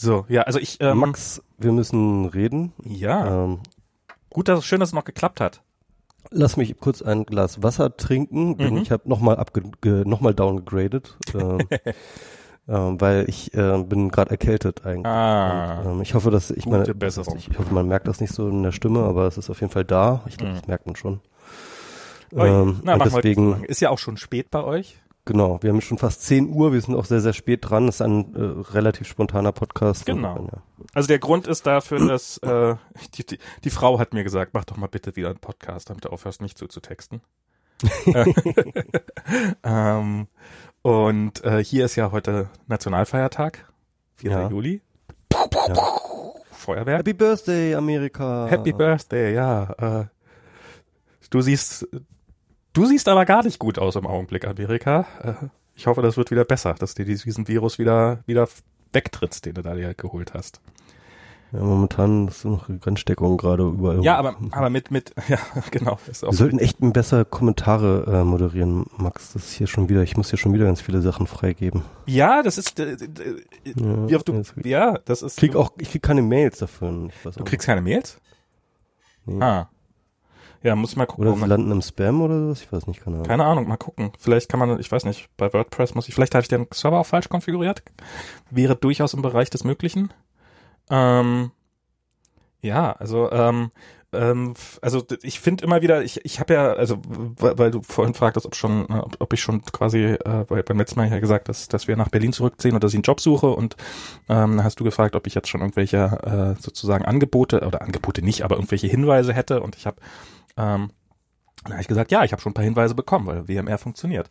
So, ja, also ich. Ähm, Max, wir müssen reden. Ja. Ähm, Gut, dass es schön, dass es noch geklappt hat. Lass mich kurz ein Glas Wasser trinken, denn mhm. ich habe nochmal nochmal downgegradet. ähm, ähm, weil ich äh, bin gerade erkältet eigentlich. Ah, Und, ähm, ich hoffe, dass ich meine, ich, ich hoffe, man merkt das nicht so in der Stimme, aber es ist auf jeden Fall da. Ich glaube, mhm. das merkt man schon. Ähm, Na, deswegen ist ja auch schon spät bei euch. Genau, wir haben schon fast 10 Uhr, wir sind auch sehr, sehr spät dran. Das ist ein äh, relativ spontaner Podcast. Genau. Ja. Also der Grund ist dafür, dass äh, die, die, die Frau hat mir gesagt, mach doch mal bitte wieder einen Podcast, damit du aufhörst, mich zuzutexten. ähm, und äh, hier ist ja heute Nationalfeiertag, 4. Ja. Juli. Ja. Feuerwerk. Happy Birthday, Amerika. Happy Birthday, ja. Äh, du siehst Du siehst aber gar nicht gut aus im Augenblick, Amerika. Äh, ich hoffe, das wird wieder besser, dass du diesen Virus wieder, wieder wegtrittst, den du da dir geholt hast. Ja, momentan ist noch Ansteckung gerade überall. Ja, aber, aber mit, mit, ja, genau. Wir sollten echt besser Kommentare äh, moderieren, Max. Das ist hier schon wieder, ich muss hier schon wieder ganz viele Sachen freigeben. Ja, das ist, äh, ja, wie oft du, ja, das ist. Krieg auch, ich krieg keine Mails dafür. du kriegst keine Mails? Nee. Ah. Ja, muss ich mal gucken. Oder sie landen im Spam oder sowas? Ich weiß nicht, keine Ahnung. Keine Ahnung, mal gucken. Vielleicht kann man, ich weiß nicht, bei WordPress muss ich, vielleicht habe ich den Server auch falsch konfiguriert. Wäre durchaus im Bereich des Möglichen. Ähm, ja, also ähm, ähm, also ich finde immer wieder, ich, ich habe ja, also weil, du vorhin fragtest, ob schon, äh, ob, ob ich schon quasi äh, beim letzten Mal ja gesagt, dass, dass wir nach Berlin zurückziehen und dass ich einen Job suche und ähm, hast du gefragt, ob ich jetzt schon irgendwelche äh, sozusagen Angebote oder Angebote nicht, aber irgendwelche Hinweise hätte und ich habe ähm, dann habe ich gesagt, ja, ich habe schon ein paar Hinweise bekommen, weil WMR funktioniert.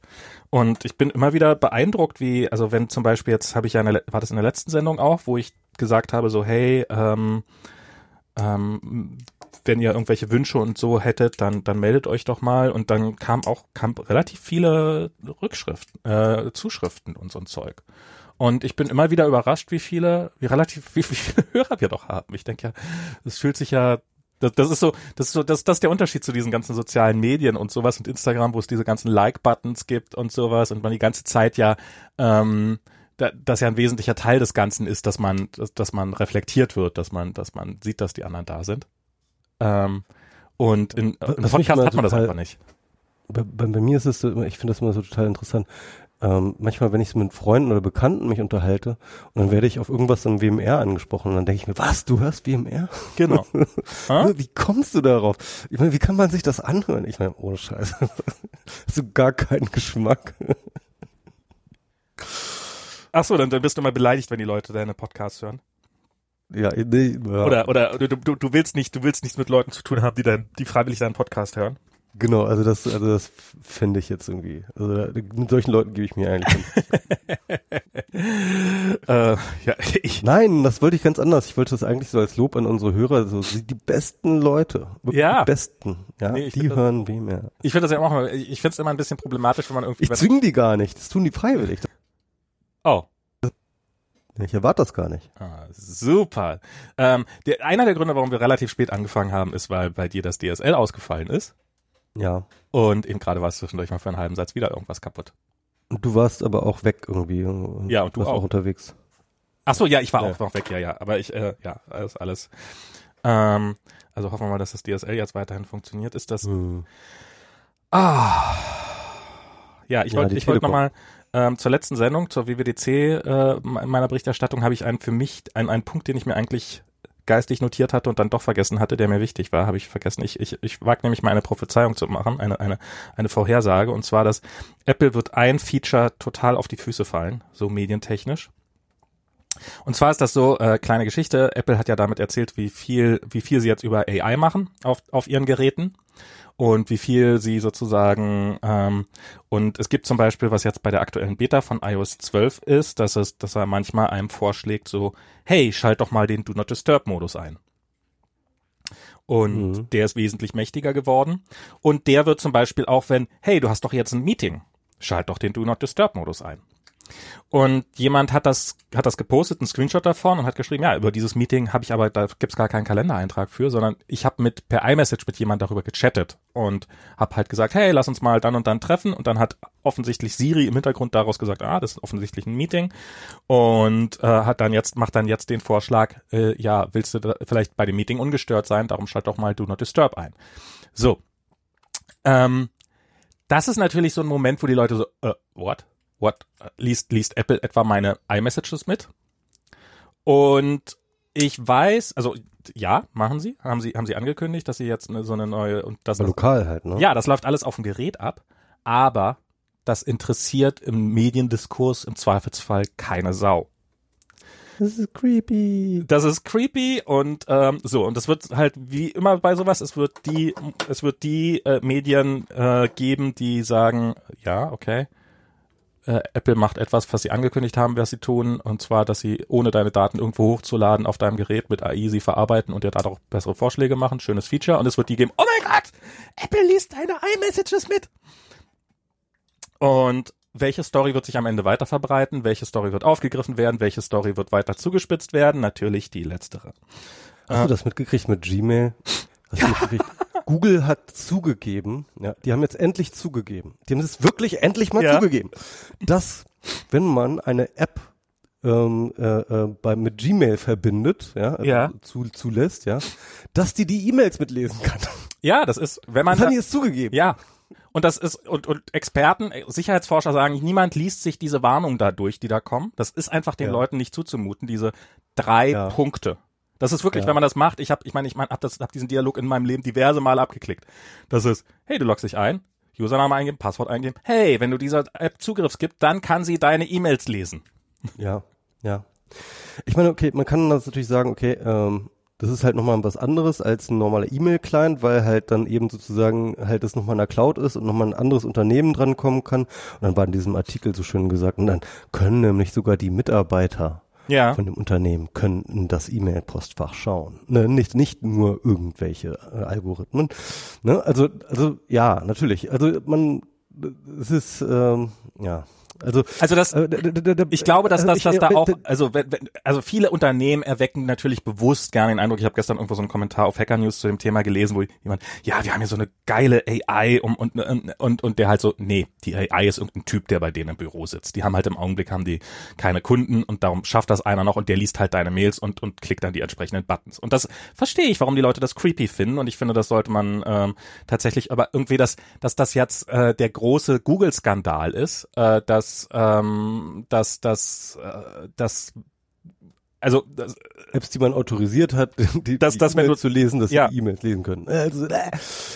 Und ich bin immer wieder beeindruckt, wie, also wenn zum Beispiel jetzt habe ich ja, eine, war das in der letzten Sendung auch, wo ich gesagt habe, so, hey, ähm, ähm, wenn ihr irgendwelche Wünsche und so hättet, dann, dann meldet euch doch mal. Und dann kam auch, kam relativ viele Rückschriften, äh, Zuschriften und so ein Zeug. Und ich bin immer wieder überrascht, wie viele, wie relativ, wie, wie viele Hörer wir doch haben. Ich denke ja, es fühlt sich ja das, das ist so, das ist so, das, das ist der Unterschied zu diesen ganzen sozialen Medien und sowas und Instagram, wo es diese ganzen Like-Buttons gibt und sowas und man die ganze Zeit ja, ähm, da, das ja ein wesentlicher Teil des Ganzen ist, dass man, dass, dass man reflektiert wird, dass man, dass man sieht, dass die anderen da sind. Ähm, und in, im Podcast hat man das einfach nicht. Bei, bei, bei mir ist es so, ich finde das immer so total interessant ähm, manchmal, wenn ich mit Freunden oder Bekannten mich unterhalte und dann werde ich auf irgendwas im WMR angesprochen und dann denke ich mir, was, du hörst WMR? Genau. wie kommst du darauf? Ich meine, wie kann man sich das anhören? Ich meine, ohne Scheiße. Hast du gar keinen Geschmack. Ach so, dann, dann bist du mal beleidigt, wenn die Leute deine Podcasts hören. Ja, nee, ja. Oder, oder du, du, du willst nicht, du willst nichts mit Leuten zu tun haben, die dein, die freiwillig deinen Podcast hören. Genau, also das, also das finde ich jetzt irgendwie. Also mit solchen Leuten gebe ich mir eigentlich. äh, ja, ich. Nein, das wollte ich ganz anders. Ich wollte das eigentlich so als Lob an unsere Hörer, so die besten Leute, ja. die besten, ja, nee, die hören das, mehr. Ich finde das ja auch, ich finde es immer ein bisschen problematisch, wenn man irgendwie. Ich zwinge die gar nicht, das tun die freiwillig. Oh. Ich erwarte das gar nicht. Ah, super. Ähm, der, einer der Gründe, warum wir relativ spät angefangen haben, ist, weil bei dir das DSL ausgefallen ist. Ja. Und eben gerade war es zwischendurch mal für einen halben Satz wieder irgendwas kaputt. Und du warst aber auch weg irgendwie. Ja, und du warst auch. auch unterwegs. Ach so, ja, ich war ja. auch noch weg, ja, ja. Aber ich, äh, ja, alles, alles. Ähm, also hoffen wir mal, dass das DSL jetzt weiterhin funktioniert. Ist das. Hm. Ah. Ja, ich ja, wollte ich wollte nochmal ähm, zur letzten Sendung, zur WWDC, äh, in meiner Berichterstattung habe ich einen für mich, einen, einen Punkt, den ich mir eigentlich geistig notiert hatte und dann doch vergessen hatte, der mir wichtig war, habe ich vergessen. Ich, ich, ich wage nämlich mal eine Prophezeiung zu machen, eine, eine, eine Vorhersage, und zwar, dass Apple wird ein Feature total auf die Füße fallen, so medientechnisch. Und zwar ist das so, äh, kleine Geschichte, Apple hat ja damit erzählt, wie viel, wie viel sie jetzt über AI machen auf, auf ihren Geräten und wie viel sie sozusagen ähm, und es gibt zum Beispiel, was jetzt bei der aktuellen Beta von iOS 12 ist, dass es, dass er manchmal einem vorschlägt, so, hey, schalt doch mal den Do Not Disturb Modus ein. Und mhm. der ist wesentlich mächtiger geworden. Und der wird zum Beispiel auch, wenn, hey, du hast doch jetzt ein Meeting, schalt doch den Do Not Disturb Modus ein. Und jemand hat das, hat das gepostet, einen Screenshot davon und hat geschrieben, ja, über dieses Meeting habe ich aber, da gibt's gar keinen Kalendereintrag für, sondern ich habe mit per iMessage mit jemand darüber gechattet und habe halt gesagt, hey, lass uns mal dann und dann treffen. Und dann hat offensichtlich Siri im Hintergrund daraus gesagt, ah, das ist offensichtlich ein Meeting und äh, hat dann jetzt, macht dann jetzt den Vorschlag, äh, ja, willst du vielleicht bei dem Meeting ungestört sein, darum schalt doch mal Do Not Disturb ein. So. Ähm, das ist natürlich so ein Moment, wo die Leute so, äh, what? What? Liest, liest Apple etwa meine iMessages mit? Und ich weiß, also ja, machen sie, haben sie, haben sie angekündigt, dass sie jetzt eine, so eine neue und das lokal halt, ne? ja, das läuft alles auf dem Gerät ab, aber das interessiert im Mediendiskurs im Zweifelsfall keine Sau. Das ist creepy. Das ist creepy und ähm, so und das wird halt wie immer bei sowas, es wird die es wird die äh, Medien äh, geben, die sagen, ja, okay. Äh, Apple macht etwas, was sie angekündigt haben, was sie tun, und zwar, dass sie ohne deine Daten irgendwo hochzuladen auf deinem Gerät mit AI sie verarbeiten und dir da auch bessere Vorschläge machen. Schönes Feature. Und es wird die geben, oh mein Gott, Apple liest deine iMessages mit. Und welche Story wird sich am Ende weiter verbreiten? Welche Story wird aufgegriffen werden? Welche Story wird weiter zugespitzt werden? Natürlich die letztere. Hast du das mitgekriegt mit Gmail? Hast du mitgekriegt? Google hat zugegeben, ja, die haben jetzt endlich zugegeben, die haben es wirklich endlich mal Ja. zugegeben, dass wenn man eine App ähm, äh, äh, bei, mit Gmail verbindet, ja, also Ja. Zu, zulässt, ja, dass die die E-Mails mitlesen kann. Ja, das ist, wenn man Das haben da, die jetzt zugegeben. ja. Und das ist, und, und Experten, äh, Sicherheitsforscher sagen, niemand liest sich diese Warnung da durch, die da kommen. Das ist einfach den Ja. Leuten nicht zuzumuten, diese drei Ja. Punkte. Das ist wirklich, Ja. wenn man das macht, ich habe, ich meine, ich mein, hab das, hab diesen Dialog in meinem Leben diverse Male abgeklickt. Das ist, hey, du loggst dich ein, Username eingeben, Passwort eingeben. Hey, wenn du dieser App Zugriffs gibst, dann kann sie deine E-Mails lesen. Ja, ja. Ich meine, okay, man kann das natürlich sagen, okay, ähm, das ist halt nochmal was anderes als ein normaler E-Mail-Client, weil halt dann eben sozusagen halt das nochmal in der Cloud ist und nochmal ein anderes Unternehmen drankommen kann. Und dann war in diesem Artikel so schön gesagt, und dann können nämlich sogar die Mitarbeiter Ja. von dem Unternehmen können in das E-Mail-Postfach schauen. Ne, nicht, nicht nur irgendwelche äh, Algorithmen. Ne, also, also ja, natürlich. Also man, es ist, ähm, ja. Also, Also das, äh, Ich glaube, dass also das, ich- dass da äh, auch, also wenn, wenn, also viele Unternehmen erwecken natürlich bewusst gerne den Eindruck. Ich habe gestern irgendwo so einen Kommentar auf Hacker News zu dem Thema gelesen, wo jemand, ja, wir haben hier so eine geile AI um, und, und und und der halt so, nee, die AI ist irgendein Typ, der bei denen im Büro sitzt. Die haben halt im Augenblick haben die keine Kunden und darum schafft das einer noch und der liest halt deine Mails und und klickt dann die entsprechenden Buttons. Und das verstehe ich, warum die Leute das creepy finden und ich finde, das sollte man ähm, tatsächlich, aber irgendwie, dass dass das jetzt äh, der große Google-Skandal ist, äh, dass ähm, dass dass äh, dass also das, Apps, die man autorisiert hat, die, Das- die das, du- zu lesen, dass Ja. sie E-Mails lesen können. Also, äh,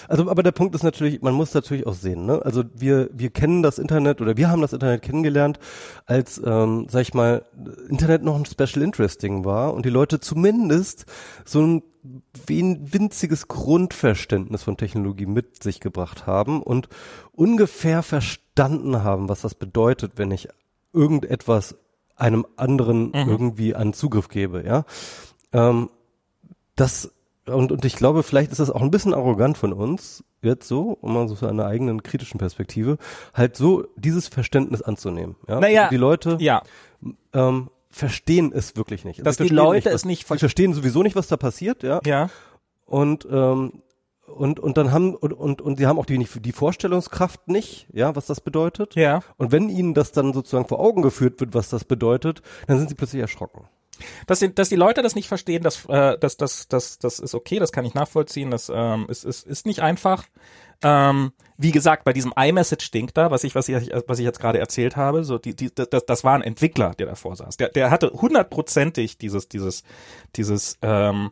also, aber der Punkt ist natürlich, man muss natürlich auch sehen, ne? Also wir, wir kennen das Internet oder wir haben das Internet kennengelernt, als, ähm, sag ich mal, Internet noch ein Special Interesting war und die Leute zumindest so ein winziges Grundverständnis von Technologie mit sich gebracht haben und ungefähr verstanden haben, was das bedeutet, wenn ich irgendetwas einem anderen irgendwie an Zugriff gebe, ja. Ähm, das und, und ich glaube, vielleicht ist das auch ein bisschen arrogant von uns, jetzt so, um mal so zu einer eigenen kritischen Perspektive, halt so dieses Verständnis anzunehmen. Ja? Naja, Also die Leute ja, ähm, verstehen es wirklich nicht. Dass Sie die verstehen Leute was, es nicht ver- Sie verstehen sowieso nicht, was da passiert, ja. ja, Und ähm, und und dann haben und und und sie haben auch die die Vorstellungskraft nicht, ja, was das bedeutet. ja. Und wenn ihnen das dann sozusagen vor Augen geführt wird, was das bedeutet, dann sind sie plötzlich erschrocken. Dass die, dass die Leute das nicht verstehen, das, äh, das, das, das, das ist okay, das kann ich nachvollziehen, das ähm, ist, ist, ist nicht einfach. Ähm, wie gesagt, bei diesem iMessage-Ding da, was ich, was ich, was ich jetzt gerade erzählt habe, so die, die, das, das war ein Entwickler, der davor saß. Der, der hatte hundertprozentig dieses, dieses, dieses, ähm,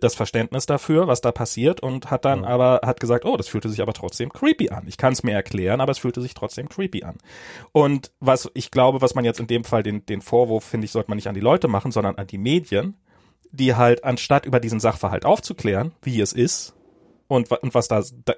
das Verständnis dafür, was da passiert und hat dann aber hat gesagt, oh, das fühlte sich aber trotzdem creepy an. Ich kann es mir erklären, aber es fühlte sich trotzdem creepy an. Und was ich glaube, was man jetzt in dem Fall den den Vorwurf finde ich, sollte man nicht an die Leute machen, sondern an die Medien, die halt anstatt über diesen Sachverhalt aufzuklären, wie es ist und, und was da, da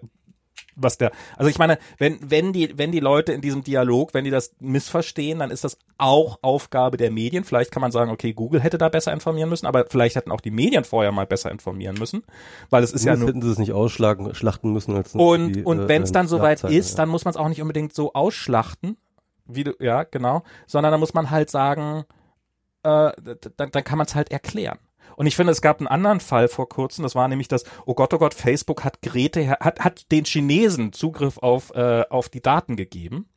was der, also ich meine, wenn, wenn die, wenn die Leute in diesem Dialog, wenn die das missverstehen, dann ist das auch Aufgabe der Medien. Vielleicht kann man sagen, okay, Google hätte da besser informieren müssen, aber vielleicht hätten auch die Medien vorher mal besser informieren müssen, weil es ist ja nur, hätten sie es nicht ausschlagen, schlachten müssen. Als und, die, und äh, wenn es dann äh, soweit Schlagzeile, ist, dann muss man es auch nicht unbedingt so ausschlachten, wie du, ja, genau, sondern da muss man halt sagen, äh, dann, dann kann man es halt erklären. Und ich finde, es gab einen anderen Fall vor kurzem, das war nämlich das, oh Gott, oh Gott, Facebook hat Geräte, hat, hat den Chinesen Zugriff auf, äh, auf die Daten gegeben.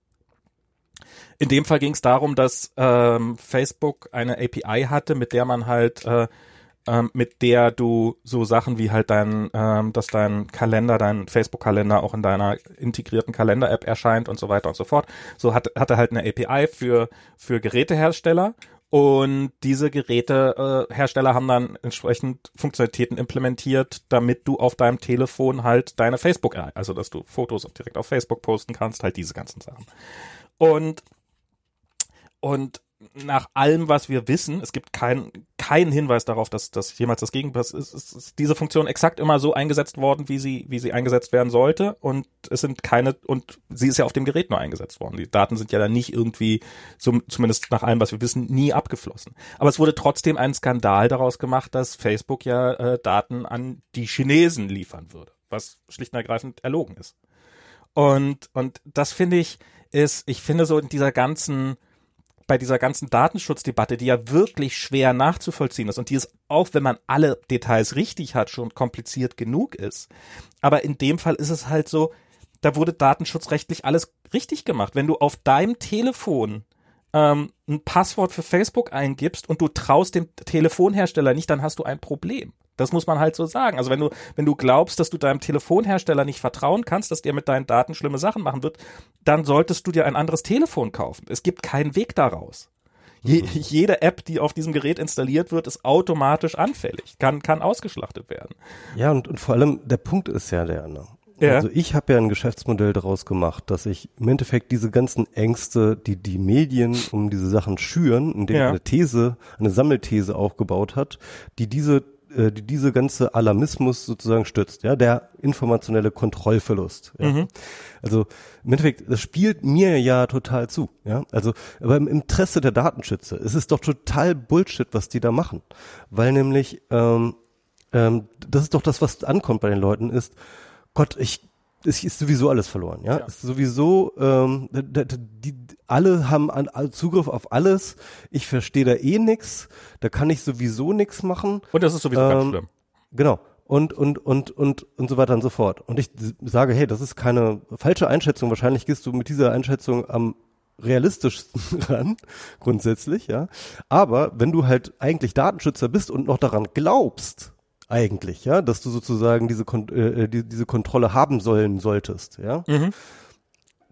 In dem Fall ging es darum, dass ähm, Facebook eine API hatte, mit der man halt äh, ähm, mit der du so Sachen wie halt dein, ähm, dass dein Kalender, dein Facebook-Kalender auch in deiner integrierten Kalender-App erscheint und so weiter und so fort. So hat, hat er halt eine API für, für Gerätehersteller und diese Gerätehersteller äh, haben dann entsprechend Funktionalitäten implementiert, damit du auf deinem Telefon halt deine Facebook, also dass du Fotos direkt auf Facebook posten kannst, halt diese ganzen Sachen. Und und nach allem, was wir wissen, es gibt keinen keinen Hinweis darauf, dass, dass jemals das Gegenteil ist, ist, ist diese Funktion exakt immer so eingesetzt worden, wie sie, wie sie eingesetzt werden sollte. Und es sind keine, und sie ist ja auf dem Gerät nur eingesetzt worden. Die Daten sind ja dann nicht irgendwie, so, zumindest nach allem, was wir wissen, nie abgeflossen. Aber es wurde trotzdem ein Skandal daraus gemacht, dass Facebook ja äh, Daten an die Chinesen liefern würde, was schlicht und ergreifend erlogen ist. Und, und das finde ich, ist, ich finde so in dieser ganzen, bei dieser ganzen Datenschutzdebatte, die ja wirklich schwer nachzuvollziehen ist und die ist auch, wenn man alle Details richtig hat, schon kompliziert genug ist. Aber in dem Fall ist es halt so, da wurde datenschutzrechtlich alles richtig gemacht. Wenn du auf deinem Telefon ähm, ein Passwort für Facebook eingibst und du traust dem Telefonhersteller nicht, dann hast du ein Problem. Das muss man halt so sagen. Also wenn du, wenn du glaubst, dass du deinem Telefonhersteller nicht vertrauen kannst, dass der mit deinen Daten schlimme Sachen machen wird, dann solltest du dir ein anderes Telefon kaufen. Es gibt keinen Weg daraus. Je, mhm. jede App, die auf diesem Gerät installiert wird, ist automatisch anfällig, kann, kann ausgeschlachtet werden. Ja, und, und vor allem der Punkt ist ja der, ne? Ja. Also ich habe ja ein Geschäftsmodell daraus gemacht, dass ich im Endeffekt diese ganzen Ängste, die die Medien um diese Sachen schüren, indem ja. eine These, eine Sammelthese aufgebaut hat, die diese äh, die diese ganze Alarmismus sozusagen stützt, ja, der informationelle Kontrollverlust. Ja. Mhm. Also im Endeffekt, das spielt mir ja total zu, ja. Also, aber im Interesse der Datenschützer ist es doch total Bullshit, was die da machen, weil nämlich ähm, ähm, das ist doch das, was ankommt bei den Leuten, ist Gott, ich es ist sowieso alles verloren, ja. ja. Ist sowieso, ähm, die, alle haben an, Zugriff auf alles. Ich verstehe da eh nix. Da kann ich sowieso nix machen. Und das ist sowieso ähm, ganz schlimm. Genau. Und, und, und, und, und so weiter und so fort. Und ich sage, hey, das ist keine falsche Einschätzung. Wahrscheinlich gehst du mit dieser Einschätzung am realistischsten ran, grundsätzlich, ja. Aber wenn du halt eigentlich Datenschützer bist und noch daran glaubst, eigentlich, ja, dass du sozusagen diese, Kon äh, äh, die, diese Kontrolle haben sollen solltest, ja. Mhm.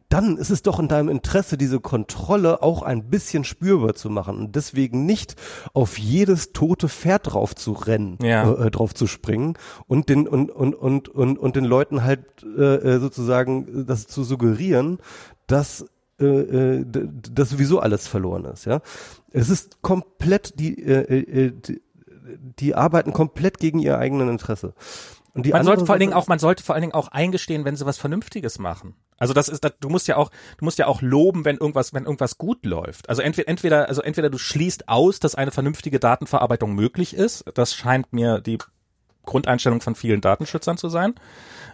Dann ist es doch in deinem Interesse, diese Kontrolle auch ein bisschen spürbar zu machen und deswegen nicht auf jedes tote Pferd drauf zu rennen, ja. äh, drauf zu springen und den und und und und, und den Leuten halt äh, äh sozusagen das zu suggerieren, dass äh, äh dass sowieso alles verloren ist, ja. Es ist komplett die, äh, äh, die die arbeiten komplett gegen ihr eigenen Interesse. Und die man sollte vor allen Dingen auch, man sollte vor allen Dingen auch eingestehen, wenn sie was Vernünftiges machen. Also das ist, das, du musst ja auch, du musst ja auch loben, wenn irgendwas, wenn irgendwas gut läuft. Also entweder, entweder, also entweder du schließt aus, dass eine vernünftige Datenverarbeitung möglich ist. Das scheint mir die Grundeinstellung von vielen Datenschützern zu sein,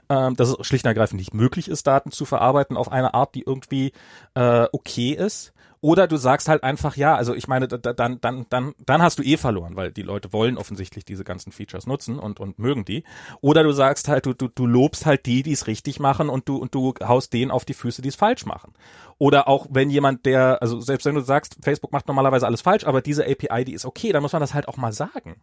ähm, dass es schlicht und ergreifend nicht möglich ist, Daten zu verarbeiten auf eine Art, die irgendwie äh, okay ist. Oder du sagst halt einfach, ja, also ich meine, dann, dann, dann, dann hast du eh verloren, weil die Leute wollen offensichtlich diese ganzen Features nutzen und, und mögen die. Oder du sagst halt, du, du, du lobst halt die, die es richtig machen und du, und du haust denen auf die Füße, die es falsch machen. Oder auch wenn jemand, der, also selbst wenn du sagst, Facebook macht normalerweise alles falsch, aber diese API, die ist okay, dann muss man das halt auch mal sagen.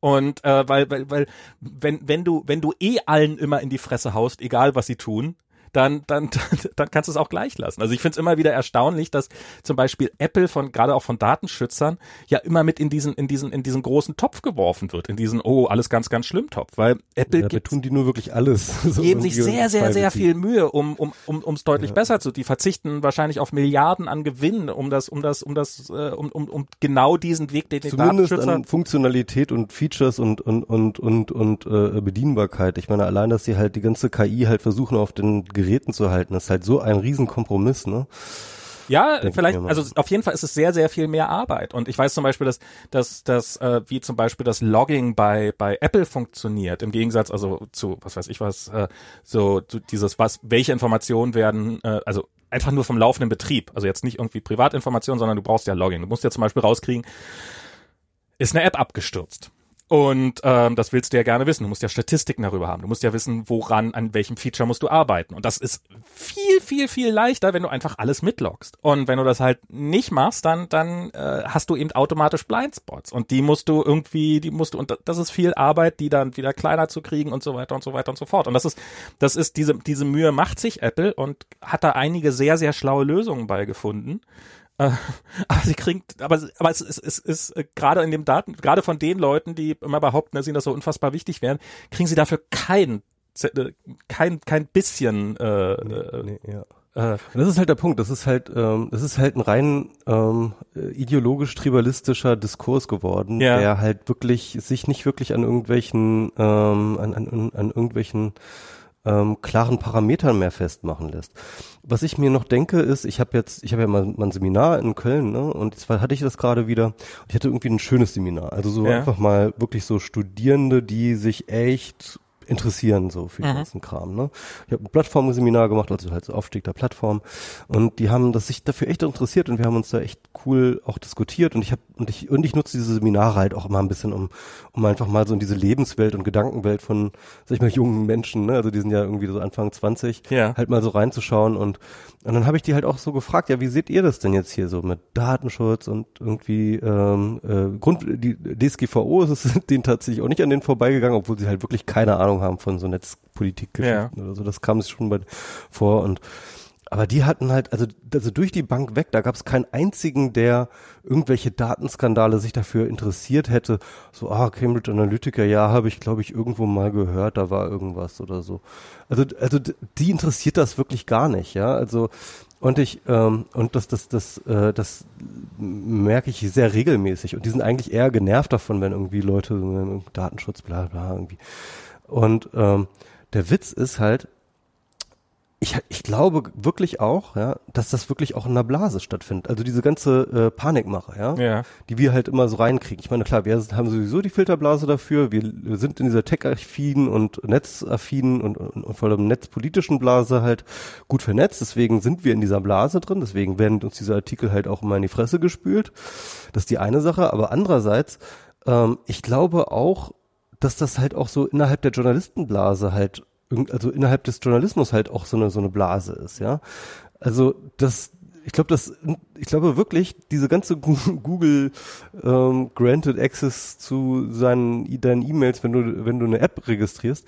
Und äh, weil, weil, weil, wenn, wenn du, wenn du eh allen immer in die Fresse haust, egal was sie tun, dann, dann, dann kannst du es auch gleich lassen. Also ich finde es immer wieder erstaunlich, dass zum Beispiel Apple von, gerade auch von Datenschützern, ja immer mit in diesen, in diesen, in diesen großen Topf geworfen wird, in diesen, oh, alles ganz, ganz schlimm Topf, weil Apple ja, gibt, tun die nur wirklich alles. so geben sich sehr, sehr, sehr viel Mühe, um, um, um, um es deutlich ja. besser zu, die verzichten wahrscheinlich auf Milliarden an Gewinn, um das, um das, um das, äh, um, um, um genau diesen Weg, den die Zumindest an Funktionalität und Features und, und, und, und, und, äh, Bedienbarkeit. Ich meine, allein, dass sie halt die ganze KI halt versuchen auf den Geräten zu halten. Das ist halt so ein Riesenkompromiss, ne? Ja, vielleicht, also auf jeden Fall ist es sehr, sehr viel mehr Arbeit. Und ich weiß zum Beispiel, dass, dass, dass äh, wie zum Beispiel das Logging bei, bei Apple funktioniert, im Gegensatz also zu, was weiß ich was, äh, so zu dieses, was, welche Informationen werden, äh, also einfach nur vom laufenden Betrieb, also jetzt nicht irgendwie Privatinformationen, sondern du brauchst ja Logging. Du musst ja zum Beispiel rauskriegen, ist eine App abgestürzt und ähm, das willst du ja gerne wissen. Du musst ja Statistiken darüber haben. Du musst ja wissen, woran, an welchem Feature musst du arbeiten. Und das ist viel, viel, viel leichter, wenn du einfach alles mitloggst. Und wenn du das halt nicht machst, dann, dann äh, hast du eben automatisch Blindspots. Und die musst du irgendwie, die musst du, und das ist viel Arbeit, die dann wieder kleiner zu kriegen und so weiter und so weiter und so fort. Und das ist, das ist diese, diese Mühe macht sich Apple und hat da einige sehr, sehr schlaue Lösungen bei gefunden aber sie kriegt, aber, aber es, es, es ist äh, gerade in dem Daten, gerade von den Leuten, die immer behaupten, dass ihnen das so unfassbar wichtig wäre, kriegen sie dafür kein, äh, kein, kein bisschen, äh, nee, nee, ja. Äh, das ist halt der Punkt. Das ist halt, ähm, das ist halt ein rein ähm, ideologisch tribalistischer Diskurs geworden, ja. der halt wirklich sich nicht wirklich an irgendwelchen, ähm, an, an, an irgendwelchen ähm, klaren Parametern mehr festmachen lässt. Was ich mir noch denke, ist, ich habe jetzt, ich habe ja mal, mal ein Seminar in Köln, ne? Und zwar hatte ich das gerade wieder und ich hatte irgendwie ein schönes Seminar. Also so ja. einfach mal wirklich so Studierende, die sich echt interessieren so für den mhm. ganzen Kram. Ne? Ich habe ein Plattformseminar gemacht, also halt so Aufstieg der Plattform und die haben das sich dafür echt interessiert und wir haben uns da echt cool auch diskutiert und ich habe und ich und ich nutze diese Seminare halt auch immer ein bisschen um um einfach mal so in diese Lebenswelt und Gedankenwelt von sag ich mal jungen Menschen, ne? also die sind ja irgendwie so Anfang 20, ja. halt mal so reinzuschauen und und dann habe ich die halt auch so gefragt, ja, wie seht ihr das denn jetzt hier so mit Datenschutz und irgendwie ähm, äh, Grund die DSGVO ist es denen tatsächlich auch nicht an denen vorbeigegangen, obwohl sie halt wirklich keine Ahnung haben von so Netzpolitikgeschichten ja. oder so. Das kam sich schon bei, vor und aber die hatten halt, also, also durch die Bank weg, da gab es keinen einzigen, der irgendwelche Datenskandale sich dafür interessiert hätte. So, ah, Cambridge Analytica, ja, habe ich, glaube ich, irgendwo mal gehört, da war irgendwas oder so. Also, also die interessiert das wirklich gar nicht, ja. Also und ich ähm, und das das das äh, das merke ich sehr regelmäßig und die sind eigentlich eher genervt davon, wenn irgendwie Leute so, Datenschutz bla bla irgendwie und ähm, der Witz ist halt, ich, ich glaube wirklich auch, ja, dass das wirklich auch in der Blase stattfindet. Also diese ganze äh, Panikmache, ja, ja, die wir halt immer so reinkriegen. Ich meine, klar, wir haben sowieso die Filterblase dafür. Wir, wir sind in dieser tech-affinen und netzaffinen und, und, und vor allem netzpolitischen Blase halt gut vernetzt. Deswegen sind wir in dieser Blase drin. Deswegen werden uns diese Artikel halt auch immer in die Fresse gespült. Das ist die eine Sache. Aber andererseits, ähm, ich glaube auch, dass das halt auch so innerhalb der Journalistenblase halt, also innerhalb des Journalismus halt auch so eine, so eine Blase ist, ja. Also das, ich glaube, das, ich glaube wirklich, diese ganze Google ähm, Granted Access zu seinen deinen E-Mails, wenn du wenn du eine App registrierst,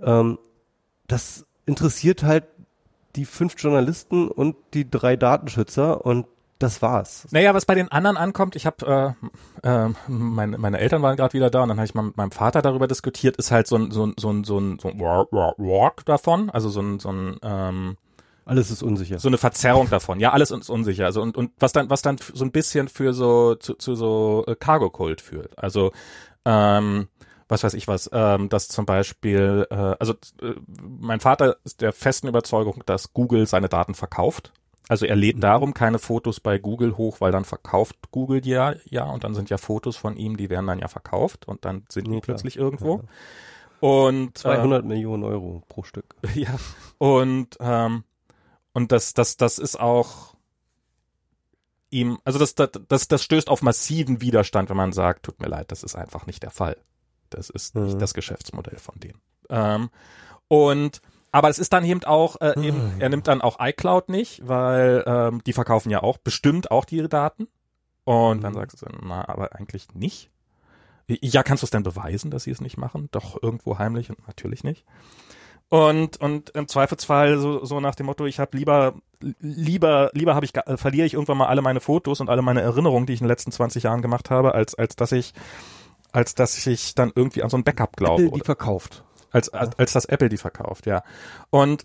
ähm, das interessiert halt die fünf Journalisten und die drei Datenschützer und das war's. Naja, was bei den anderen ankommt, ich habe, äh, äh, meine, meine Eltern waren gerade wieder da und dann habe ich mal mit meinem Vater darüber diskutiert, ist halt so ein, so ein, so ein, so ein, so ein Walk davon, also so ein, so ein ähm, alles ist unsicher. So eine Verzerrung davon. Ja, alles ist unsicher. Also und, und was dann, was dann so ein bisschen für so zu, zu so äh, Cargo-Kult führt. Also ähm, was weiß ich was, ähm, dass zum Beispiel, äh, also äh, mein Vater ist der festen Überzeugung, dass Google seine Daten verkauft also er lädt darum keine Fotos bei Google hoch, weil dann verkauft Google ja, ja, und dann sind ja Fotos von ihm, die werden dann ja verkauft und dann sind die plötzlich irgendwo. Ja. Und 200 äh, Millionen Euro pro Stück. Ja. Und ähm, und das das das ist auch ihm, also das das das, das stößt auf massiven Widerstand, wenn man sagt, tut mir leid, das ist einfach nicht der Fall. Das ist mhm. nicht das Geschäftsmodell von denen. Ähm, und aber es ist dann eben auch, äh, eben, hm. er nimmt dann auch iCloud nicht, weil ähm, die verkaufen ja auch bestimmt auch die Daten. Und dann hm. sagst du, na, aber eigentlich nicht. Ja, kannst du es denn beweisen, dass sie es nicht machen? Doch irgendwo heimlich und natürlich nicht. Und und im Zweifelsfall so, so nach dem Motto, ich habe lieber lieber lieber habe ich äh, verliere ich irgendwann mal alle meine Fotos und alle meine Erinnerungen, die ich in den letzten 20 Jahren gemacht habe, als als dass ich als dass ich dann irgendwie an so ein Backup glaube. Apple die verkauft als, als, als das Apple die verkauft, ja. Und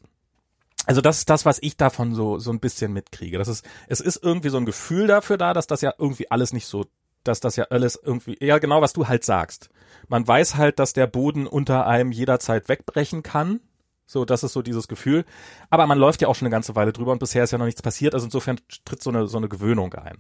also das ist das, was ich davon so so ein bisschen mitkriege. Das ist es ist irgendwie so ein Gefühl dafür da, dass das ja irgendwie alles nicht so, dass das ja alles irgendwie ja genau was du halt sagst. Man weiß halt, dass der Boden unter einem jederzeit wegbrechen kann. So, das ist so dieses Gefühl. Aber man läuft ja auch schon eine ganze Weile drüber und bisher ist ja noch nichts passiert. Also insofern tritt so eine, so eine Gewöhnung ein.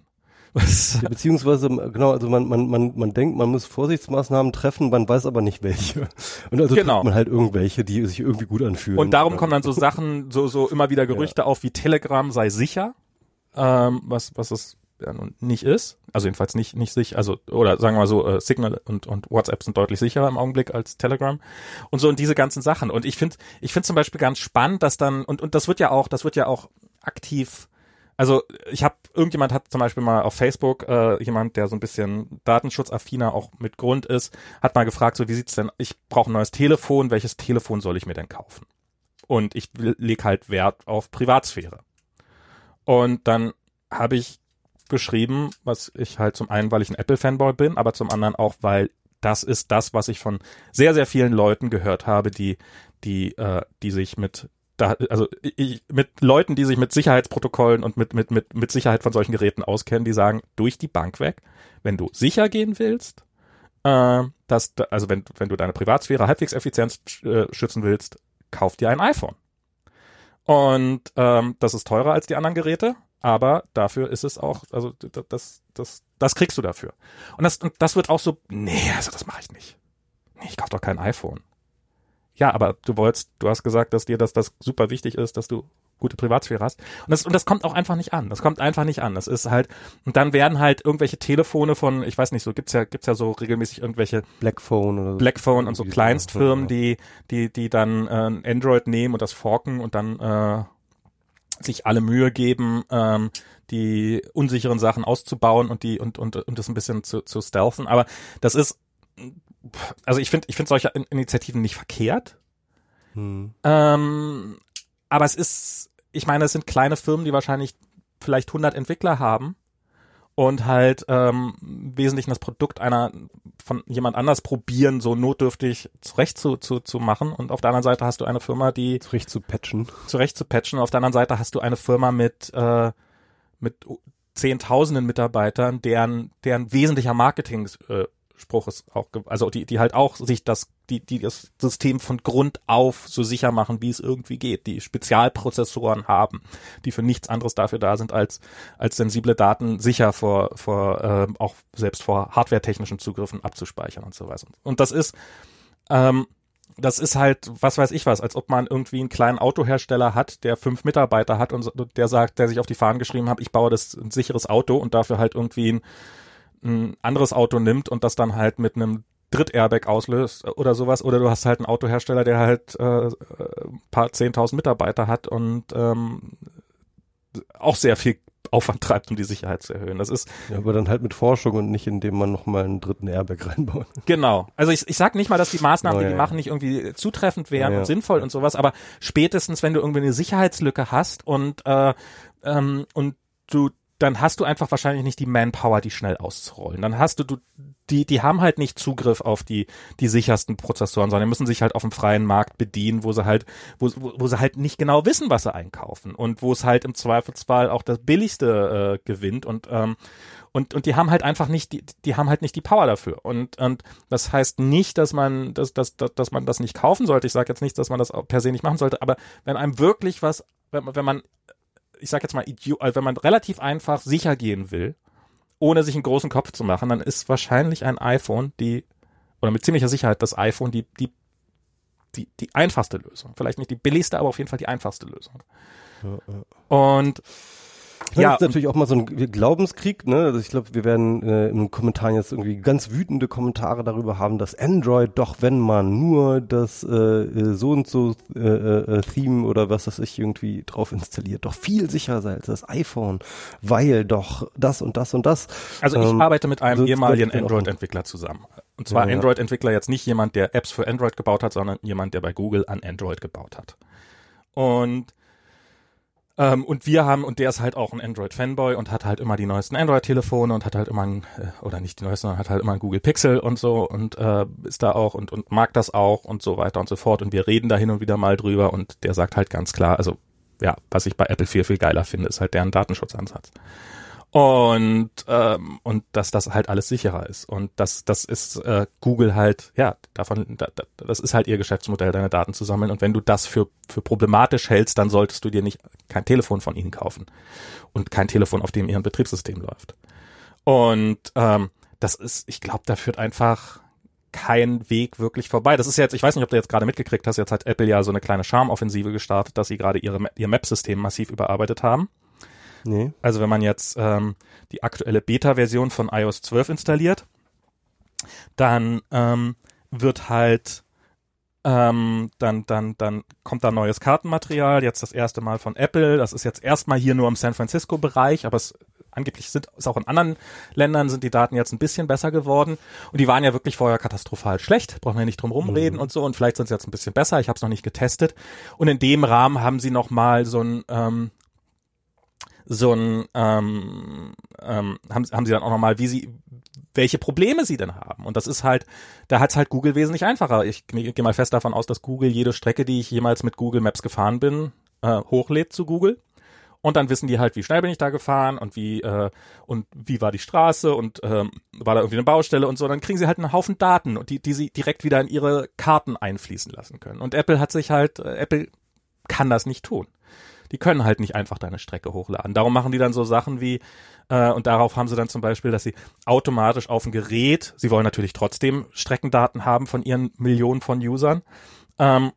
Ja, beziehungsweise, genau, also man, man, man, man denkt, man muss Vorsichtsmaßnahmen treffen, man weiß aber nicht welche. Und also Genau. man halt irgendwelche, die sich irgendwie gut anfühlen. Und darum kommen dann so Sachen, so, so immer wieder Gerüchte auf, wie Telegram sei sicher, ähm, was, was es ja nun nicht ist. Also jedenfalls nicht, nicht sicher, also, oder sagen wir mal so, äh, Signal und, und WhatsApp sind deutlich sicherer im Augenblick als Telegram. Und so und diese ganzen Sachen. Und ich finde, ich finde zum Beispiel ganz spannend, dass dann, und, und das wird ja auch, das wird ja auch aktiv also ich habe irgendjemand hat zum Beispiel mal auf Facebook äh, jemand, der so ein bisschen datenschutzaffiner auch mit Grund ist, hat mal gefragt, so wie sieht's denn? Ich brauche ein neues Telefon. Welches Telefon soll ich mir denn kaufen? Und ich leg halt Wert auf Privatsphäre. Und dann habe ich geschrieben, was ich halt zum einen, weil ich ein Apple-Fanboy bin, aber zum anderen auch, weil das ist das, was ich von sehr, sehr vielen Leuten gehört habe, die, die, äh, die sich mit da, also ich, mit Leuten, die sich mit Sicherheitsprotokollen und mit, mit, mit, mit Sicherheit von solchen Geräten auskennen, die sagen, durch die Bank weg, wenn du sicher gehen willst, äh, dass, da- also wenn, wenn du deine Privatsphäre halbwegs effizient äh, schützen willst, kauf dir ein iPhone. Und ähm, das ist teurer als die anderen Geräte, aber dafür ist es auch, also das, das, das kriegst du dafür. Und das, und das wird auch so, nee, also das mache ich nicht. Nee, ich kauf doch kein iPhone. Ja, aber du wolltest, du hast gesagt, dass dir das, das super wichtig ist, dass du gute Privatsphäre hast. Und das, und das kommt auch einfach nicht an. Das kommt einfach nicht an. Das ist halt, und dann werden halt irgendwelche Telefone von, ich weiß nicht, so gibt's ja, gibt's ja so regelmäßig irgendwelche Blackphone oder so. Blackphone und so Kleinstfirmen, die, die, die dann äh, Android nehmen und das forken und dann äh, sich alle Mühe geben, ähm, die unsicheren Sachen auszubauen und die und und und das ein bisschen zu, zu stealthen. Aber das ist, also ich finde, ich finde solche In Initiativen nicht verkehrt. Hm. Ähm, aber es ist, ich meine, es sind kleine Firmen, die wahrscheinlich vielleicht 100 Entwickler haben und halt ähm, im Wesentlichen das Produkt einer von jemand anders probieren, so notdürftig zurecht zu, zu, zu machen. Und auf der anderen Seite hast du eine Firma, die Zurecht zu patchen. zurecht zu patchen. Auf der anderen Seite hast du eine Firma mit äh, mit zehntausenden Mitarbeitern, deren deren wesentlicher Marketing äh, Spruch ist auch, also die, die halt auch sich das, die, die das System von Grund auf so sicher machen, wie es irgendwie geht, die Spezialprozessoren haben, die für nichts anderes dafür da sind, als, als sensible Daten sicher vor, vor ähm, auch selbst vor hardwaretechnischen Zugriffen abzuspeichern und so weiter. Und das ist, ähm, das ist halt, was weiß ich was, als ob man irgendwie einen kleinen Autohersteller hat, der fünf Mitarbeiter hat und der sagt, der sich auf die Fahnen geschrieben hat, ich baue das ein sicheres Auto und dafür halt irgendwie ein, ein anderes Auto nimmt und das dann halt mit einem Dritt-Airbag auslöst oder sowas. Oder du hast halt einen Autohersteller, der halt äh, äh, ein paar zehntausend Mitarbeiter hat und ähm, auch sehr viel Aufwand treibt, um die Sicherheit zu erhöhen. Das ist Ja, aber dann halt mit Forschung und nicht, indem man nochmal einen dritten Airbag reinbaut. Genau. Also ich, ich sag nicht mal, dass die Maßnahmen, Oh, die ja, die ja. machen, nicht irgendwie zutreffend wären ja. und sinnvoll und sowas, aber spätestens, wenn du irgendwie eine Sicherheitslücke hast und äh, ähm, und du dann hast du einfach wahrscheinlich nicht die Manpower, die schnell auszurollen. Dann hast du, du die, die haben halt nicht Zugriff auf die, die sichersten Prozessoren, sondern müssen sich halt auf dem freien Markt bedienen, wo sie halt, wo, wo, wo sie halt nicht genau wissen, was sie einkaufen und wo es halt im Zweifelsfall auch das billigste äh, gewinnt und ähm, und und die haben halt einfach nicht die die haben halt nicht die Power dafür und und das heißt nicht, dass man dass dass dass, dass man das nicht kaufen sollte. Ich sage jetzt nicht, dass man das per se nicht machen sollte, aber wenn einem wirklich was wenn, wenn man ich sag jetzt mal also wenn man relativ einfach sicher gehen will, ohne sich einen großen Kopf zu machen, dann ist wahrscheinlich ein iPhone die oder mit ziemlicher Sicherheit das iPhone die die die die einfachste Lösung. Vielleicht nicht die billigste, aber auf jeden Fall die einfachste Lösung. Und Ja, das ist natürlich auch mal so ein Glaubenskrieg, ne? Also ich glaube, wir werden äh, in den Kommentaren jetzt irgendwie ganz wütende Kommentare darüber haben, dass Android doch, wenn man nur das äh, äh, so und so äh, äh, Theme oder was das ich irgendwie drauf installiert, doch viel sicherer sei als das iPhone, weil doch das und das und das. Also ich Ähm, arbeite mit einem so ehemaligen Android-Entwickler zusammen. Und zwar Ja, ja. Android-Entwickler jetzt nicht jemand, der Apps für Android gebaut hat, sondern jemand, der bei Google an Android gebaut hat. Und ähm, und wir haben, und der ist halt auch ein Android-Fanboy und hat halt immer die neuesten Android-Telefone und hat halt immer ein, äh, oder nicht die neuesten, sondern hat halt immer ein Google Pixel und so und äh, ist da auch und, und mag das auch und so weiter und so fort. Und wir reden da hin und wieder mal drüber und der sagt halt ganz klar, also ja, was ich bei Apple viel, viel geiler finde, ist halt deren Datenschutzansatz. Und ähm, und dass das halt alles sicherer ist und das das ist äh, Google halt ja davon da, das ist halt ihr Geschäftsmodell deine Daten zu sammeln und wenn du das für für problematisch hältst dann solltest du dir nicht kein Telefon von ihnen kaufen und kein Telefon auf dem ihr Betriebssystem läuft und ähm, das ist ich glaube da führt einfach kein Weg wirklich vorbei. Das ist jetzt, ich weiß nicht, ob du jetzt gerade mitgekriegt hast, jetzt hat Apple ja so eine kleine Charmoffensive gestartet, dass sie gerade ihre, ihr Map-System massiv überarbeitet haben. Nee. Also wenn man jetzt ähm, die aktuelle Beta-Version von iOS 12 installiert, dann ähm, wird halt ähm, dann, dann, dann kommt da neues Kartenmaterial, jetzt das erste Mal von Apple. Das ist jetzt erstmal hier nur im San Francisco-Bereich, aber es angeblich sind ist auch in anderen Ländern sind die Daten jetzt ein bisschen besser geworden und die waren ja wirklich vorher katastrophal schlecht, brauchen wir nicht drum rumreden mhm. und so und vielleicht sind sie jetzt ein bisschen besser, ich habe es noch nicht getestet und in dem Rahmen haben sie noch mal so ein ähm, so ein ähm, ähm, haben, haben sie dann auch nochmal, wie sie, welche Probleme sie denn haben. Und das ist halt, da hat's halt Google wesentlich einfacher. Ich, ich gehe mal fest davon aus, dass Google jede Strecke, die ich jemals mit Google Maps gefahren bin, äh, hochlädt zu Google. Und dann wissen die halt, wie schnell bin ich da gefahren und wie äh, und wie war die Straße und ähm, war da irgendwie eine Baustelle und so. Dann kriegen sie halt einen Haufen Daten die, die sie direkt wieder in ihre Karten einfließen lassen können. Und Apple hat sich halt, äh, Apple kann das nicht tun die können halt nicht einfach deine Strecke hochladen. Darum machen die dann so Sachen wie, äh, und darauf haben sie dann zum Beispiel, dass sie automatisch auf ein Gerät, sie wollen natürlich trotzdem Streckendaten haben von ihren Millionen von Usern, ähm,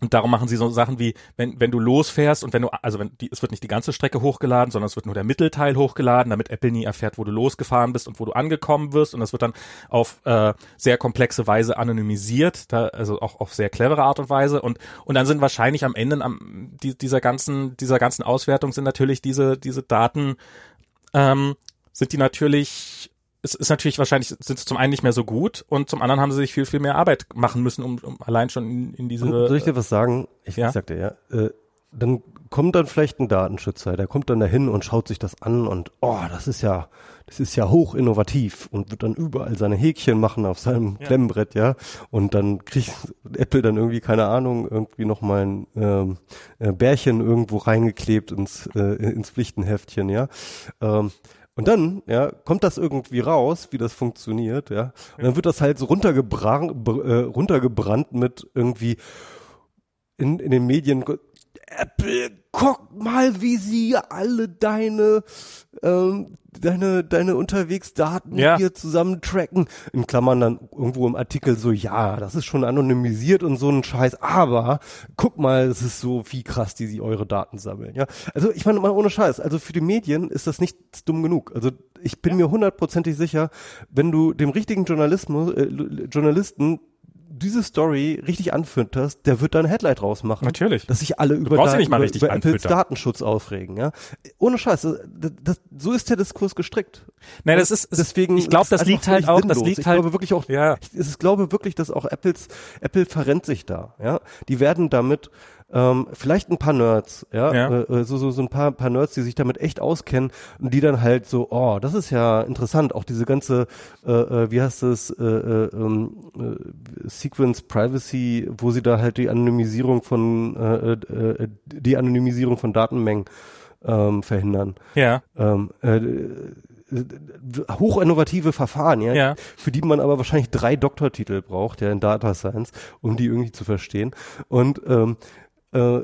und darum machen sie so Sachen wie, wenn, wenn du losfährst und wenn du, also wenn die, es wird nicht die ganze Strecke hochgeladen, sondern es wird nur der Mittelteil hochgeladen, damit Apple nie erfährt, wo du losgefahren bist und wo du angekommen wirst. Und das wird dann auf äh, sehr komplexe Weise anonymisiert, da, also auch auf sehr clevere Art und Weise. Und, und dann sind wahrscheinlich am Ende am, die, dieser ganzen, dieser ganzen Auswertung sind natürlich diese, diese Daten, ähm, sind die natürlich es ist natürlich wahrscheinlich sind es zum einen nicht mehr so gut und zum anderen haben sie sich viel viel mehr Arbeit machen müssen, um, um allein schon in, in diese. Soll ich dir was sagen? Ich ja? sagte ja. Äh, dann kommt dann vielleicht ein Datenschützer, der kommt dann dahin und schaut sich das an und oh, das ist ja, das ist ja hoch innovativ und wird dann überall seine Häkchen machen auf seinem ja. Klemmbrett, ja. Und dann kriegt Apple dann irgendwie keine Ahnung irgendwie noch mal ein ähm, äh, Bärchen irgendwo reingeklebt ins äh, ins Pflichtenheftchen, ja. Ähm, und dann, ja, kommt das irgendwie raus, wie das funktioniert, ja. Und dann wird das halt so runtergebrannt, äh, runtergebrannt mit irgendwie in, in den Medien Apple, guck mal, wie sie alle deine, ähm, deine, deine Unterwegsdaten ja. hier zusammen tracken. In Klammern dann irgendwo im Artikel so, ja, das ist schon anonymisiert und so ein Scheiß, aber guck mal, es ist so, wie krass, die sie eure Daten sammeln, ja. Also ich meine mal ohne Scheiß, also für die Medien ist das nicht dumm genug. Also ich bin ja. mir hundertprozentig sicher, wenn du dem richtigen Journalismus, äh, Journalisten diese Story richtig anfütterst, der wird da ein Headlight rausmachen. Natürlich. Dass sich alle über, da, über, über Apples Datenschutz aufregen, ja. Ohne Scheiß, das, das, so ist der Diskurs gestrickt. Nein, das ist, deswegen, ich glaube, das liegt halt auch, sinnlos. das liegt ich halt. Ich glaube wirklich auch, ja. ich, ich glaube wirklich, dass auch Apples, Apple verrennt sich da, ja. Die werden damit, ähm, vielleicht ein paar Nerds, ja, ja. Äh, äh, so, so, so ein paar, paar Nerds, die sich damit echt auskennen und die dann halt so, oh, das ist ja interessant, auch diese ganze, äh, äh, wie heißt das, äh, äh, ähm, äh, Sequence Privacy, wo sie da halt die Anonymisierung von, äh, äh, die Anonymisierung von Datenmengen ähm, verhindern. Ja. Ähm, äh, hochinnovative Verfahren, ja, ja, für die man aber wahrscheinlich drei Doktortitel braucht, ja, in Data Science, um die irgendwie zu verstehen. Und ähm, äh,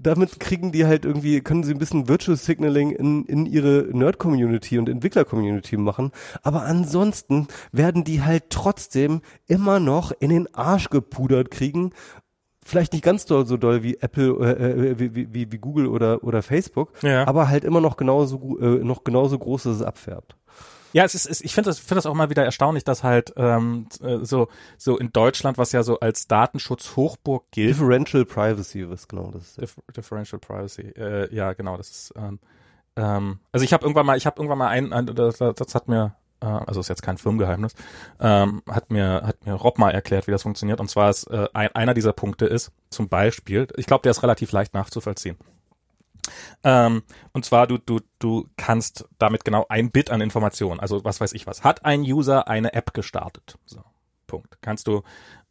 damit kriegen die halt irgendwie, können sie ein bisschen Virtual Signaling in, in ihre Nerd-Community und Entwickler-Community machen. Aber ansonsten werden die halt trotzdem immer noch in den Arsch gepudert kriegen. Vielleicht nicht ganz doll, so doll wie Apple, äh, äh wie, wie, wie Google oder, oder Facebook, ja. aber halt immer noch genauso, äh, noch genauso groß, dass es abfärbt. Ja, es ist, es, ich finde das, finde das auch mal wieder erstaunlich, dass halt ähm, äh, so so in Deutschland, was ja so als Datenschutz-Hochburg gilt. Differential Privacy, was genau das ist. Dif Differential Privacy, äh, ja genau, das ist. Ähm, ähm, also ich habe irgendwann mal, ich habe irgendwann mal ein, ein das, das hat mir äh, also ist jetzt kein Firmengeheimnis, ähm, hat mir hat mir Rob mal erklärt, wie das funktioniert. Und zwar ist äh, ein, einer dieser Punkte ist zum Beispiel, ich glaube, der ist relativ leicht nachzuvollziehen. Ähm, und zwar, du, du, du kannst damit genau ein Bit an Informationen, also was weiß ich was, hat ein User eine App gestartet. So, Punkt. Kannst du,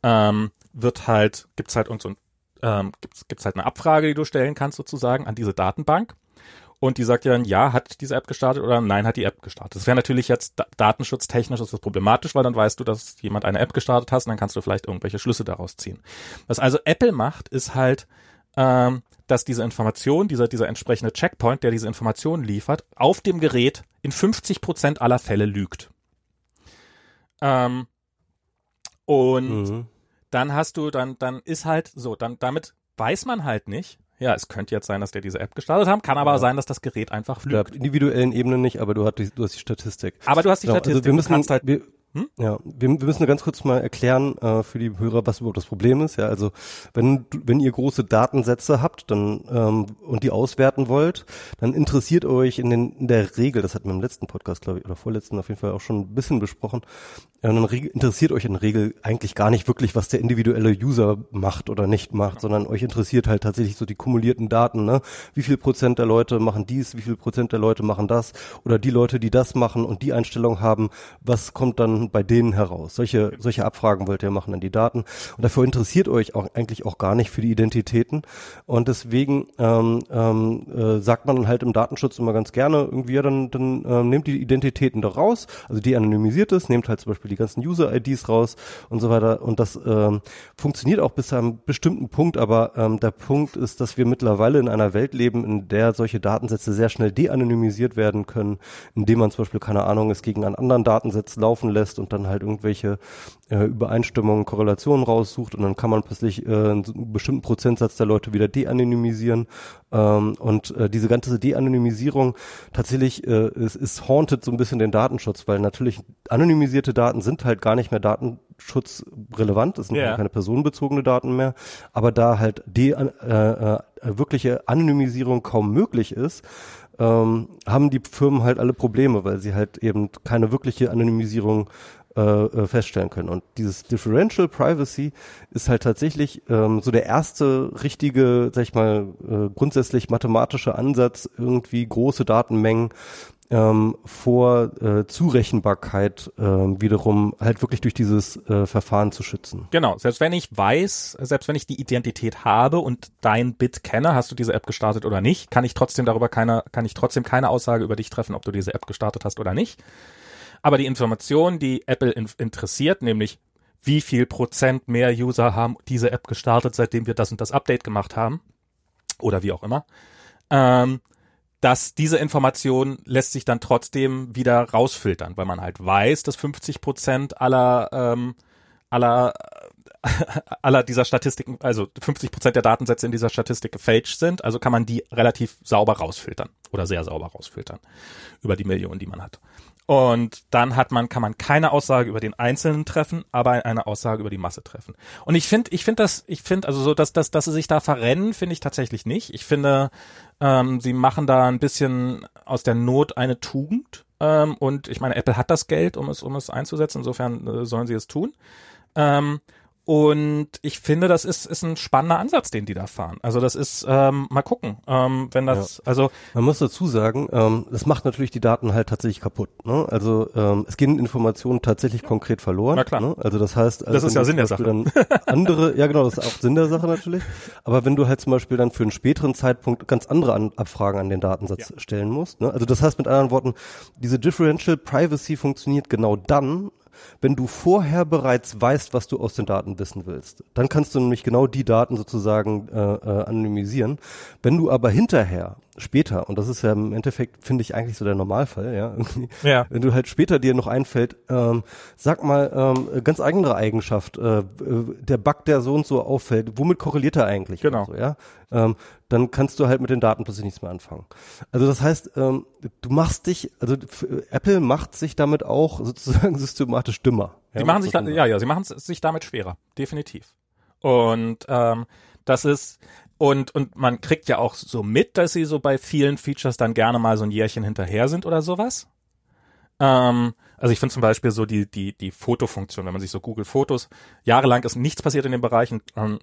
ähm, wird halt, gibt's halt und so, ähm, gibt's, gibt's halt eine Abfrage, die du stellen kannst sozusagen an diese Datenbank. und die sagt ja dann, ja, hat diese App gestartet oder nein, hat die App gestartet. Das wäre natürlich jetzt da datenschutztechnisch ist das problematisch, weil dann weißt du, dass jemand eine App gestartet hat und dann kannst du vielleicht irgendwelche Schlüsse daraus ziehen. Was also Apple macht, ist halt, ähm, dass diese Information, dieser, dieser entsprechende Checkpoint, der diese Information liefert, auf dem Gerät in 50 Prozent aller Fälle lügt. Ähm, und mhm. dann hast du, dann, dann ist halt so, dann damit weiß man halt nicht, ja, es könnte jetzt sein, dass der diese App gestartet haben, kann aber ja. sein, dass das Gerät einfach lügt. Ja, individuellen Ebene nicht, aber du hast die, du hast die Statistik. Aber du hast die genau, Statistik. Also wir müssen, halt, wir, hm? Ja, wir, wir müssen ganz kurz mal erklären äh, für die Hörer, was überhaupt das Problem ist. Ja, also wenn wenn ihr große Datensätze habt, dann ähm, und die auswerten wollt, dann interessiert euch in, den, in der Regel, das hatten wir im letzten Podcast, glaube ich, oder vorletzten auf jeden Fall auch schon ein bisschen besprochen, ja, dann interessiert euch in der Regel eigentlich gar nicht wirklich, was der individuelle User macht oder nicht macht, sondern euch interessiert halt tatsächlich so die kumulierten Daten. Ne? Wie viel Prozent der Leute machen dies, wie viel Prozent der Leute machen das oder die Leute, die das machen und die Einstellung haben, was kommt dann bei denen heraus? Solche, solche Abfragen wollt ihr machen an die Daten. Und dafür interessiert euch auch eigentlich auch gar nicht für die Identitäten. Und deswegen ähm, ähm, äh, sagt man halt im Datenschutz immer ganz gerne irgendwie, ja, dann, dann ähm, nehmt die Identitäten da raus, also die anonymisiert ist, nehmt halt zum Beispiel die ganzen User-IDs raus und so weiter. Und das ähm, funktioniert auch bis zu einem bestimmten Punkt, aber ähm, der Punkt ist, dass wir mittlerweile in einer Welt leben, in der solche Datensätze sehr schnell de-anonymisiert werden können, indem man zum Beispiel, keine Ahnung, es gegen einen anderen Datensatz laufen lässt lässt und dann halt irgendwelche äh, Übereinstimmungen, Korrelationen raussucht und dann kann man plötzlich äh, einen bestimmten Prozentsatz der Leute wieder de-anonymisieren. Ähm, und äh, diese ganze De-Anonymisierung tatsächlich äh, ist, ist haunted so ein bisschen den Datenschutz, weil natürlich anonymisierte Daten sind halt gar nicht mehr datenschutzrelevant, das sind yeah. keine personenbezogene Daten mehr, aber da halt de, äh, äh, wirkliche Anonymisierung kaum möglich ist, ähm, haben die Firmen halt alle Probleme, weil sie halt eben keine wirkliche Anonymisierung äh, feststellen können. Und dieses Differential Privacy ist halt tatsächlich ähm, so der erste richtige, sag ich mal, äh, grundsätzlich mathematische Ansatz, irgendwie große Datenmengen ähm, vor äh, Zurechenbarkeit äh, wiederum halt wirklich durch dieses äh, Verfahren zu schützen. Genau, selbst wenn ich weiß, selbst wenn ich die Identität habe und dein Bit kenne, hast du diese App gestartet oder nicht, kann ich trotzdem darüber keine, kann ich trotzdem keine Aussage über dich treffen, ob du diese App gestartet hast oder nicht. Aber die Information, die Apple in interessiert, nämlich wie viel Prozent mehr User haben diese App gestartet, seitdem wir das und das Update gemacht haben, oder wie auch immer, ähm, dass diese Information lässt sich dann trotzdem wieder rausfiltern, weil man halt weiß, dass 50 Prozent aller ähm, aller aller dieser Statistiken, also 50 Prozent der Datensätze in dieser Statistik gefälscht sind, also kann man die relativ sauber rausfiltern oder sehr sauber rausfiltern über die Millionen, die man hat. Und dann hat man, kann man keine Aussage über den Einzelnen treffen, aber eine Aussage über die Masse treffen. Und ich finde, ich finde das, ich finde, also so, dass, dass, dass sie sich da verrennen, finde ich tatsächlich nicht. Ich finde, ähm, sie machen da ein bisschen aus der Not eine Tugend. Ähm, und ich meine, Apple hat das Geld, um es, um es einzusetzen. Insofern äh, sollen sie es tun. Ähm, und ich finde, das ist, ist ein spannender Ansatz, den die da fahren. Also das ist, ähm, mal gucken, ähm, wenn das, ja. also. Man muss dazu sagen, ähm, das macht natürlich die Daten halt tatsächlich kaputt. Ne? Also ähm, es gehen Informationen tatsächlich konkret verloren. Na klar. Ne? Also das heißt, also das ist ja Sinn der Sache. Dann andere, ja genau, das ist auch Sinn der Sache natürlich. Aber wenn du halt zum Beispiel dann für einen späteren Zeitpunkt ganz andere an Abfragen an den Datensatz ja. stellen musst. Ne? Also das heißt mit anderen Worten, diese Differential Privacy funktioniert genau dann, wenn du vorher bereits weißt, was du aus den Daten wissen willst. Dann kannst du nämlich genau die Daten sozusagen äh, äh, anonymisieren. Wenn du aber hinterher später, und das ist ja im Endeffekt, finde ich eigentlich so der Normalfall, ja, ja. wenn du halt später dir noch einfällt, ähm, sag mal, ähm, ganz andere Eigenschaft, äh, der Bug, der so und so auffällt, womit korreliert er eigentlich? Genau. So, ja? Ähm, dann kannst du halt mit den Daten plötzlich nichts mehr anfangen. Also das heißt, ähm, du machst dich, also Apple macht sich damit auch sozusagen systematisch dümmer. Sie ja, machen sich, da, ja, ja, sie machen es sich damit schwerer, definitiv. Und ähm, das ist, und, und man kriegt ja auch so mit, dass sie so bei vielen Features dann gerne mal so ein Jährchen hinterher sind oder sowas. Ähm, also ich finde zum Beispiel so die, die, die Fotofunktion, wenn man sich so Google Fotos, jahrelang ist nichts passiert in dem Bereich und ähm,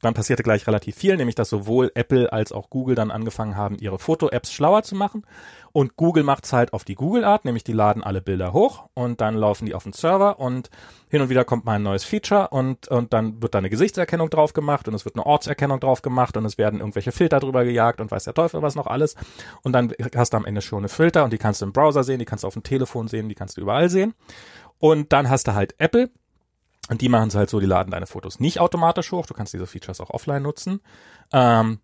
dann passierte gleich relativ viel, nämlich dass sowohl Apple als auch Google dann angefangen haben, ihre Foto-Apps schlauer zu machen. Und Google macht's halt auf die Google-Art, nämlich die laden alle Bilder hoch und dann laufen die auf den Server und hin und wieder kommt mal ein neues Feature und, und dann wird da eine Gesichtserkennung drauf gemacht und es wird eine Ortserkennung drauf gemacht und es werden irgendwelche Filter drüber gejagt und weiß der Teufel was noch alles. Und dann hast du am Ende schon eine Filter und die kannst du im Browser sehen, die kannst du auf dem Telefon sehen, die kannst du überall sehen. Und dann hast du halt Apple, und die machen es halt so, die laden deine Fotos nicht automatisch hoch. Du kannst diese Features auch offline nutzen. Ähm,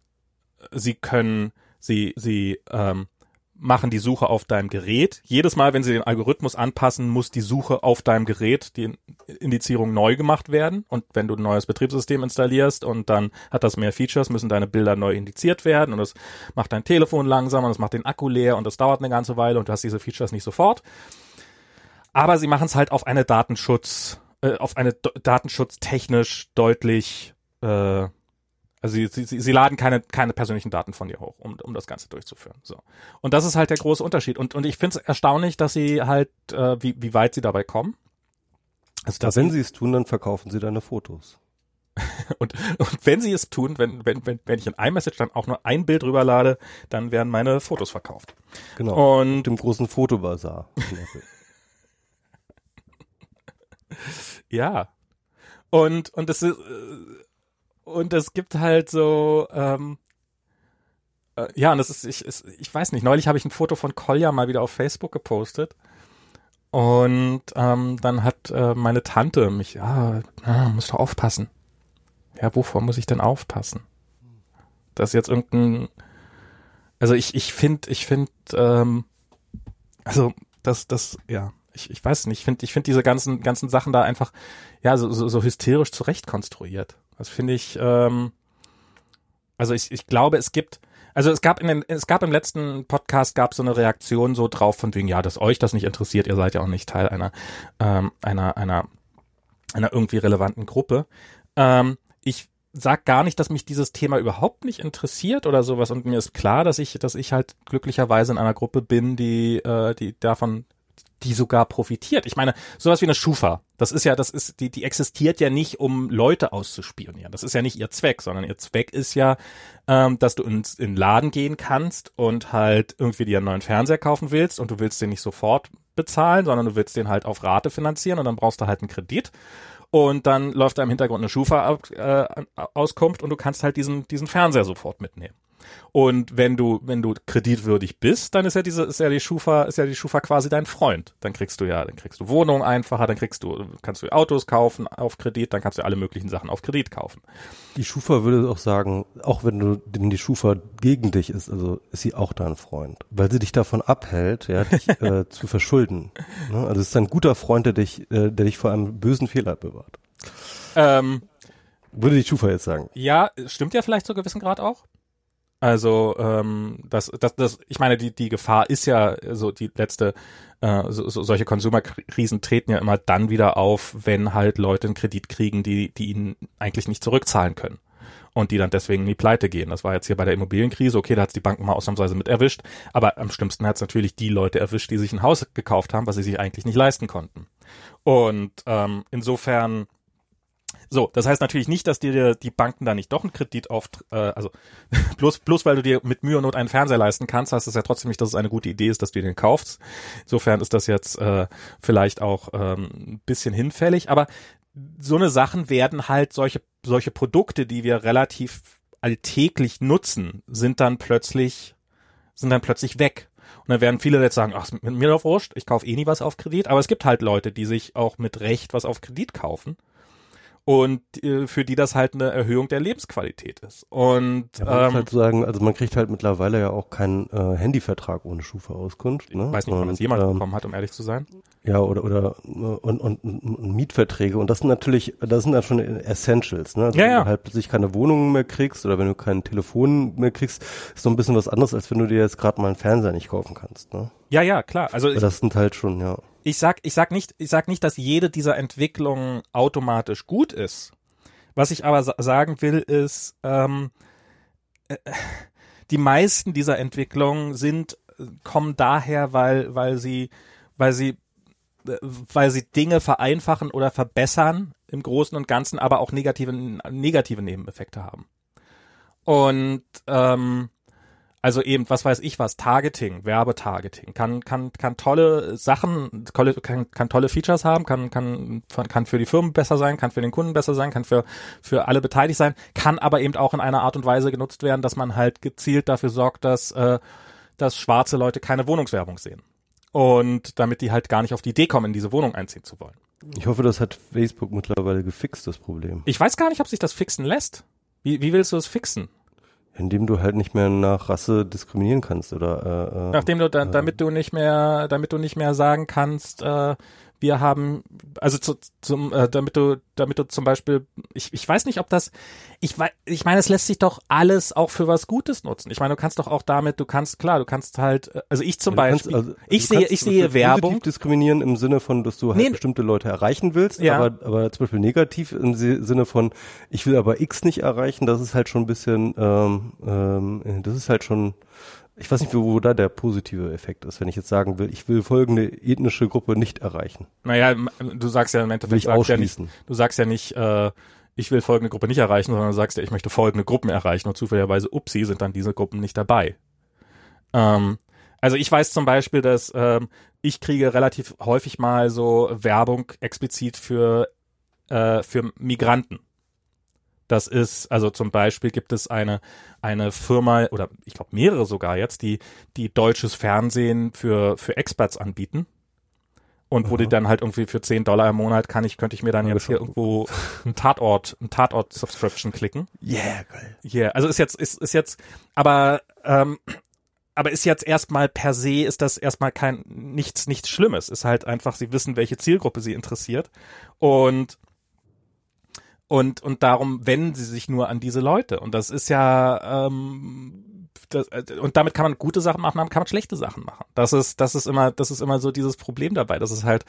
sie können, sie, sie ähm, machen die Suche auf deinem Gerät. Jedes Mal, wenn sie den Algorithmus anpassen, muss die Suche auf deinem Gerät, die Indizierung neu gemacht werden. Und wenn du ein neues Betriebssystem installierst und dann hat das mehr Features, müssen deine Bilder neu indiziert werden und das macht dein Telefon langsamer und das macht den Akku leer und das dauert eine ganze Weile und du hast diese Features nicht sofort. Aber sie machen es halt auf eine Datenschutz, äh, auf eine datenschutztechnisch deutlich äh, also sie, sie, sie laden keine, keine persönlichen Daten von dir hoch, um, um das Ganze durchzuführen. So. Und das ist halt der große Unterschied. Und, und ich finde es erstaunlich, dass sie halt, äh, wie, wie weit sie dabei kommen. Also, dass wenn sie es tun, dann verkaufen sie deine Fotos. und, und wenn sie es tun, wenn, wenn, wenn, wenn ich in iMessage dann auch nur ein Bild rüberlade, dann werden meine Fotos verkauft. Genau. Und dem großen Fotobazar. ja. Und, und das ist, äh, und es gibt halt so, ähm, äh, ja, und das ist, ich, ist, ich weiß nicht, neulich habe ich ein Foto von Kolja mal wieder auf Facebook gepostet. Und ähm, dann hat äh, meine Tante mich, ja, ah, musst du aufpassen. Ja, wovor muss ich denn aufpassen? Das ist jetzt irgendein, also ich, ich finde, ich finde, ähm, also das, das, ja, ich, ich weiß nicht, ich finde, ich finde diese ganzen, ganzen Sachen da einfach, ja, so, so, so hysterisch zurechtkonstruiert. Das finde ich, ähm, also ich, ich glaube, es gibt, also es gab in den, es gab im letzten Podcast gab so eine Reaktion so drauf von wegen, ja, dass euch das nicht interessiert, ihr seid ja auch nicht Teil einer, ähm, einer, einer, einer irgendwie relevanten Gruppe. Ähm, ich sag gar nicht, dass mich dieses Thema überhaupt nicht interessiert oder sowas und mir ist klar, dass ich, dass ich halt glücklicherweise in einer Gruppe bin, die, äh, die davon die sogar profitiert. Ich meine, sowas wie eine Schufa, das ist ja, das ist, die, die existiert ja nicht, um Leute auszuspionieren. Das ist ja nicht ihr Zweck, sondern ihr Zweck ist ja, ähm, dass du ins, in den Laden gehen kannst und halt irgendwie dir einen neuen Fernseher kaufen willst und du willst den nicht sofort bezahlen, sondern du willst den halt auf Rate finanzieren und dann brauchst du halt einen Kredit. Und dann läuft da im Hintergrund eine Schufa-Auskunft äh, und du kannst halt diesen, diesen Fernseher sofort mitnehmen. Und wenn du, wenn du kreditwürdig bist, dann ist ja diese, ist ja die Schufa, ist ja die Schufa quasi dein Freund. Dann kriegst du ja, dann kriegst du Wohnungen einfacher, dann kriegst du, kannst du Autos kaufen auf Kredit, dann kannst du alle möglichen Sachen auf Kredit kaufen. Die Schufa würde auch sagen, auch wenn du, wenn die Schufa gegen dich ist, also ist sie auch dein Freund, weil sie dich davon abhält, ja, dich äh, zu verschulden. Ne? Also es ist ein guter Freund, der dich, äh, der dich vor einem bösen Fehler bewahrt. Ähm, würde die Schufa jetzt sagen. Ja, stimmt ja vielleicht zu gewissen Grad auch. Also ähm, das, das, das, ich meine, die die Gefahr ist ja so die letzte. Äh, so, so, solche Konsumerkrisen treten ja immer dann wieder auf, wenn halt Leute einen Kredit kriegen, die die ihnen eigentlich nicht zurückzahlen können und die dann deswegen in die Pleite gehen. Das war jetzt hier bei der Immobilienkrise. Okay, da hat die Banken mal ausnahmsweise mit erwischt, aber am schlimmsten hat es natürlich die Leute erwischt, die sich ein Haus gekauft haben, was sie sich eigentlich nicht leisten konnten. Und ähm, insofern so, das heißt natürlich nicht, dass dir die Banken da nicht doch einen Kredit auf, äh, also bloß, bloß weil du dir mit Mühe und Not einen Fernseher leisten kannst, heißt das ja trotzdem nicht, dass es eine gute Idee ist, dass du den kaufst. Insofern ist das jetzt äh, vielleicht auch ähm, ein bisschen hinfällig, aber so eine Sachen werden halt solche, solche Produkte, die wir relativ alltäglich nutzen, sind dann plötzlich, sind dann plötzlich weg. Und dann werden viele jetzt sagen, ach, mit mir doch wurscht, ich kaufe eh nie was auf Kredit. Aber es gibt halt Leute, die sich auch mit Recht was auf Kredit kaufen und äh, für die das halt eine Erhöhung der Lebensqualität ist. Und ja, man ähm, halt sagen, also man kriegt halt mittlerweile ja auch keinen äh, Handyvertrag ohne Schufa-Auskunft. Ne? Ich weiß nicht, ob man das jemand ähm, bekommen hat, um ehrlich zu sein. Ja, oder oder und, und, und Mietverträge und das sind natürlich, das sind dann schon Essentials, ne? Also ja, ja. Wenn du halt plötzlich keine Wohnung mehr kriegst oder wenn du kein Telefon mehr kriegst, ist so ein bisschen was anderes, als wenn du dir jetzt gerade mal einen Fernseher nicht kaufen kannst, ne? Ja, ja, klar. Also ich, das sind halt schon, ja. Ich sag, ich sag nicht, ich sag nicht, dass jede dieser Entwicklungen automatisch gut ist. Was ich aber sa sagen will, ist, ähm, äh, die meisten dieser Entwicklungen sind, kommen daher, weil, weil sie, weil sie weil sie Dinge vereinfachen oder verbessern im Großen und Ganzen, aber auch negative, negative Nebeneffekte haben. Und ähm, also eben, was weiß ich was, Targeting, Werbetargeting, kann, kann, kann tolle Sachen, tolle, kann, kann tolle Features haben, kann, kann, kann für die Firmen besser sein, kann für den Kunden besser sein, kann für, für alle beteiligt sein, kann aber eben auch in einer Art und Weise genutzt werden, dass man halt gezielt dafür sorgt, dass, äh, dass schwarze Leute keine Wohnungswerbung sehen. Und damit die halt gar nicht auf die Idee kommen, in diese Wohnung einziehen zu wollen. Ich hoffe, das hat Facebook mittlerweile gefixt, das Problem. Ich weiß gar nicht, ob sich das fixen lässt. Wie, wie willst du es fixen? Indem du halt nicht mehr nach Rasse diskriminieren kannst oder äh, äh nachdem du da, äh, damit du nicht mehr damit du nicht mehr sagen kannst äh, wir haben, also zu, zum, äh, damit du, damit du zum Beispiel, ich, ich weiß nicht, ob das, ich weiß, ich meine, es lässt sich doch alles auch für was Gutes nutzen. Ich meine, du kannst doch auch damit, du kannst, klar, du kannst halt, äh, also ich zum ja, Beispiel, kannst, also, ich sehe, ich sehe Werbung. diskriminieren im Sinne von, dass du halt nee, bestimmte Leute erreichen willst, ja. aber, aber zum Beispiel negativ im Sinne von, ich will aber X nicht erreichen, das ist halt schon ein bisschen, ähm, ähm, das ist halt schon, ich weiß nicht, wo, wo da der positive Effekt ist, wenn ich jetzt sagen will, ich will folgende ethnische Gruppe nicht erreichen. Naja, du sagst ja im Endeffekt, will ich ja nicht, du sagst ja nicht, äh, ich will folgende Gruppe nicht erreichen, sondern du sagst ja, ich möchte folgende Gruppen erreichen und zufälligerweise, upsie, sind dann diese Gruppen nicht dabei. Ähm, also ich weiß zum Beispiel, dass ähm, ich kriege relativ häufig mal so Werbung explizit für, äh, für Migranten. Das ist, also zum Beispiel gibt es eine, eine Firma oder ich glaube mehrere sogar jetzt, die, die deutsches Fernsehen für, für Experts anbieten. Und wo die dann halt irgendwie für 10 Dollar im Monat kann ich, könnte ich mir dann jetzt hier irgendwo ein Tatort, ein Tatort-Subscription klicken. Yeah, geil. Yeah, also ist jetzt, ist, ist jetzt, aber, ähm, aber ist jetzt erstmal per se, ist das erstmal kein, nichts, nichts Schlimmes. Ist halt einfach, sie wissen, welche Zielgruppe sie interessiert. Und und, und darum wenden sie sich nur an diese Leute. Und das ist ja, ähm, das, äh, und damit kann man gute Sachen machen, damit kann man schlechte Sachen machen. Das ist, das ist immer, das ist immer so dieses Problem dabei. Das ist halt,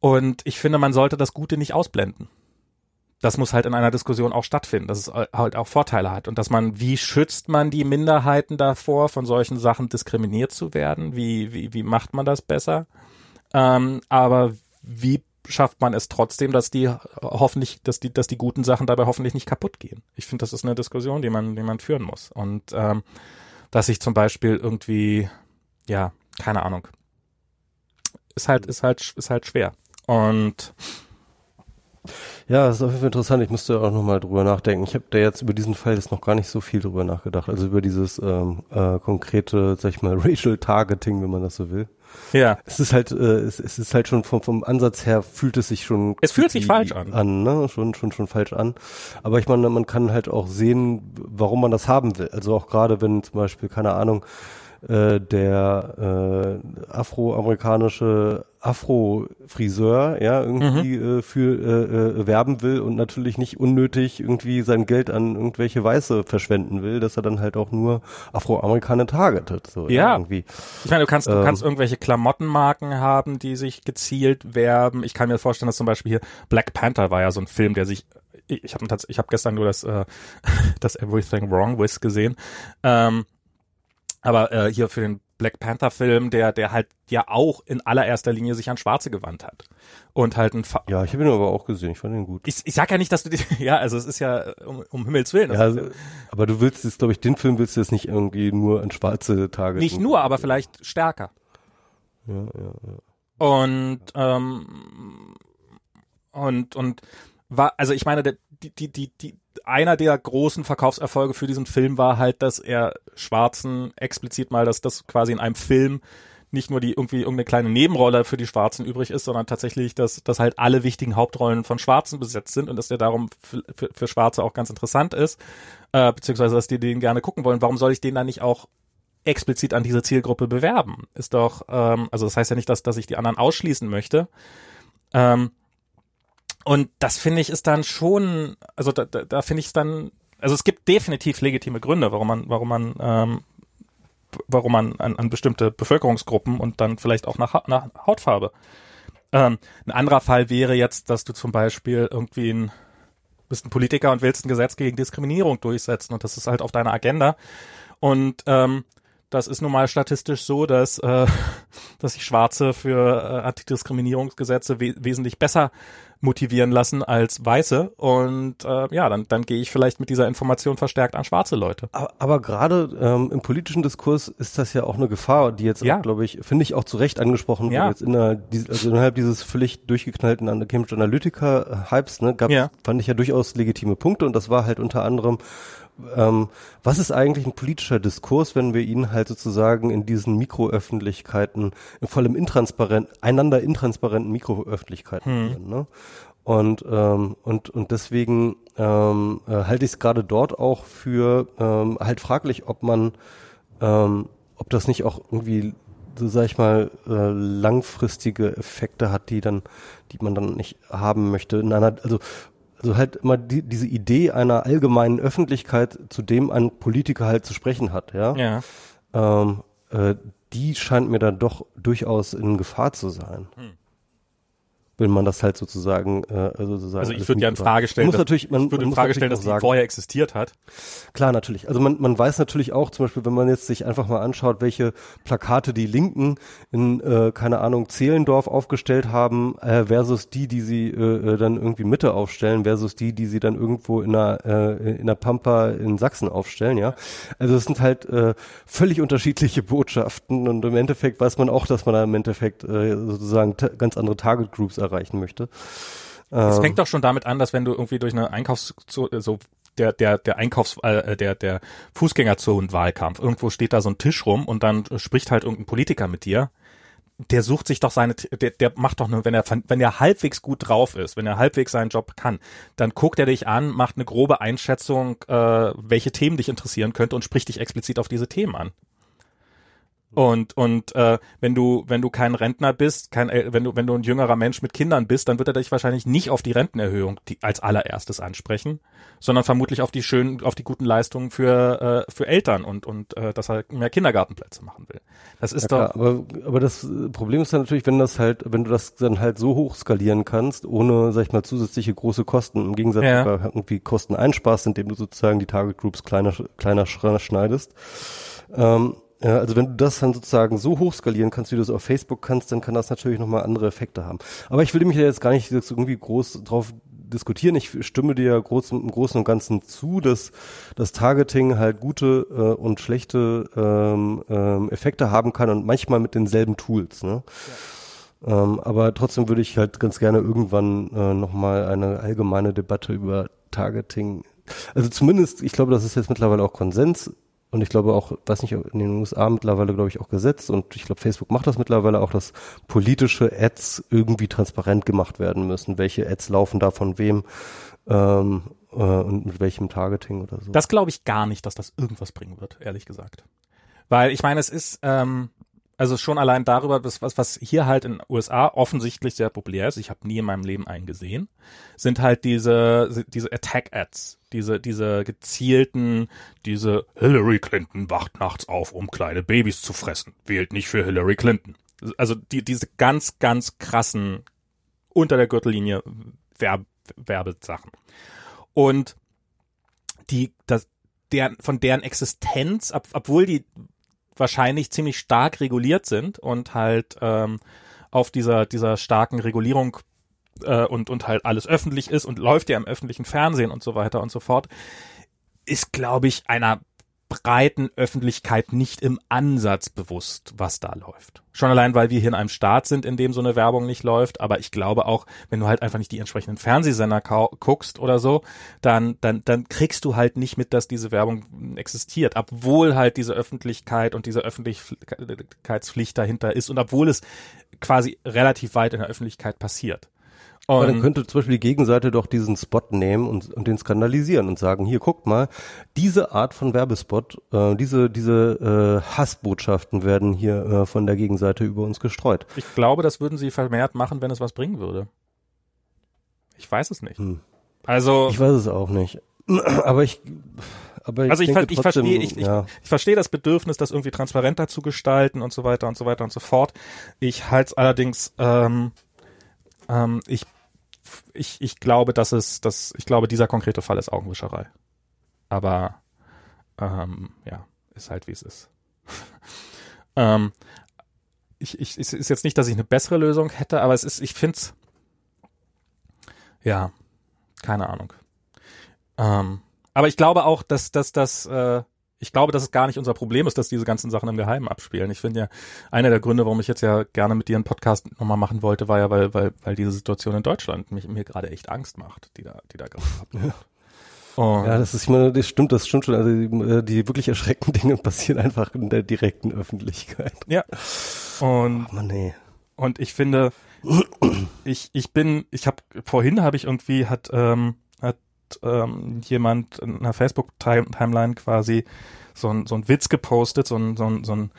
und ich finde, man sollte das Gute nicht ausblenden. Das muss halt in einer Diskussion auch stattfinden, dass es halt auch Vorteile hat und dass man, wie schützt man die Minderheiten davor, von solchen Sachen diskriminiert zu werden? Wie, wie, wie macht man das besser? Ähm, aber wie schafft man es trotzdem, dass die hoffentlich, dass die, dass die guten Sachen dabei hoffentlich nicht kaputt gehen. Ich finde, das ist eine Diskussion, die man, die man führen muss. Und ähm, dass ich zum Beispiel irgendwie, ja, keine Ahnung, ist halt, ist halt, ist halt schwer. Und ja, das ist auf jeden Fall interessant. Ich musste auch nochmal drüber nachdenken. Ich habe da jetzt über diesen Fall jetzt noch gar nicht so viel drüber nachgedacht. Also über dieses ähm, äh, konkrete, sag ich mal, Racial Targeting, wenn man das so will. Ja. Es ist halt, äh, es, es ist halt schon vom, vom Ansatz her fühlt es sich schon. Es fühlt sich falsch an. an ne? Schon, schon, schon falsch an. Aber ich meine, man kann halt auch sehen, warum man das haben will. Also auch gerade wenn zum Beispiel, keine Ahnung, äh, der äh, afroamerikanische Afro-Friseur, ja, irgendwie mhm. äh, für äh, äh, werben will und natürlich nicht unnötig irgendwie sein Geld an irgendwelche Weiße verschwenden will, dass er dann halt auch nur Afroamerikaner targetet. So, ja, ja irgendwie. Ich meine, du kannst, du ähm, kannst irgendwelche Klamottenmarken haben, die sich gezielt werben. Ich kann mir vorstellen, dass zum Beispiel hier Black Panther war ja so ein Film, der sich ich habe ich hab gestern nur das, äh, das Everything Wrong With gesehen. Ähm, aber äh, hier für den Black Panther Film, der der halt ja auch in allererster Linie sich an Schwarze gewandt hat. Und halt ein Fa ja ich habe ihn aber auch gesehen ich fand ihn gut. Ich, ich sag ja nicht dass du die, ja also es ist ja um, um Himmels willen ja, also, aber du willst jetzt glaube ich den Film willst du jetzt nicht irgendwie nur an schwarze Tage nicht nur aber vielleicht stärker. Ja ja ja. Und ähm, und und war also ich meine die die die die einer der großen Verkaufserfolge für diesen Film war halt, dass er Schwarzen explizit mal, dass das quasi in einem Film nicht nur die irgendwie irgendeine kleine Nebenrolle für die Schwarzen übrig ist, sondern tatsächlich, dass, dass halt alle wichtigen Hauptrollen von Schwarzen besetzt sind und dass der darum für, für, für Schwarze auch ganz interessant ist, äh, beziehungsweise dass die den gerne gucken wollen. Warum soll ich den dann nicht auch explizit an diese Zielgruppe bewerben? Ist doch, ähm, also das heißt ja nicht, dass, dass ich die anderen ausschließen möchte. Ähm, und das finde ich ist dann schon, also da, da, da finde ich es dann, also es gibt definitiv legitime Gründe, warum man, warum man, ähm, warum man an, an bestimmte Bevölkerungsgruppen und dann vielleicht auch nach, nach Hautfarbe. Ähm, ein anderer Fall wäre jetzt, dass du zum Beispiel irgendwie ein bist ein Politiker und willst ein Gesetz gegen Diskriminierung durchsetzen und das ist halt auf deiner Agenda und ähm, das ist nun mal statistisch so, dass, äh, dass sich Schwarze für äh, Antidiskriminierungsgesetze we wesentlich besser motivieren lassen als Weiße. Und äh, ja, dann, dann gehe ich vielleicht mit dieser Information verstärkt an schwarze Leute. Aber, aber gerade ähm, im politischen Diskurs ist das ja auch eine Gefahr, die jetzt, Ja. glaube ich, finde ich auch zu Recht angesprochen wurde. Ja. Jetzt in der, also innerhalb dieses völlig durchgeknallten Cambridge Analytica-Hypes, ne, gab, Ja. fand ich ja durchaus legitime Punkte und das war halt unter anderem, ähm, was ist eigentlich ein politischer Diskurs, wenn wir ihn halt sozusagen in diesen Mikroöffentlichkeiten, vor allem intransparent, einander intransparenten Mikroöffentlichkeiten führen, ne? Und, ähm, und, und deswegen ähm, äh, halte ich es gerade dort auch für ähm, halt fraglich, ob man, ähm, ob das nicht auch irgendwie, so sag ich mal, äh, langfristige Effekte hat, die dann, die man dann nicht haben möchte. In einer, also, also halt immer die, diese Idee einer allgemeinen Öffentlichkeit, zu dem ein Politiker halt zu sprechen hat, ja. Ja. Ähm, äh, die scheint mir dann doch durchaus in Gefahr zu sein. Wenn man das halt sozusagen, äh, also sozusagen. Also ich würde ja in. Frage stellen, man muss dass- natürlich, man, ich würde in Frage stellen, dass die vorher existiert hat. Klar, natürlich. Also man, man weiß natürlich auch, zum Beispiel, wenn man jetzt sich einfach mal anschaut, welche Plakate die Linken in, äh, keine Ahnung, Zehlendorf aufgestellt haben, äh, versus die, die sie äh, äh, dann irgendwie Mitte aufstellen, versus die, die sie dann irgendwo in der, äh, in der Pampa in Sachsen aufstellen, ja. Also es sind halt äh, völlig unterschiedliche Botschaften und im Endeffekt weiß man auch, dass man da im Endeffekt äh, sozusagen ganz andere Target Groups erreichen möchte. Es Ähm, fängt doch schon damit an, dass wenn du irgendwie durch eine Einkaufs so der der der Einkaufs äh, der der Fußgängerzonenwahlkampf irgendwo steht da so ein Tisch rum und dann spricht halt irgendein Politiker mit dir. Der sucht sich doch seine der der macht doch nur wenn er wenn er halbwegs gut drauf ist, wenn er halbwegs seinen Job kann, dann guckt er dich an, macht eine grobe Einschätzung, äh, welche Themen dich interessieren könnte und spricht dich explizit auf diese Themen an. Und und äh, wenn du wenn du kein Rentner bist, kein El- wenn du wenn du ein jüngerer Mensch mit Kindern bist, dann wird er dich wahrscheinlich nicht auf die Rentenerhöhung die, als allererstes ansprechen, sondern vermutlich auf die schönen auf die guten Leistungen für äh, für Eltern und und äh, dass er mehr Kindergartenplätze machen will. Das ist Ja, doch klar, aber, aber das äh, Problem ist dann natürlich, wenn das halt, wenn du das dann halt so hoch skalieren kannst, ohne, sag ich mal, zusätzliche große Kosten, im Gegensatz Ja. irgendwie Kosten einsparst, indem du sozusagen die Target Groups kleiner, kleiner schneidest. Ähm, ja, also wenn du das dann sozusagen so hoch skalieren kannst, wie du es auf Facebook kannst, dann kann das natürlich nochmal andere Effekte haben. Aber ich will mich ja jetzt gar nicht irgendwie groß drauf diskutieren. Ich stimme dir ja groß, im Großen und Ganzen zu, dass das Targeting halt gute äh, und schlechte ähm, ähm, Effekte haben kann und manchmal mit denselben Tools. Ne? Ähm, aber trotzdem würde ich halt ganz gerne irgendwann äh, nochmal eine allgemeine Debatte über Targeting. Also zumindest, ich glaube, das ist jetzt mittlerweile auch Konsens und ich glaube auch, weiß nicht, in den USA mittlerweile, glaube ich, auch Gesetz und ich glaube, Facebook macht das mittlerweile auch, dass politische Ads irgendwie transparent gemacht werden müssen. Welche Ads laufen da von wem ähm, äh, und mit welchem Targeting oder so. Das glaube ich gar nicht, dass das irgendwas bringen wird, ehrlich gesagt. Weil ich meine, es ist, ähm, also schon allein darüber, was, was, was hier halt in den USA offensichtlich sehr populär ist, ich habe nie in meinem Leben einen gesehen, sind halt diese, diese Attack-Ads, diese, diese gezielten, diese Hillary Clinton wacht nachts auf, um kleine Babys zu fressen, wählt nicht für Hillary Clinton. Also die, diese ganz, ganz krassen unter der Gürtellinie Werb Werbesachen. Und die, das, deren, von deren Existenz, ob, obwohl die wahrscheinlich ziemlich stark reguliert sind und halt ähm, auf dieser, dieser starken Regulierung äh, und, und halt alles öffentlich ist und läuft ja im öffentlichen Fernsehen und so weiter und so fort, ist, glaube ich, einer breiten Öffentlichkeit nicht im Ansatz bewusst, was da läuft. Schon allein, weil wir hier in einem Staat sind, in dem so eine Werbung nicht läuft, aber ich glaube auch, wenn du halt einfach nicht die entsprechenden Fernsehsender guckst oder so, dann, dann, dann kriegst du halt nicht mit, dass diese Werbung existiert, obwohl halt diese Öffentlichkeit und diese Öffentlichkeitspflicht dahinter ist und obwohl es quasi relativ weit in der Öffentlichkeit passiert. Aber dann könnte zum Beispiel die Gegenseite doch diesen Spot nehmen und, und den skandalisieren und sagen, hier, guckt mal, diese Art von Werbespot, äh, diese, diese äh, Hassbotschaften werden hier äh, von der Gegenseite über uns gestreut. Ich glaube, das würden sie vermehrt machen, wenn es was bringen würde. Ich weiß es nicht. Hm. Also, Ich weiß es auch nicht. Aber ich, aber ich, also ich, ver ich verstehe, ich, ja. ich, ich verstehe das Bedürfnis, das irgendwie transparenter zu gestalten und so weiter und so weiter und so fort. Ich halte es allerdings, ähm, ähm, ich, ich, ich glaube, dass es, dass, ich glaube, dieser konkrete Fall ist Augenwischerei. Aber ähm, ja, ist halt wie es ist. Ähm, ich, ich, es ist jetzt nicht, dass ich eine bessere Lösung hätte, aber es ist, ich find's, ja, keine Ahnung. Ähm, aber ich glaube auch, dass, dass, dass, äh, ich glaube, dass es gar nicht unser Problem ist, dass diese ganzen Sachen im Geheimen abspielen. Ich finde ja, einer der Gründe, warum ich jetzt ja gerne mit dir einen Podcast nochmal machen wollte, war ja, weil, weil, weil diese Situation in Deutschland mich, mir gerade echt Angst macht, die da, die da gerade abläuft. Und ja, das ist, ich meine, das stimmt, das stimmt schon. Also die, äh, die wirklich erschreckenden Dinge passieren einfach in der direkten Öffentlichkeit. Ja. Und, oh Mann, nee. und ich finde, ich, ich bin, ich habe vorhin habe ich irgendwie hat, ähm, hat ähm, jemand in einer Facebook-Timeline quasi so ein, so ein Witz gepostet, so ein, so ein, so ein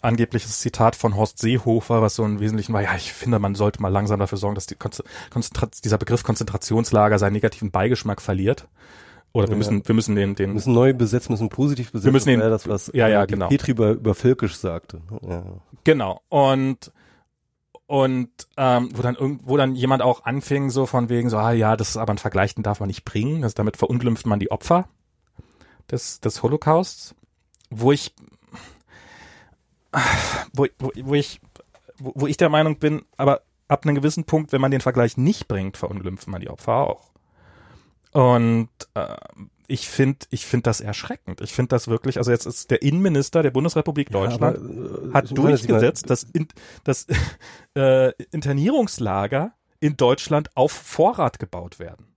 angebliches Zitat von Horst Seehofer, was so im Wesentlichen war, ja, ich finde, man sollte mal langsam dafür sorgen, dass die dieser Begriff Konzentrationslager seinen negativen Beigeschmack verliert. Oder wir ja. müssen, wir müssen den, den. Wir müssen neu besetzt, müssen positiv besetzt. Wir müssen den, das, was ja, ja, genau. Petri über, über Völkisch sagte. Ja. Genau. Und, und, ähm, wo dann irgendwo dann jemand auch anfing, so von wegen, so, ah, ja, das ist aber ein Vergleich, den darf man nicht bringen. Also damit verunglimpft man die Opfer des, des Holocausts. Wo ich, wo, wo, wo ich, wo, wo ich der Meinung bin, aber ab einem gewissen Punkt, wenn man den Vergleich nicht bringt, verunglimpft man die Opfer auch. Und äh, ich finde ich finde das erschreckend. Ich finde das wirklich, also jetzt ist der Innenminister der Bundesrepublik Deutschland ja, aber, äh, hat durchgesetzt, dass, in, dass äh, Internierungslager in Deutschland auf Vorrat gebaut werden.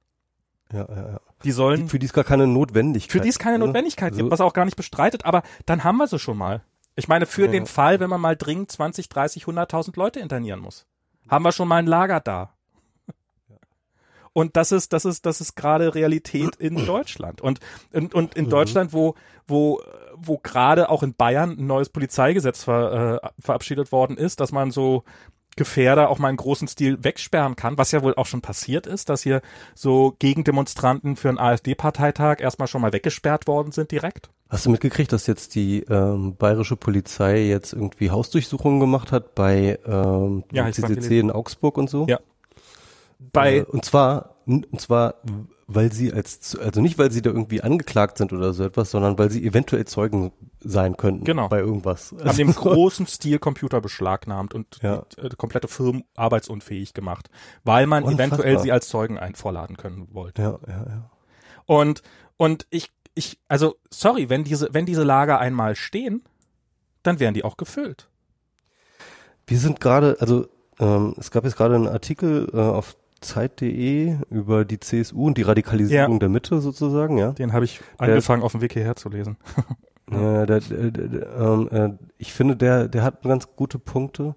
Ja, ja, ja. Die sollen. Für die es gar keine Notwendigkeit Für die es keine Notwendigkeit also, gibt, was auch gar nicht bestreitet, aber dann haben wir sie schon mal. Ich meine, für ja. den Fall, wenn man mal dringend 20, 30, 100.000 Leute internieren muss, haben wir schon mal ein Lager da. Und das ist, das ist, das ist gerade Realität in Deutschland. Und, und, und in mhm. Deutschland, wo, wo, wo gerade auch in Bayern ein neues Polizeigesetz ver, äh, verabschiedet worden ist, dass man so Gefährder auch mal in großen Stil wegsperren kann, was ja wohl auch schon passiert ist, dass hier so Gegendemonstranten für einen AfD-Parteitag erstmal schon mal weggesperrt worden sind direkt. Hast du mitgekriegt, dass jetzt die ähm, bayerische Polizei jetzt irgendwie Hausdurchsuchungen gemacht hat bei ähm, ja, CCC in Augsburg und so? Ja, bei äh, und zwar und zwar weil sie als also nicht weil sie da irgendwie angeklagt sind oder so etwas, sondern weil sie eventuell Zeugen sein könnten genau. bei irgendwas. Haben dem großen Stil Computer beschlagnahmt und ja. äh, komplette Firmen arbeitsunfähig gemacht, weil man Unfassbar. eventuell sie als Zeugen einvorladen können wollte. Ja, ja, ja. Und und ich ich also sorry, wenn diese wenn diese Lager einmal stehen, dann werden die auch gefüllt. Wir sind gerade, also ähm, es gab jetzt gerade einen Artikel äh, auf Zeit.de über die CSU und die Radikalisierung ja. der Mitte sozusagen, ja. Den habe ich angefangen der, auf dem Wiki herzulesen. ja, der, der, der, ähm, äh, ich finde, der, der hat ganz gute Punkte.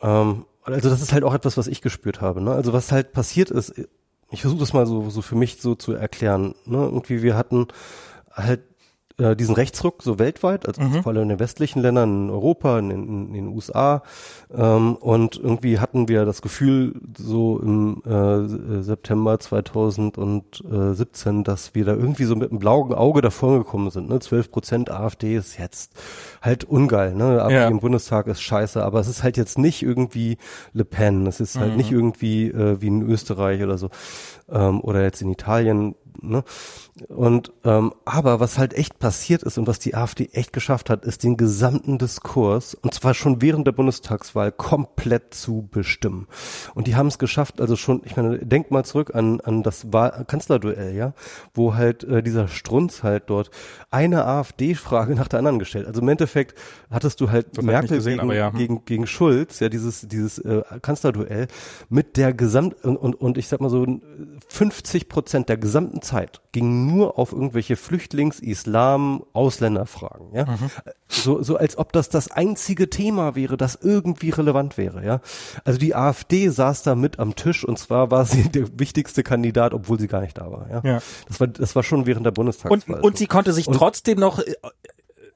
Ähm, also das ist halt auch etwas, was ich gespürt habe. Ne? Also was halt passiert ist, ich versuche das mal so, so für mich so zu erklären. Ne? Irgendwie wir hatten halt äh, diesen Rechtsruck so weltweit, also mhm. vor allem in den westlichen Ländern, in Europa, in, in, in den USA. Ähm, und irgendwie hatten wir das Gefühl, so im äh, September 2017, dass wir da irgendwie so mit einem blauen Auge davon gekommen sind. Ne? 12 Prozent AfD ist jetzt halt ungeil. Ne? AfD ja. im Bundestag ist scheiße, aber es ist halt jetzt nicht irgendwie Le Pen, es ist halt mhm. nicht irgendwie äh, wie in Österreich oder so ähm, oder jetzt in Italien. Ne? Und ähm, aber was halt echt passiert ist und was die AfD echt geschafft hat, ist den gesamten Diskurs und zwar schon während der Bundestagswahl komplett zu bestimmen. Und die haben es geschafft, also schon, ich meine, denk mal zurück an an das Wahl Kanzlerduell, ja, wo halt äh, dieser Strunz halt dort eine AfD-Frage nach der anderen gestellt. Also im Endeffekt hattest du halt das Merkel gesehen, gegen, ja. Hm. gegen gegen Schulz, ja, dieses dieses äh, Kanzlerduell mit der Gesamt und, und und ich sag mal so 50 Prozent der gesamten Zeit ging nur auf irgendwelche Flüchtlings-, Islam-, Ausländerfragen. Ja? Mhm. So, so als ob das das einzige Thema wäre, das irgendwie relevant wäre. Ja? Also die AfD saß da mit am Tisch und zwar war sie der wichtigste Kandidat, obwohl sie gar nicht da war. Ja? ja. Das war das war schon während der Bundestagswahl. Und, und sie konnte sich und, trotzdem noch äh,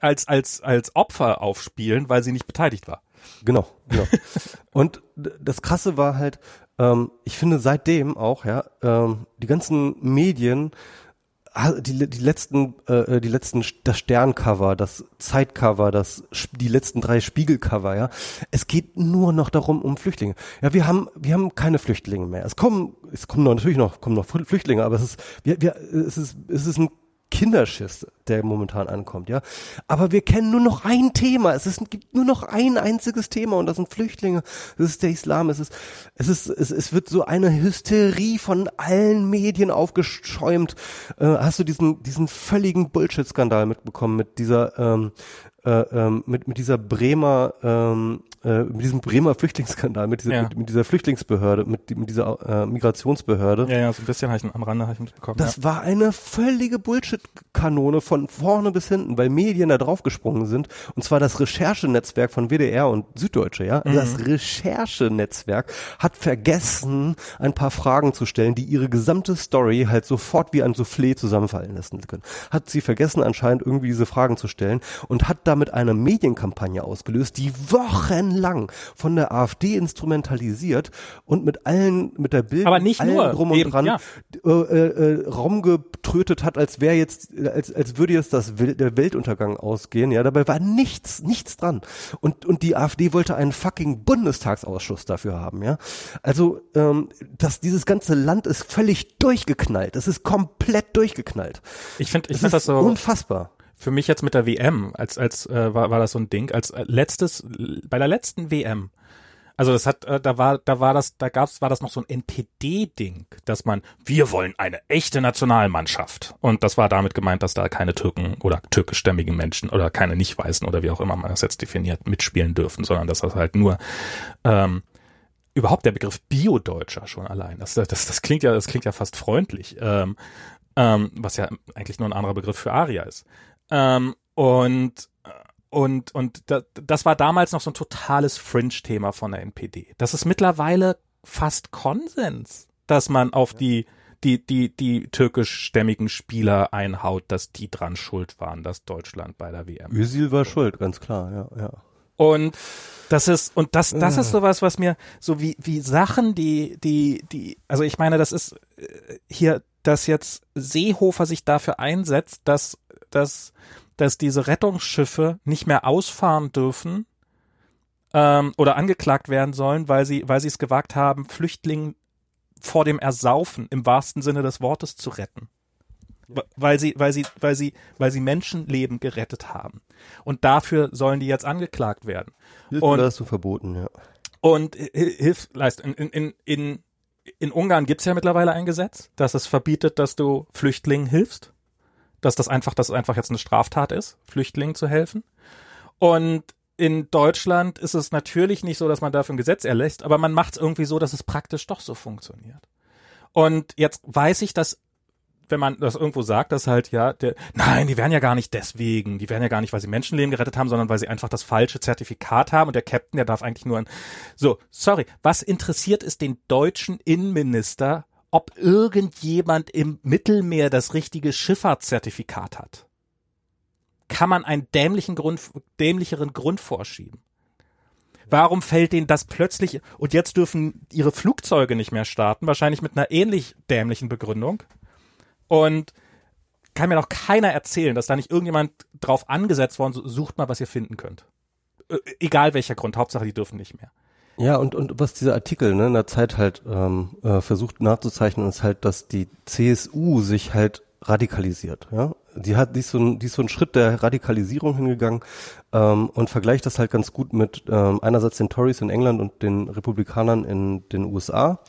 als als als Opfer aufspielen, weil sie nicht beteiligt war. Genau, genau. und das Krasse war halt, ähm, ich finde seitdem auch, ja, ähm, die ganzen Medien die, die letzten, äh, die letzten, das Sterncover, das Zeitcover, das, die letzten drei Spiegelcover, ja. Es geht nur noch darum, um Flüchtlinge. Ja, wir haben, wir haben keine Flüchtlinge mehr. Es kommen, es kommen noch, natürlich noch, kommen noch Flüchtlinge, aber es ist, wir, wir, es ist, es ist ein Kinderschiss, der momentan ankommt, ja. Aber wir kennen nur noch ein Thema. Es ist, gibt nur noch ein einziges Thema und das sind Flüchtlinge. Das ist der Islam. Es ist, es ist, es, es wird so eine Hysterie von allen Medien aufgeschäumt. Äh, hast du diesen, diesen völligen Bullshit-Skandal mitbekommen mit dieser, ähm, äh, ähm, mit, mit dieser Bremer, ähm, äh, mit diesem Bremer Flüchtlingsskandal, mit dieser, Ja. mit, mit dieser Flüchtlingsbehörde, mit, mit dieser äh, Migrationsbehörde. Ja, ja, so ein bisschen habe ich am Rande hab ich mitbekommen. Das war eine völlige Bullshit-Kanone von vorne bis hinten, weil Medien da draufgesprungen sind. Und zwar das Recherchenetzwerk von WDR und Süddeutsche, ja. Also Das Recherchenetzwerk hat vergessen, ein paar Fragen zu stellen, die ihre gesamte Story halt sofort wie ein Soufflé zusammenfallen lassen können. Hat sie vergessen, anscheinend irgendwie diese Fragen zu stellen und hat damit eine Medienkampagne ausgelöst, die wochenlang von der AfD instrumentalisiert und mit allen, mit der Bild, Aber nicht allen nur, drum und eben, dran ja. äh, äh, Raum getrötet hat, als wäre jetzt, als, als würde jetzt das Wel der Weltuntergang ausgehen. Ja, dabei war nichts, nichts dran. Und und die AfD wollte einen fucking Bundestagsausschuss dafür haben. Ja, also ähm, dass dieses ganze Land ist völlig durchgeknallt. Es ist komplett durchgeknallt. ich finde ich Es find das so unfassbar. Für mich jetzt mit der WM, als als äh, war, war das so ein Ding, als äh, letztes bei der letzten WM. Also das hat äh, da war da war das da gab's war das noch so ein NPD Ding, dass man wir wollen eine echte Nationalmannschaft und das war damit gemeint, dass da keine Türken oder türkischstämmigen Menschen oder keine nicht weißen oder wie auch immer man das jetzt definiert mitspielen dürfen, sondern dass das halt nur ähm, überhaupt der Begriff Bio-Deutscher schon allein. Das, das, das klingt ja, das klingt ja fast freundlich, ähm, ähm, was ja eigentlich nur ein anderer Begriff für Aria ist. Ähm, und und und da, das war damals noch so ein totales Fringe-Thema von der NPD. Das ist mittlerweile fast Konsens, dass man auf die die die die türkischstämmigen Spieler einhaut, dass die dran schuld waren, dass Deutschland bei der WM Özil war schuld, ganz klar. Ja, ja. und das ist, und das, das ist sowas, was mir, so wie, wie Sachen, die, die, die, also ich meine, das ist äh, hier, dass jetzt Seehofer sich dafür einsetzt, dass, dass, dass diese Rettungsschiffe nicht mehr ausfahren dürfen, ähm, oder angeklagt werden sollen, weil sie, weil sie es gewagt haben, Flüchtlingen vor dem Ersaufen im wahrsten Sinne des Wortes zu retten. Weil sie, weil sie, weil sie, weil sie Menschenleben gerettet haben. Und dafür sollen die jetzt angeklagt werden. Und- Hilfeleistung verboten, ja. Und Hi- Hilfsleistung. In, in, in, in Ungarn gibt's ja mittlerweile ein Gesetz, dass es verbietet, dass du Flüchtlingen hilfst. Dass das einfach, dass einfach jetzt eine Straftat ist, Flüchtlingen zu helfen. Und in Deutschland ist es natürlich nicht so, dass man dafür ein Gesetz erlässt, aber man macht es irgendwie so, dass es praktisch doch so funktioniert. Und jetzt weiß ich, dass wenn man das irgendwo sagt, dass halt ja, der, nein, die werden ja gar nicht deswegen, die werden ja gar nicht, weil sie Menschenleben gerettet haben, sondern weil sie einfach das falsche Zertifikat haben und der Captain, der darf eigentlich nur ein, so, sorry, was interessiert es den deutschen Innenminister, ob irgendjemand im Mittelmeer das richtige Schifffahrtszertifikat hat? Kann man einen dämlichen Grund, dämlicheren Grund vorschieben? Warum fällt denen das plötzlich, und jetzt dürfen ihre Flugzeuge nicht mehr starten, wahrscheinlich mit einer ähnlich dämlichen Begründung? Und kann mir doch keiner erzählen, dass da nicht irgendjemand drauf angesetzt worden, sucht mal, was ihr finden könnt. Äh, Egal welcher Grund, Hauptsache die dürfen nicht mehr. Ja, und, und was dieser Artikel ne, in der Zeit halt ähm, äh, versucht nachzuzeichnen, ist halt, dass die CSU sich halt radikalisiert. Ja, die hat die ist so ein, die ist so ein Schritt der Radikalisierung hingegangen ähm, und vergleicht das halt ganz gut mit ähm, einerseits den Tories in England und den Republikanern in den USA,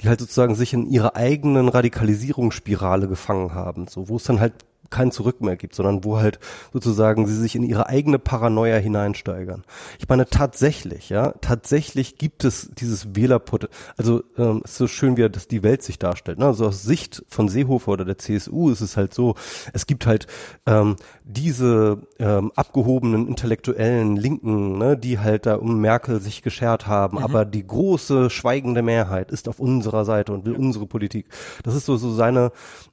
die halt sozusagen sich in ihrer eigenen Radikalisierungsspirale gefangen haben, so wo es dann halt kein Zurück mehr gibt, sondern wo halt sozusagen sie sich in ihre eigene Paranoia hineinsteigern. Ich meine tatsächlich, ja, tatsächlich gibt es dieses Wählerpotenzial. Also ähm, es ist so schön, wie das die Welt sich darstellt. Ne? Also aus Sicht von Seehofer oder der CSU ist es halt so, es gibt halt ähm, diese ähm, abgehobenen intellektuellen Linken, ne, die halt da um Merkel sich geschert haben, aber die große schweigende Mehrheit ist auf unserer Seite und will unsere Politik. Das ist so so seine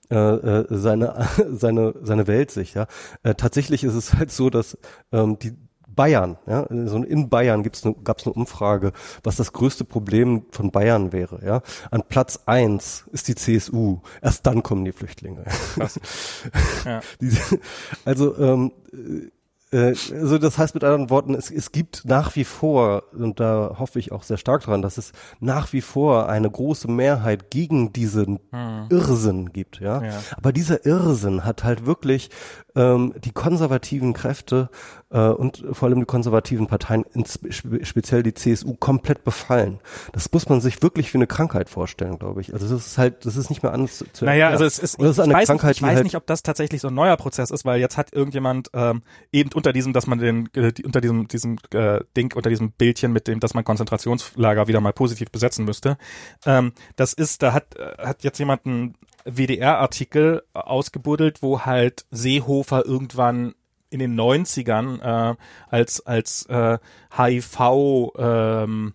äh, äh, seine seine seine Weltsicht. Ja, äh, tatsächlich ist es halt so, dass ähm, die Bayern, ja, so in Bayern gibt's ne, gab's eine Umfrage, was das größte Problem von Bayern wäre. Ja, an Platz eins ist die CSU. Erst dann kommen die Flüchtlinge. Ja. Die, also ähm, äh, Äh, also das heißt mit anderen Worten, es, es gibt nach wie vor, und da hoffe ich auch sehr stark dran, dass es nach wie vor eine große Mehrheit gegen diesen hm. Irrsinn gibt, ja? ja. Aber dieser Irrsinn hat halt wirklich ähm, die konservativen Kräfte äh, und vor allem die konservativen Parteien, speziell die CSU, komplett befallen. Das muss man sich wirklich wie eine Krankheit vorstellen, glaube ich. Also das ist halt, das ist nicht mehr anders zu Naja, also es ist, ist eine ich weiß, Krankheit, nicht, ich weiß halt nicht, ob das tatsächlich so ein neuer Prozess ist, weil jetzt hat irgendjemand ähm, eben unter diesem, dass man den, äh, unter diesem, diesem äh, Ding, unter diesem Bildchen mit dem, dass man Konzentrationslager wieder mal positiv besetzen müsste. Ähm, das ist, da hat, äh, hat jetzt jemand einen WDR-Artikel ausgebuddelt, wo halt Seehofer irgendwann in den 90ern äh, als als äh, HIV ähm,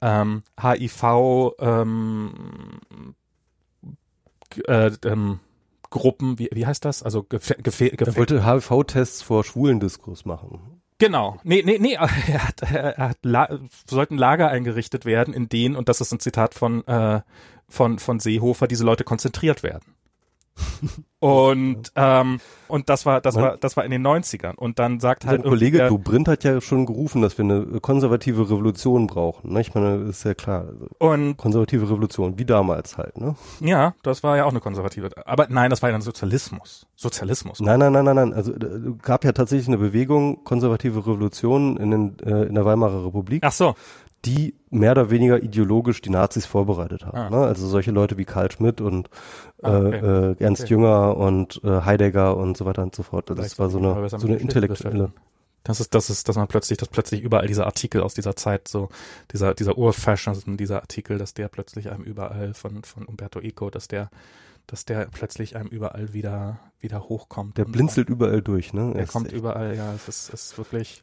ähm, HIV ähm, äh, ähm, Gruppen, wie, wie heißt das? Also gefähr, gefähr, Er wollte HIV-Tests vor Schwulendiskurs machen. Genau. Nee, nee, nee, er hat, er hat La sollten Lager eingerichtet werden, in denen, und das ist ein Zitat von, äh, von, von Seehofer, diese Leute konzentriert werden. Und ähm, und das war das war das war in den 90ern und dann sagt halt Kollege Dobrindt hat ja schon gerufen, dass wir eine konservative Revolution brauchen, ne? Ich meine, ist ja klar. Und konservative Revolution wie damals halt, ne? Ja, das war ja auch eine konservative, aber nein, das war ja ein Sozialismus. Sozialismus. Nein, nein, nein, nein, nein, also äh, gab ja tatsächlich eine Bewegung konservative Revolution in den äh, in der Weimarer Republik. Ach so die mehr oder weniger ideologisch die Nazis vorbereitet haben. Ah. Ne? Also solche Leute wie Karl Schmidt und ah, okay. äh, Ernst okay. Jünger und äh, Heidegger und so weiter und so fort. Das Vielleicht war so eine, so eine intellektuelle. Das ist, das ist, dass man plötzlich, dass plötzlich überall diese Artikel aus dieser Zeit, so dieser, dieser Urfascism, dieser Artikel, dass der plötzlich einem überall von, von Umberto Eco, dass der, dass der plötzlich einem überall wieder, wieder hochkommt. Der blinzelt überall durch, ne? Der kommt überall, ja, es ist, ist wirklich.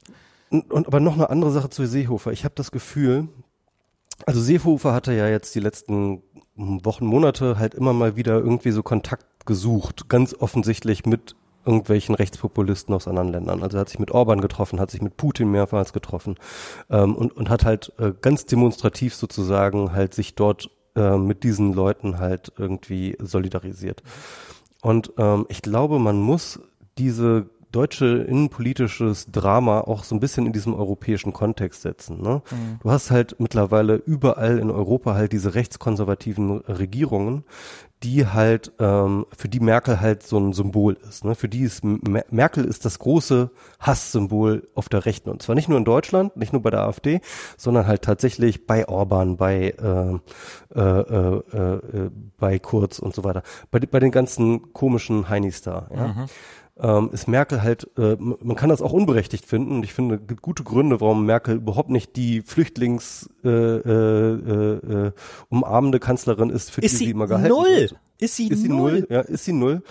Und, und aber noch eine andere Sache zu Seehofer. Ich habe das Gefühl, also Seehofer hatte ja jetzt die letzten Wochen, Monate halt immer mal wieder irgendwie so Kontakt gesucht, ganz offensichtlich mit irgendwelchen Rechtspopulisten aus anderen Ländern. Also er hat sich mit Orban getroffen, hat sich mit Putin mehrmals getroffen ähm, und, und hat halt äh, ganz demonstrativ sozusagen halt sich dort äh, mit diesen Leuten halt irgendwie solidarisiert. Und ähm, ich glaube, man muss diese deutsche innenpolitisches Drama auch so ein bisschen in diesem europäischen Kontext setzen. Ne? Mhm. Du hast halt mittlerweile überall in Europa halt diese rechtskonservativen Regierungen, die halt ähm, für die Merkel halt so ein Symbol ist. Ne? Für die ist Merkel ist das große Hasssymbol auf der Rechten und zwar nicht nur in Deutschland, nicht nur bei der AfD, sondern halt tatsächlich bei Orban, bei äh, äh, äh, äh, bei Kurz und so weiter, bei, bei den ganzen komischen Heinis da. Ja? Mhm ähm, ist Merkel halt, äh, man kann das auch unberechtigt finden und ich finde, es gibt gute Gründe, warum Merkel überhaupt nicht die Flüchtlings äh, äh, äh, umarmende Kanzlerin ist, für ist die sie, immer gehalten null? wird. Ist sie, ist sie null? null? Ja, ist sie null.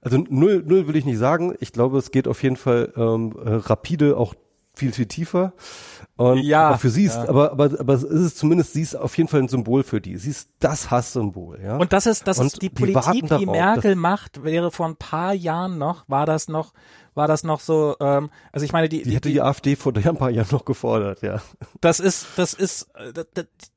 Also null, null will ich nicht sagen. Ich glaube, es geht auf jeden Fall ähm, äh, rapide auch viel, viel tiefer. Und ja, aber für sie ist, ja. aber, aber, aber es ist zumindest, sie ist auf jeden Fall ein Symbol für die. Sie ist das Hasssymbol, ja. Und das ist, das und ist die, die Politik, die Merkel macht, wäre vor ein paar Jahren noch, war das noch, war das noch so, ähm, also ich meine, die, die, die hätte die, die AfD vor ein paar Jahren noch gefordert, ja. Das ist, das ist, äh,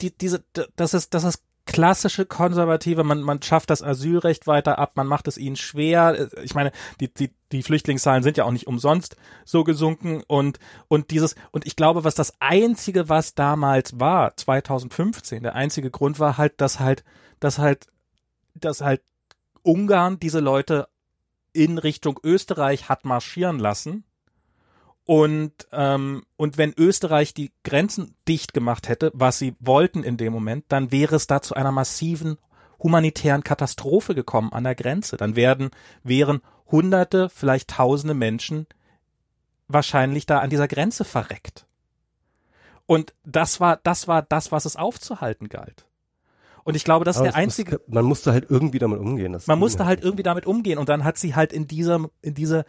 die, diese, das ist, das ist klassische Konservative, man, man schafft das Asylrecht weiter ab, man macht es ihnen schwer. Ich meine, die, die, die Flüchtlingszahlen sind ja auch nicht umsonst so gesunken und, und dieses, und ich glaube, was das einzige, was damals war, 2015, der einzige Grund war halt, dass halt, dass halt, dass halt Ungarn diese Leute in Richtung Österreich hat marschieren lassen und, ähm, und wenn Österreich die Grenzen dicht gemacht hätte, was sie wollten in dem Moment, dann wäre es da zu einer massiven humanitären Katastrophe gekommen an der Grenze. Dann werden, wären hunderte, vielleicht tausende Menschen wahrscheinlich da an dieser Grenze verreckt. Und das war, das war das, was es aufzuhalten galt. Und ich glaube, das ist der einzige. Muss, man musste halt irgendwie damit umgehen. man musste halt irgendwie damit umgehen. Und dann hat sie halt in dieser, in dieser,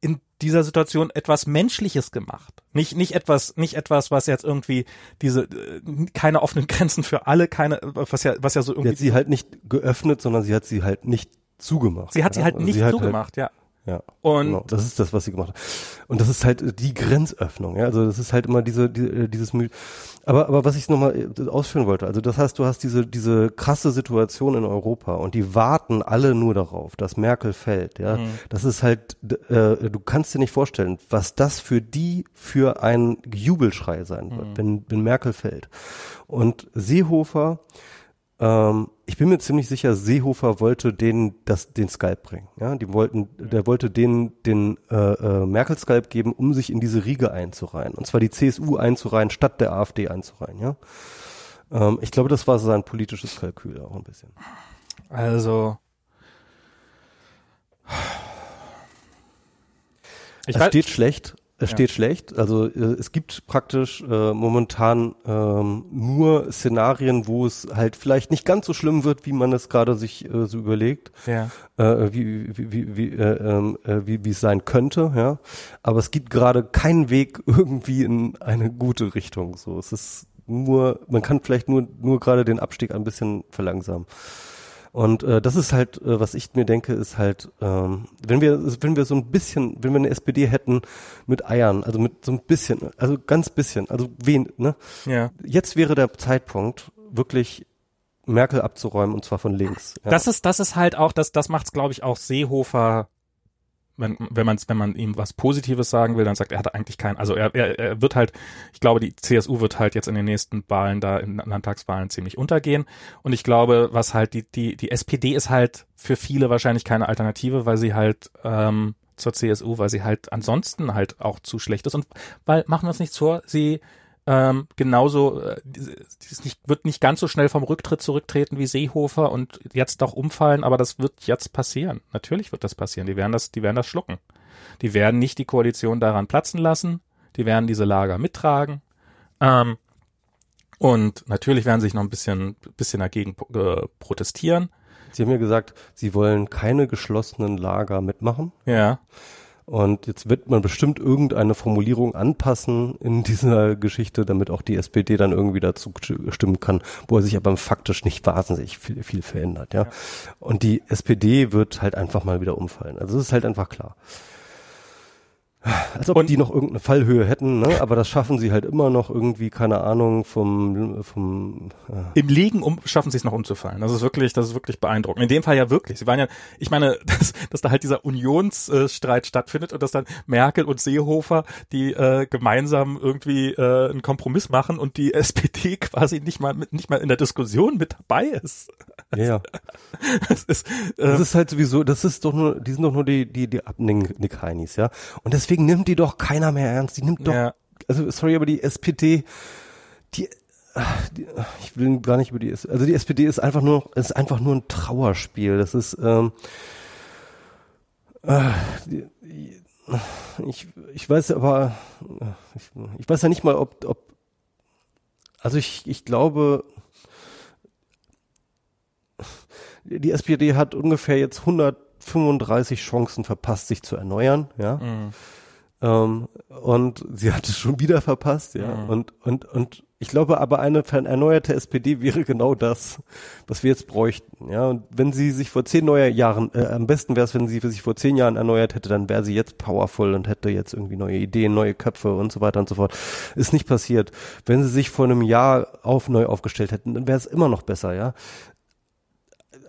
in dieser Situation etwas Menschliches gemacht. Nicht, nicht etwas, nicht etwas, was jetzt irgendwie diese, äh, keine offenen Grenzen für alle, keine, was ja, was ja so irgendwie. Sie hat sie halt nicht geöffnet, sondern sie hat sie halt nicht zugemacht. Sie hat sie halt also nicht sie zugemacht, halt, ja. Ja. Und genau, das ist das, was sie gemacht hat. Und das ist halt die Grenzöffnung, ja. Also das ist halt immer diese, die, äh, dieses Mühe. Aber, aber was ich nochmal äh, ausführen wollte, also das heißt, du hast diese, diese krasse Situation in Europa und die warten alle nur darauf, dass Merkel fällt, ja. Mhm. Das ist halt, äh, du kannst dir nicht vorstellen, was das für die für ein Jubelschrei sein wird, mhm. wenn, wenn Merkel fällt. Und Seehofer, ähm, ich bin mir ziemlich sicher, Seehofer wollte den das den Skalp bringen. Ja, die wollten, der wollte denen den äh, äh, Merkel Skalp geben, um sich in diese Riege einzureihen. Und zwar die CSU einzureihen statt der AfD einzureihen. Ja, ähm, ich glaube, das war sein politisches Kalkül auch ein bisschen. Also ich es steht schlecht es steht ja. schlecht. Also äh, es gibt praktisch äh, momentan ähm, nur Szenarien, wo es halt vielleicht nicht ganz so schlimm wird, wie man es gerade sich äh, so überlegt, ja. äh, wie, wie, wie, wie, äh, ähm, äh, wie, wie es sein könnte. Ja, aber es gibt gerade keinen Weg irgendwie in eine gute Richtung. So, es ist nur, man kann vielleicht nur nur gerade den Abstieg ein bisschen verlangsamen. Und äh, das ist halt, äh, was ich mir denke, ist halt, ähm, wenn wir, wenn wir so ein bisschen, wenn wir eine SPD hätten mit Eiern, also mit so ein bisschen, also ganz bisschen, also wen, ne? Ja. Jetzt wäre der Zeitpunkt, wirklich Merkel abzuräumen und zwar von links. Ja. Das ist, das ist halt auch, das, das macht's, glaube ich, auch Seehofer wenn, wenn man wenn man ihm was Positives sagen will, dann sagt er, er hat eigentlich keinen, also er, er, er wird halt, ich glaube, die CSU wird halt jetzt in den nächsten Wahlen da in Landtagswahlen ziemlich untergehen. Und ich glaube, was halt die, die, die SPD ist halt für viele wahrscheinlich keine Alternative, weil sie halt ähm, zur CSU, weil sie halt ansonsten halt auch zu schlecht ist. Und weil, machen wir uns nichts vor, sie ähm, genauso, äh, nicht, wird nicht ganz so schnell vom Rücktritt zurücktreten wie Seehofer und jetzt doch umfallen, aber das wird jetzt passieren. Natürlich wird das passieren. Die werden das, die werden das schlucken. Die werden nicht die Koalition daran platzen lassen. Die werden diese Lager mittragen. Ähm, und natürlich werden sie sich noch ein bisschen, bisschen dagegen äh, protestieren. Sie haben ja gesagt, Sie wollen keine geschlossenen Lager mitmachen. Ja. Und jetzt wird man bestimmt irgendeine Formulierung anpassen in dieser Geschichte, damit auch die SPD dann irgendwie dazu stimmen kann, wo er sich aber faktisch nicht wahnsinnig viel, viel verändert, ja? ja. Und die SPD wird halt einfach mal wieder umfallen. Also das ist halt einfach klar. Als ob und die noch irgendeine Fallhöhe hätten, ne? aber das schaffen sie halt immer noch irgendwie, keine Ahnung, vom, vom äh. Im Liegen um, schaffen sie es noch umzufallen. Das ist wirklich, das ist wirklich beeindruckend. In dem Fall ja wirklich. Sie waren ja, ich meine, dass, dass da halt dieser Unionsstreit stattfindet und dass dann Merkel und Seehofer, die äh, gemeinsam irgendwie äh, einen Kompromiss machen und die SPD quasi nicht mal mit, nicht mal in der Diskussion mit dabei ist. Ja. Das ist, äh, das ist halt sowieso, das ist doch nur, die sind doch nur die, die, die Abnick-Heinis, ja. Und deswegen deswegen nimmt die doch keiner mehr ernst. Die nimmt doch, ja. also sorry, aber die SPD, die, die, ich will gar nicht über die, also die SPD ist einfach nur, ist einfach nur ein Trauerspiel. Das ist, ähm, äh, die, ich, ich weiß aber, ich, ich weiß ja nicht mal, ob, ob, also ich, ich glaube, die SPD hat ungefähr jetzt 135 Chancen verpasst, sich zu erneuern, ja. Mhm. Ähm, und sie hat es schon wieder verpasst, ja. Mhm. Und, und, und ich glaube aber eine erneuerte SPD wäre genau das, was wir jetzt bräuchten, ja. Und wenn sie sich vor zehn neue Jahren, äh, am besten wäre es, wenn sie sich vor zehn Jahren erneuert hätte, dann wäre sie jetzt powerful und hätte jetzt irgendwie neue Ideen, neue Köpfe und so weiter und so fort. Ist nicht passiert. Wenn sie sich vor einem Jahr auf neu aufgestellt hätten, dann wäre es immer noch besser, ja.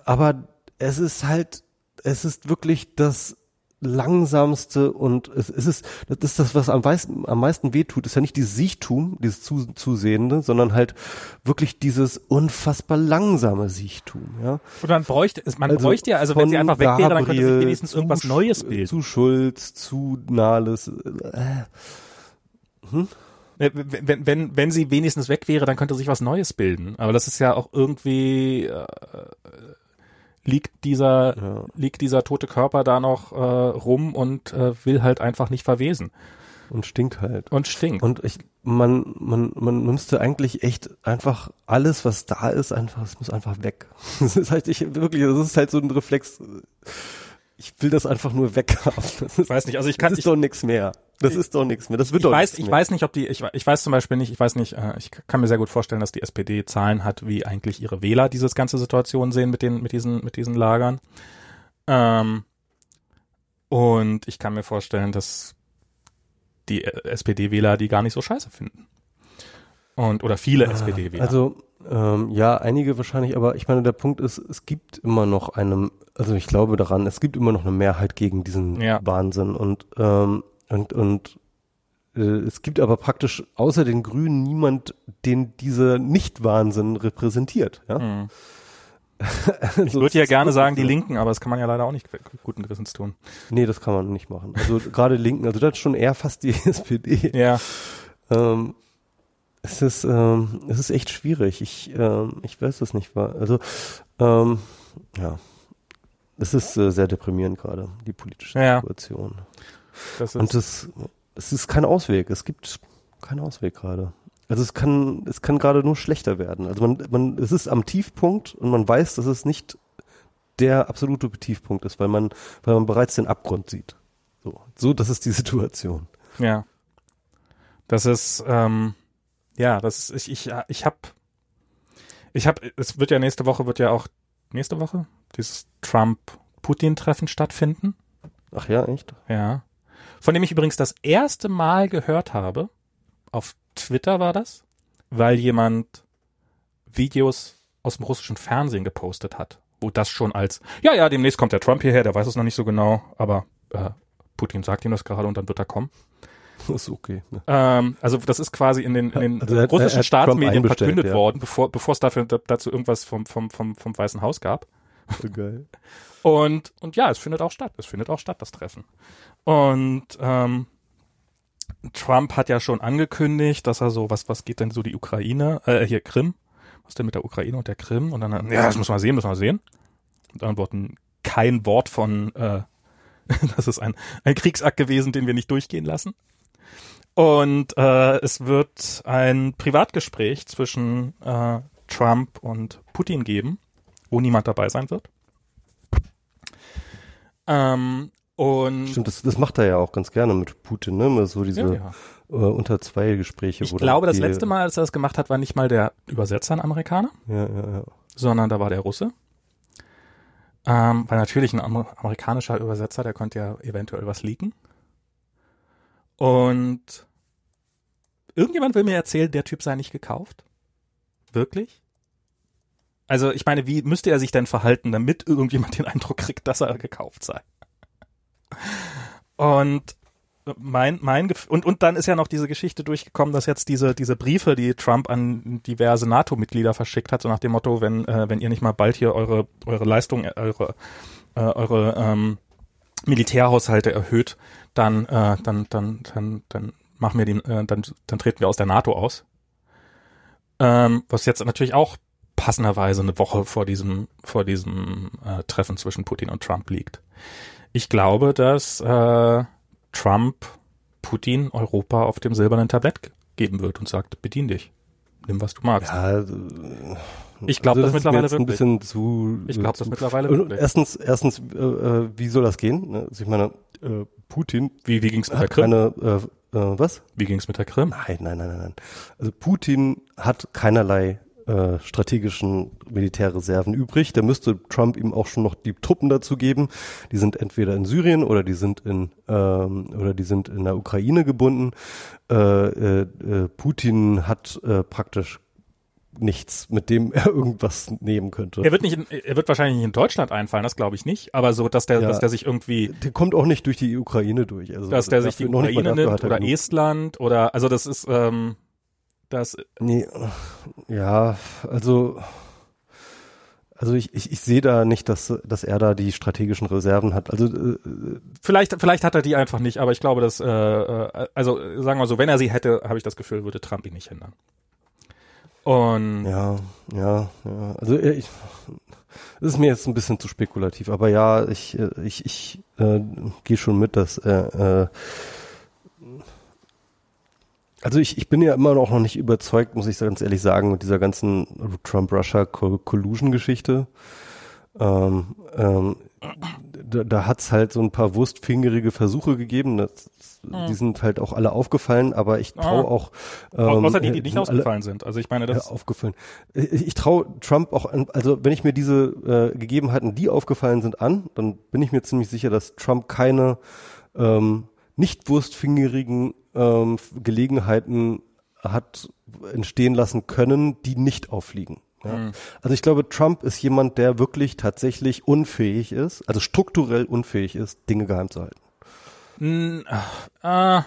Aber es ist halt, es ist wirklich das langsamste und es, es ist, das ist das, was am meisten, am meisten wehtut, ist ja nicht dieses Siechtum, dieses zu, Zusehende, sondern halt wirklich dieses unfassbar langsame Siechtum, ja. Und man bräuchte, man also bräuchte ja, also wenn sie einfach weg wäre, dann könnte sich wenigstens irgendwas Neues bilden. Zu Schulz, zu Nahles, äh, hm? Wenn, wenn, wenn sie wenigstens weg wäre, dann könnte sich was Neues bilden. Aber das ist ja auch irgendwie, äh, liegt dieser, ja. liegt dieser tote Körper da noch äh, rum und äh, will halt einfach nicht verwesen. Und stinkt halt. Und stinkt. Und ich, man, man, man müsste eigentlich echt einfach alles, was da ist, einfach, es muss einfach weg. Das ist halt, ich, wirklich, das ist halt so ein Reflex. Ich will das einfach nur weghaben. Ist, weiß nicht, also ich kann. Das ist ich, doch nichts mehr. Das ich, ist doch nichts mehr. Das wird ich doch weiß, Ich mehr. weiß nicht, ob die, ich, ich weiß zum Beispiel nicht, ich weiß nicht, äh, ich kann mir sehr gut vorstellen, dass die SPD Zahlen hat, wie eigentlich ihre Wähler dieses ganze Situation sehen mit den, mit diesen, mit diesen Lagern. Ähm, Und ich kann mir vorstellen, dass die SPD-Wähler die gar nicht so scheiße finden. Und, oder viele Ah, SPD-Wähler. Also, ähm, ja, einige wahrscheinlich, aber ich meine, der Punkt ist, es gibt immer noch eine, also ich glaube daran, es gibt immer noch eine Mehrheit gegen diesen Ja. Wahnsinn und, ähm, und, und äh, es gibt aber praktisch außer den Grünen niemand, den dieser Nicht-Wahnsinn repräsentiert. Ja? Hm. Also, Ich würde ja gerne sagen, die. Linken, aber das kann man ja leider auch nicht guten Gewissens tun. Nee, das kann man nicht machen. Also gerade Linken, also das ist schon eher fast die SPD. Ja. Ähm, es ist, ähm, es ist echt schwierig. Ich, ähm, ich weiß es nicht. Also, ähm, ja, es ist äh, sehr deprimierend gerade die politische Ja. Situation. Das Und es, es ist kein Ausweg. Es gibt keinen Ausweg gerade. Also es kann, es kann gerade nur schlechter werden. Also man, man, es ist am Tiefpunkt und man weiß, dass es nicht der absolute Tiefpunkt ist, weil man, weil man bereits den Abgrund sieht. So, so, das ist die Situation. ja. Das ist, ähm, ja, das ist, ich, ich, ich hab, ich hab, es wird ja nächste Woche, wird ja auch, nächste Woche, dieses Trump-Putin-Treffen stattfinden. Ach ja, echt? Ja. Von dem ich übrigens das erste Mal gehört habe, auf Twitter war das, weil jemand Videos aus dem russischen Fernsehen gepostet hat, wo das schon als, ja, ja, demnächst kommt der Trump hierher, der weiß es noch nicht so genau, aber äh, Putin sagt ihm das gerade und dann wird er kommen. Das ist okay. Ne? Ähm, also das ist quasi in den, in den Also russischen hat Staatsmedien verkündet ja. worden, bevor, bevor es dafür, dazu irgendwas vom, vom, vom, vom Weißen Haus gab. So geil. Und, und ja, es findet auch statt. Es findet auch statt, das Treffen. Und ähm, Trump hat ja schon angekündigt, dass er so, was, was geht denn so die Ukraine, äh, hier Krim, was denn mit der Ukraine und der Krim? Und dann, ja, das muss man sehen, muss man sehen. Und dann wurden kein Wort von, äh, das ist ein, ein Kriegsakt gewesen, den wir nicht durchgehen lassen. Und äh, es wird ein Privatgespräch zwischen äh, Trump und Putin geben, wo niemand dabei sein wird. Ähm, und Stimmt, das, das macht er ja auch ganz gerne mit Putin, ne? So diese ja, ja. Äh, unter zwei Gespräche. Ich glaube, das letzte Mal, als er das gemacht hat, war nicht mal der Übersetzer ein Amerikaner, Ja, ja, ja. sondern da war der Russe. Ähm, weil natürlich ein Amer amerikanischer Übersetzer, der konnte ja eventuell was leaken. Und irgendjemand will mir erzählen, der Typ sei nicht gekauft. Wirklich? Also ich meine, wie müsste er sich denn verhalten, damit irgendjemand den Eindruck kriegt, dass er gekauft sei? Und mein, mein und, und dann ist ja noch diese Geschichte durchgekommen, dass jetzt diese, diese Briefe, die Trump an diverse NATO-Mitglieder verschickt hat, so nach dem Motto, wenn, äh, wenn ihr nicht mal bald hier eure, eure Leistung, äh, eure, äh, eure ähm, Militärhaushalte erhöht, dann, äh, dann, dann, dann, dann machen wir den, äh, dann, dann treten wir aus der NATO aus. Ähm, was jetzt natürlich auch passenderweise eine Woche vor diesem, vor diesem äh, Treffen zwischen Putin und Trump liegt. Ich glaube, dass äh, Trump Putin Europa auf dem silbernen Tablett ge- geben wird und sagt, bedien dich. Nimm, was du magst. Ja, äh, Ich glaub, das ist mittlerweile jetzt ein bisschen zu. Ich glaube das mittlerweile Und erstens, erstens, äh, äh, wie soll das gehen? Ne? Also ich meine, äh, Putin Wie, wie ging's mit der Krim? keine, äh, äh, was? Wie ging's mit der Krim? Nein, nein, nein, nein, nein. Also Putin hat keinerlei äh, strategischen Militärreserven übrig. Da müsste Trump ihm auch schon noch die Truppen dazu geben. Die sind entweder in Syrien oder die sind in ähm, oder die sind in der Ukraine gebunden. Äh, äh, äh, Putin hat äh, praktisch nichts, mit dem er irgendwas nehmen könnte. Er wird nicht, in, er wird wahrscheinlich nicht in Deutschland einfallen, das glaube ich nicht. Aber so, dass der, Ja. dass der sich irgendwie, Der kommt auch nicht durch die Ukraine durch. Also dass der sich die Ukraine nimmt er oder genug. Estland oder, also das ist, ähm, das, Nee, ja, also, also ich, ich, ich sehe da nicht, dass, dass er da die strategischen Reserven hat. Also, äh, vielleicht, vielleicht hat er die einfach nicht, aber ich glaube, dass, äh, äh, also sagen wir so, wenn er sie hätte, habe ich das Gefühl, würde Trump ihn nicht hindern. Und ja, ja, ja. Also äh, ich, das ist mir jetzt ein bisschen zu spekulativ, aber ja, ich, äh, ich, ich äh, gehe schon mit, dass äh, äh, also ich, ich bin ja immer noch nicht überzeugt, muss ich ganz ehrlich sagen, mit dieser ganzen Trump-Russia-Collusion-Geschichte. Ähm, ähm, da, da hat's halt so ein paar wurstfingerige Versuche gegeben. Das, Hm. Die sind halt auch alle aufgefallen, aber ich traue Ah. auch. Au- ähm, Außer die, die äh, nicht ausgefallen sind. Also ich meine, das ja, aufgefallen. Ich, ich traue Trump auch an, also wenn ich mir diese äh, Gegebenheiten, die aufgefallen sind, an, dann bin ich mir ziemlich sicher, dass Trump keine ähm, nicht wurstfingerigen ähm, Gelegenheiten hat entstehen lassen können, die nicht auffliegen. Ja. Hm. Also ich glaube, Trump ist jemand, der wirklich tatsächlich unfähig ist, also strukturell unfähig ist, Dinge geheim zu halten. Mh, äh,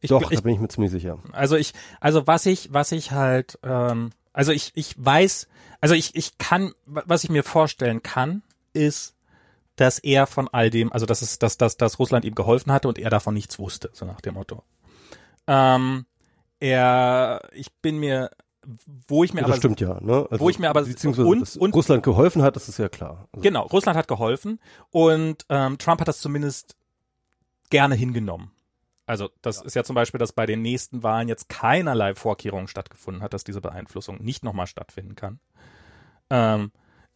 ich, Doch, ich, da bin ich mir ziemlich sicher. Also ich, also was ich, was ich halt, ähm, also ich, ich weiß, also ich, ich kann, was ich mir vorstellen kann, ist, dass er von all dem, also dass es, dass, dass, dass Russland ihm geholfen hatte und er davon nichts wusste, so nach dem Motto. Ähm, er, ich bin mir, wo ich mir Ja, aber das stimmt ja. Ne? Also, wo ich mir aber- beziehungsweise und- und- Russland geholfen hat, das ist ja klar. Also, Genau, Russland hat geholfen und ähm, Trump hat das zumindest gerne hingenommen. Also das ist ja zum Beispiel, dass bei den nächsten Wahlen jetzt keinerlei Vorkehrungen stattgefunden hat, dass diese Beeinflussung nicht nochmal stattfinden kann. Ähm,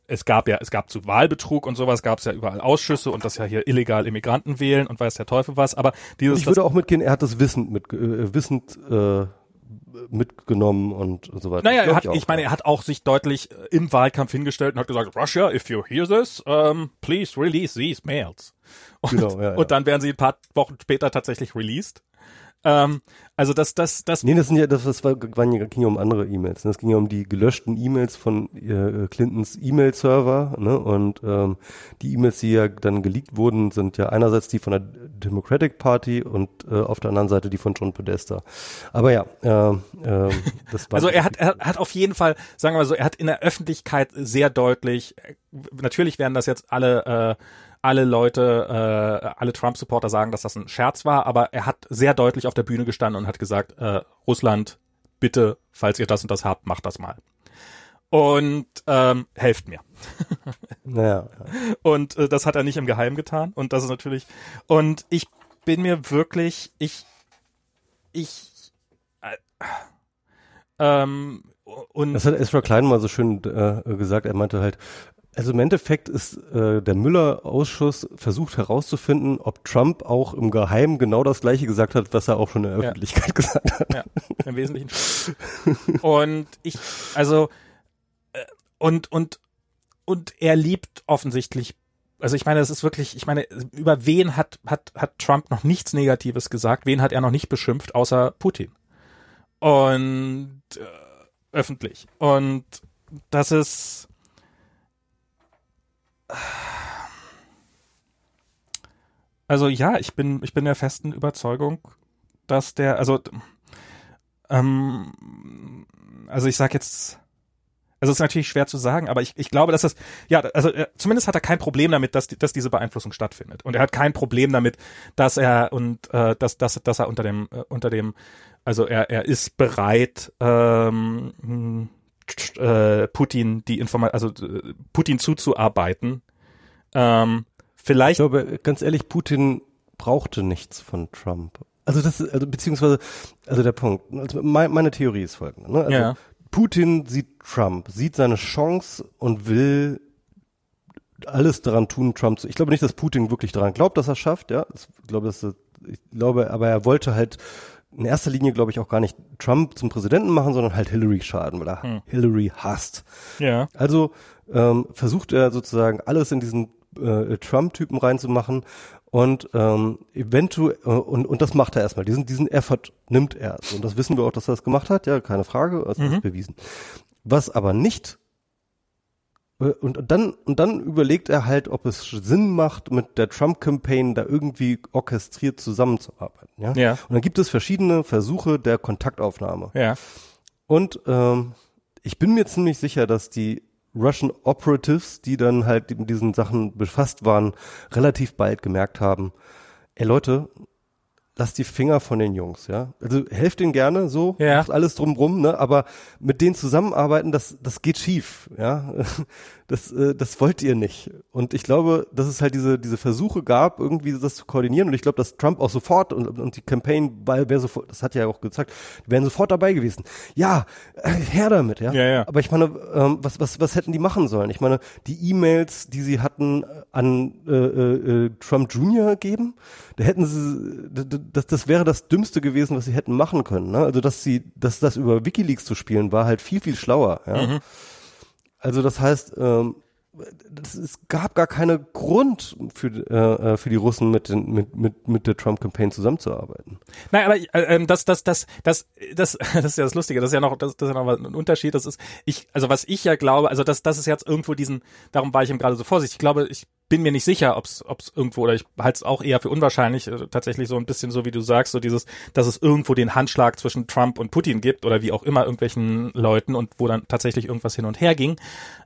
es gab ja, es gab zu Wahlbetrug und sowas, gab es ja überall Ausschüsse und das ja hier illegal Immigranten wählen und weiß der Teufel was, aber dieses, ich würde auch mitgehen, er hat das wissend, mit, äh, wissend äh, mitgenommen und so weiter. Naja, er hat, auch, ich meine, er hat auch sich deutlich äh, im Wahlkampf hingestellt und hat gesagt, Russia, if you hear this, um, please release these mails. Und, Genau, ja, ja. und dann werden sie ein paar Wochen später tatsächlich released. Ähm, also das, das, das, Nee, das sind ja, das, das war, waren ja, ging ja um andere E-Mails. Das ging ja um die gelöschten E-Mails von äh, Clintons E-Mail-Server, ne? Und ähm, die E-Mails, die ja dann geleakt wurden, sind ja einerseits die von der Democratic Party und äh, auf der anderen Seite die von John Podesta. Aber ja, äh, äh, das war also er hat, er hat auf jeden Fall, sagen wir mal so, er hat in der Öffentlichkeit sehr deutlich, äh, natürlich werden das jetzt alle, äh, alle Leute, äh, alle Trump-Supporter sagen, dass das ein Scherz war, aber er hat sehr deutlich auf der Bühne gestanden und hat gesagt, äh, Russland, bitte, falls ihr das und das habt, macht das mal. Und ähm, helft mir. naja, ja. Und äh, das hat er nicht im Geheimen getan. Und das ist natürlich. Und ich bin mir wirklich, ich, ich, äh, ähm, und Das hat Ezra Klein mal so schön äh, gesagt. Er meinte halt, also im Endeffekt ist äh, der Müller-Ausschuss versucht herauszufinden, ob Trump auch im Geheimen genau das Gleiche gesagt hat, was er auch schon in der Ja. Öffentlichkeit gesagt hat. Ja, im Wesentlichen. und ich, also, äh, und, und, und er liebt offensichtlich, also ich meine, es ist wirklich, ich meine, über wen hat, hat, hat Trump noch nichts Negatives gesagt? Wen hat er noch nicht beschimpft, außer Putin? Und, äh, öffentlich. Und das ist, also ja, ich bin, ich bin der festen Überzeugung, dass der, also, ähm, also ich sag jetzt, also es ist natürlich schwer zu sagen, aber ich, ich glaube, dass das, ja, also äh, zumindest hat er kein Problem damit, dass, dass diese Beeinflussung stattfindet. Und er hat kein Problem damit, dass er und äh, dass, dass, dass er unter dem, äh, unter dem, also er, er ist bereit, ähm, äh, Putin die Informa also äh, Putin zuzuarbeiten. Ähm, Ich vielleicht glaube, ganz ehrlich, Putin brauchte nichts von Trump. Also das, ist- also beziehungsweise, also der Punkt. Also mein, meine Theorie ist folgende. Ne? Also Ja. Putin sieht Trump, sieht seine Chance und will alles daran tun, Trump zu. Ich glaube nicht, dass Putin wirklich daran glaubt, dass er es schafft. Ja, ich glaube, dass er- ich glaube, aber er wollte halt in erster Linie, glaube ich, auch gar nicht Trump zum Präsidenten machen, sondern halt Hillary schaden, weil er Hm. Hillary hasst. ja Also ähm, versucht er sozusagen alles in diesen äh, Trump-Typen reinzumachen und ähm, eventuell äh, und und das macht er erstmal. Diesen diesen Effort nimmt er. Und das wissen wir auch, dass er das gemacht hat. Ja, keine Frage, also das Mhm. ist bewiesen. Was aber nicht und und dann und dann überlegt er halt, ob es Sinn macht, mit der Trump-Campaign da irgendwie orchestriert zusammenzuarbeiten. Ja? ja Und dann gibt es verschiedene Versuche der Kontaktaufnahme. ja Und ähm, ich bin mir ziemlich sicher, dass die Russian Operatives, die dann halt mit diesen Sachen befasst waren, relativ bald gemerkt haben, ey Leute, lasst die Finger von den Jungs, ja. Also helft ihnen gerne so, Ja. macht alles drumrum, ne? Aber mit denen zusammenarbeiten, das, das geht schief, ja. Das, äh, das wollt ihr nicht. Und ich glaube, dass es halt diese, diese Versuche gab, irgendwie das zu koordinieren. Und ich glaube, dass Trump auch sofort und, und die Campaign, weil wer sofort, das hat ja auch gezeigt, die wären sofort dabei gewesen. Ja, äh, her damit, ja. Ja, ja. Aber ich meine, ähm, was, was, was hätten die machen sollen? Ich meine, die E-Mails, die sie hatten an äh, äh, Trump Jr. geben, da hätten sie, das, das wäre das Dümmste gewesen, was sie hätten machen können. Ne? Also, dass sie, dass das über WikiLeaks zu spielen, war halt viel, viel schlauer. Ja? Mhm. Also das heißt, ähm, das, es gab gar keinen Grund für, äh, äh, für die Russen mit, den, mit, mit, mit der Trump-Campaign zusammenzuarbeiten. Nein, aber äh, das, das, das, das, das, das ist ja das Lustige. Das ist ja noch, das, das ist ja noch ein Unterschied. Das ist, ich, also was ich ja glaube, also das, das ist jetzt irgendwo diesen, darum war ich eben gerade so vorsichtig. Ich glaube, ich bin mir nicht sicher, ob es irgendwo, oder ich halte es auch eher für unwahrscheinlich, äh, tatsächlich so ein bisschen so, wie du sagst, so dieses, dass es irgendwo den Handschlag zwischen Trump und Putin gibt oder wie auch immer irgendwelchen Leuten und wo dann tatsächlich irgendwas hin und her ging.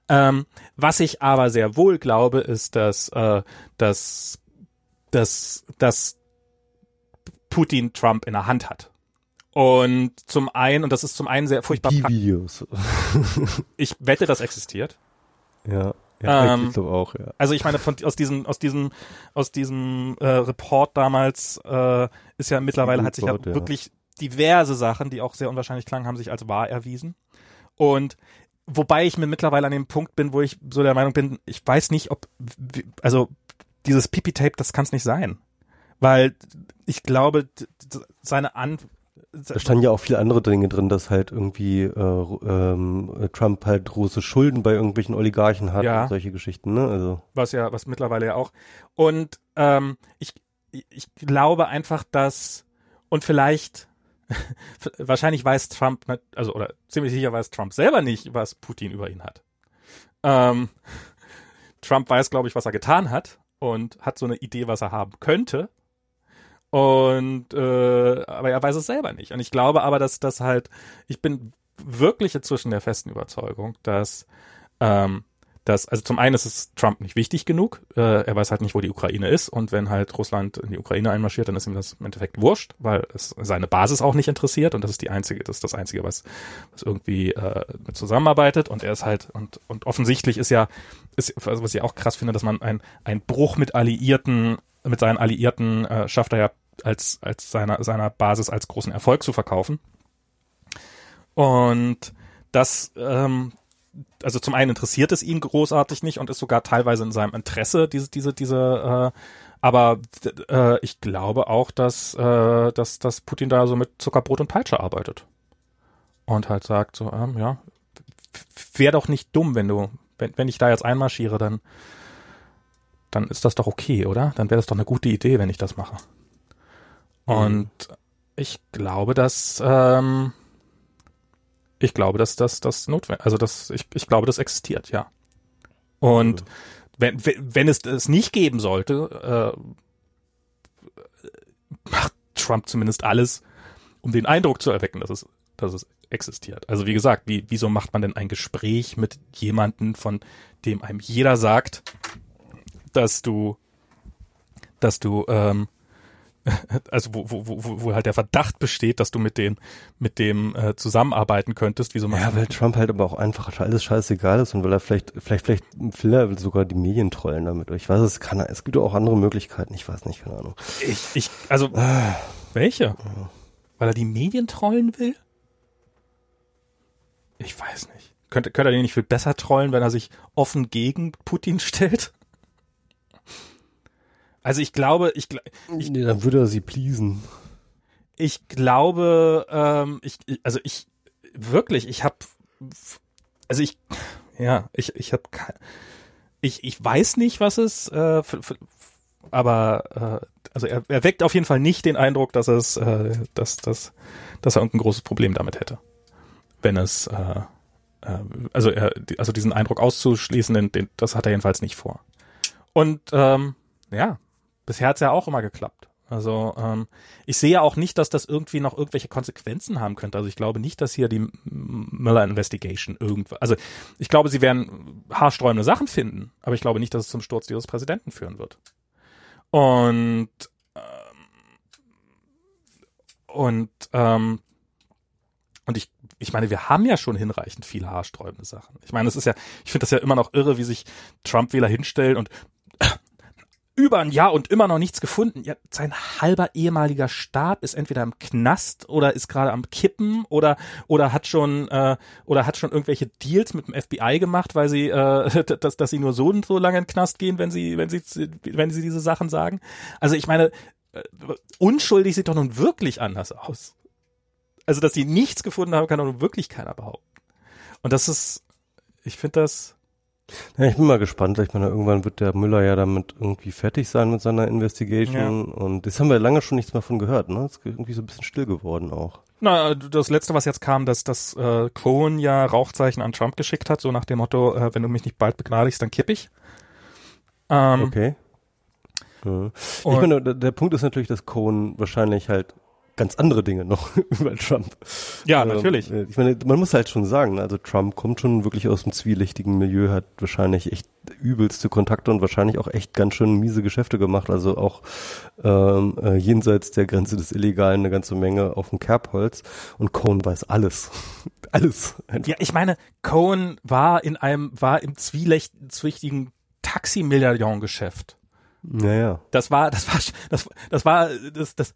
Ähm, was ich aber sehr wohl glaube, ist, dass, äh, dass, dass, dass Putin Trump in der Hand hat. Und zum einen, und das ist zum einen sehr furchtbar. Die Videos. ich wette, das existiert. Ja. Ja, Ähm, ich glaube auch, ja. Also ich meine, von, aus diesem, aus diesem, aus diesem äh, Report damals äh, ist ja mittlerweile hat sich ja ja. wirklich diverse Sachen, die auch sehr unwahrscheinlich klangen, haben sich als wahr erwiesen. Und wobei ich mir mittlerweile an dem Punkt bin, wo ich so der Meinung bin, ich weiß nicht, ob, also dieses Pipi-Tape, das kann es nicht sein. Weil ich glaube, seine An... Da standen ja auch viele andere Dinge drin, dass halt irgendwie äh, ähm, Trump halt große Schulden bei irgendwelchen Oligarchen hat Ja. und solche Geschichten, ne? Also was ja, was mittlerweile ja auch. Und ähm, ich, ich glaube einfach, dass und vielleicht wahrscheinlich weiß Trump, also oder ziemlich sicher weiß Trump selber nicht, was Putin über ihn hat. Ähm, Trump weiß, glaube ich, was er getan hat und hat so eine Idee, was er haben könnte. Und äh, aber er weiß es selber nicht. Und ich glaube aber, dass das halt, ich bin wirklich inzwischen der festen Überzeugung, dass ähm, dass, also zum einen ist es Trump nicht wichtig genug, äh, er weiß halt nicht, wo die Ukraine ist. Und wenn halt Russland in die Ukraine einmarschiert, dann ist ihm das im Endeffekt wurscht, weil es seine Basis auch nicht interessiert. Und das ist die einzige, das ist das einzige, was, was irgendwie äh, mit zusammenarbeitet. Und er ist halt und und offensichtlich ist ja, ist, also was ich auch krass finde, dass man ein ein Bruch mit Alliierten, mit seinen Alliierten äh, schafft er ja als als seiner seiner Basis als großen Erfolg zu verkaufen und das ähm, also zum einen interessiert es ihn großartig nicht und ist sogar teilweise in seinem Interesse, diese, diese, diese, äh, aber äh, ich glaube auch, dass, äh, dass, dass Putin da so mit Zuckerbrot und Peitsche arbeitet. Und halt sagt so, ähm, ja, wäre doch nicht dumm, wenn du, wenn, wenn ich da jetzt einmarschiere, dann, dann ist das doch okay, oder? Dann wäre das doch eine gute Idee, wenn ich das mache. Und ich glaube, dass, ähm, ich glaube, dass das das notwendig, also das ich, ich glaube, das existiert, ja. Und wenn wenn wenn es es nicht geben sollte, äh, macht Trump zumindest alles, um den Eindruck zu erwecken, dass es dass es existiert. Also wie gesagt, wie wieso macht man denn ein Gespräch mit jemanden, von dem einem jeder sagt, dass du dass du ähm, also wo, wo, wo, wo halt der Verdacht besteht, dass du mit den mit dem äh, zusammenarbeiten könntest, wieso Ja, weil Trump halt aber auch einfach alles scheißegal ist und weil er vielleicht, vielleicht, vielleicht will er sogar die Medien trollen damit. Ich weiß, es kann er, es gibt auch andere Möglichkeiten, ich weiß nicht, keine Ahnung. Ich, ich, also, welche? Weil er die Medien trollen will? Ich weiß nicht. Könnte, könnte er den nicht viel besser trollen, wenn er sich offen gegen Putin stellt? Also ich glaube, ich, Ich- nee, dann würde er sie pleasen. ich glaube, ähm, ich, ich- also ich, wirklich, ich habe, also ich, ja, ich, ich habe, ich, ich weiß nicht, was es, äh, f- f- aber, äh, also er, er weckt auf jeden Fall nicht den Eindruck, dass es, äh, dass, dass, dass er irgendein großes Problem damit hätte, wenn es, äh, äh, also er, also diesen Eindruck auszuschließen, den, den, das hat er jedenfalls nicht vor. Und ähm, ja, bisher hat's ja auch immer geklappt. Also ähm, ich sehe auch nicht, dass das irgendwie noch irgendwelche Konsequenzen haben könnte. Also ich glaube nicht, dass hier die M- Mueller Investigation irgendwas. Also ich glaube, sie werden haarsträubende Sachen finden, aber ich glaube nicht, dass es zum Sturz dieses Präsidenten führen wird. Und ähm, und ähm, und ich ich meine, wir haben ja schon hinreichend viele haarsträubende Sachen. Ich meine, es ist ja, ich finde das ja immer noch irre, wie sich Trump-Wähler hinstellen und über ein Jahr und immer noch nichts gefunden. Ja, sein halber ehemaliger Stab ist entweder im Knast oder ist gerade am Kippen oder oder hat schon äh, oder hat schon irgendwelche Deals mit dem FBI gemacht, weil sie äh, dass dass sie nur so und so lange in den Knast gehen, wenn sie wenn sie wenn sie diese Sachen sagen. Also ich meine, äh, unschuldig sieht doch nun wirklich anders aus. Also dass sie nichts gefunden haben, kann doch nun wirklich keiner behaupten. Und das ist, ich finde das ja, ich bin mal gespannt. Ich meine, irgendwann wird der Müller ja damit irgendwie fertig sein mit seiner Investigation. Ja. Und das haben wir lange schon nichts mehr von gehört. Ne? Ist irgendwie so ein bisschen still geworden auch. Na, das letzte, was jetzt kam, dass das äh, Cohen ja Rauchzeichen an Trump geschickt hat, so nach dem Motto, äh, wenn du mich nicht bald begnadigst, dann kipp ich. Ähm, okay. Ja. Ich meine, der, der Punkt ist natürlich, dass Cohen wahrscheinlich halt ganz andere Dinge noch über Trump. Ja, also, natürlich. Ich meine, man muss halt schon sagen, also Trump kommt schon wirklich aus dem zwielichtigen Milieu, hat wahrscheinlich echt übelste Kontakte und wahrscheinlich auch echt ganz schön miese Geschäfte gemacht, also auch ähm, äh, jenseits der Grenze des Illegalen eine ganze Menge auf dem Kerbholz und Cohen weiß alles. alles. Einfach. Ja, ich meine, Cohen war in einem, war im zwielichtigen Taxi-Milliarden-Geschäft. Naja. Das war, das war, das, das war, das, das,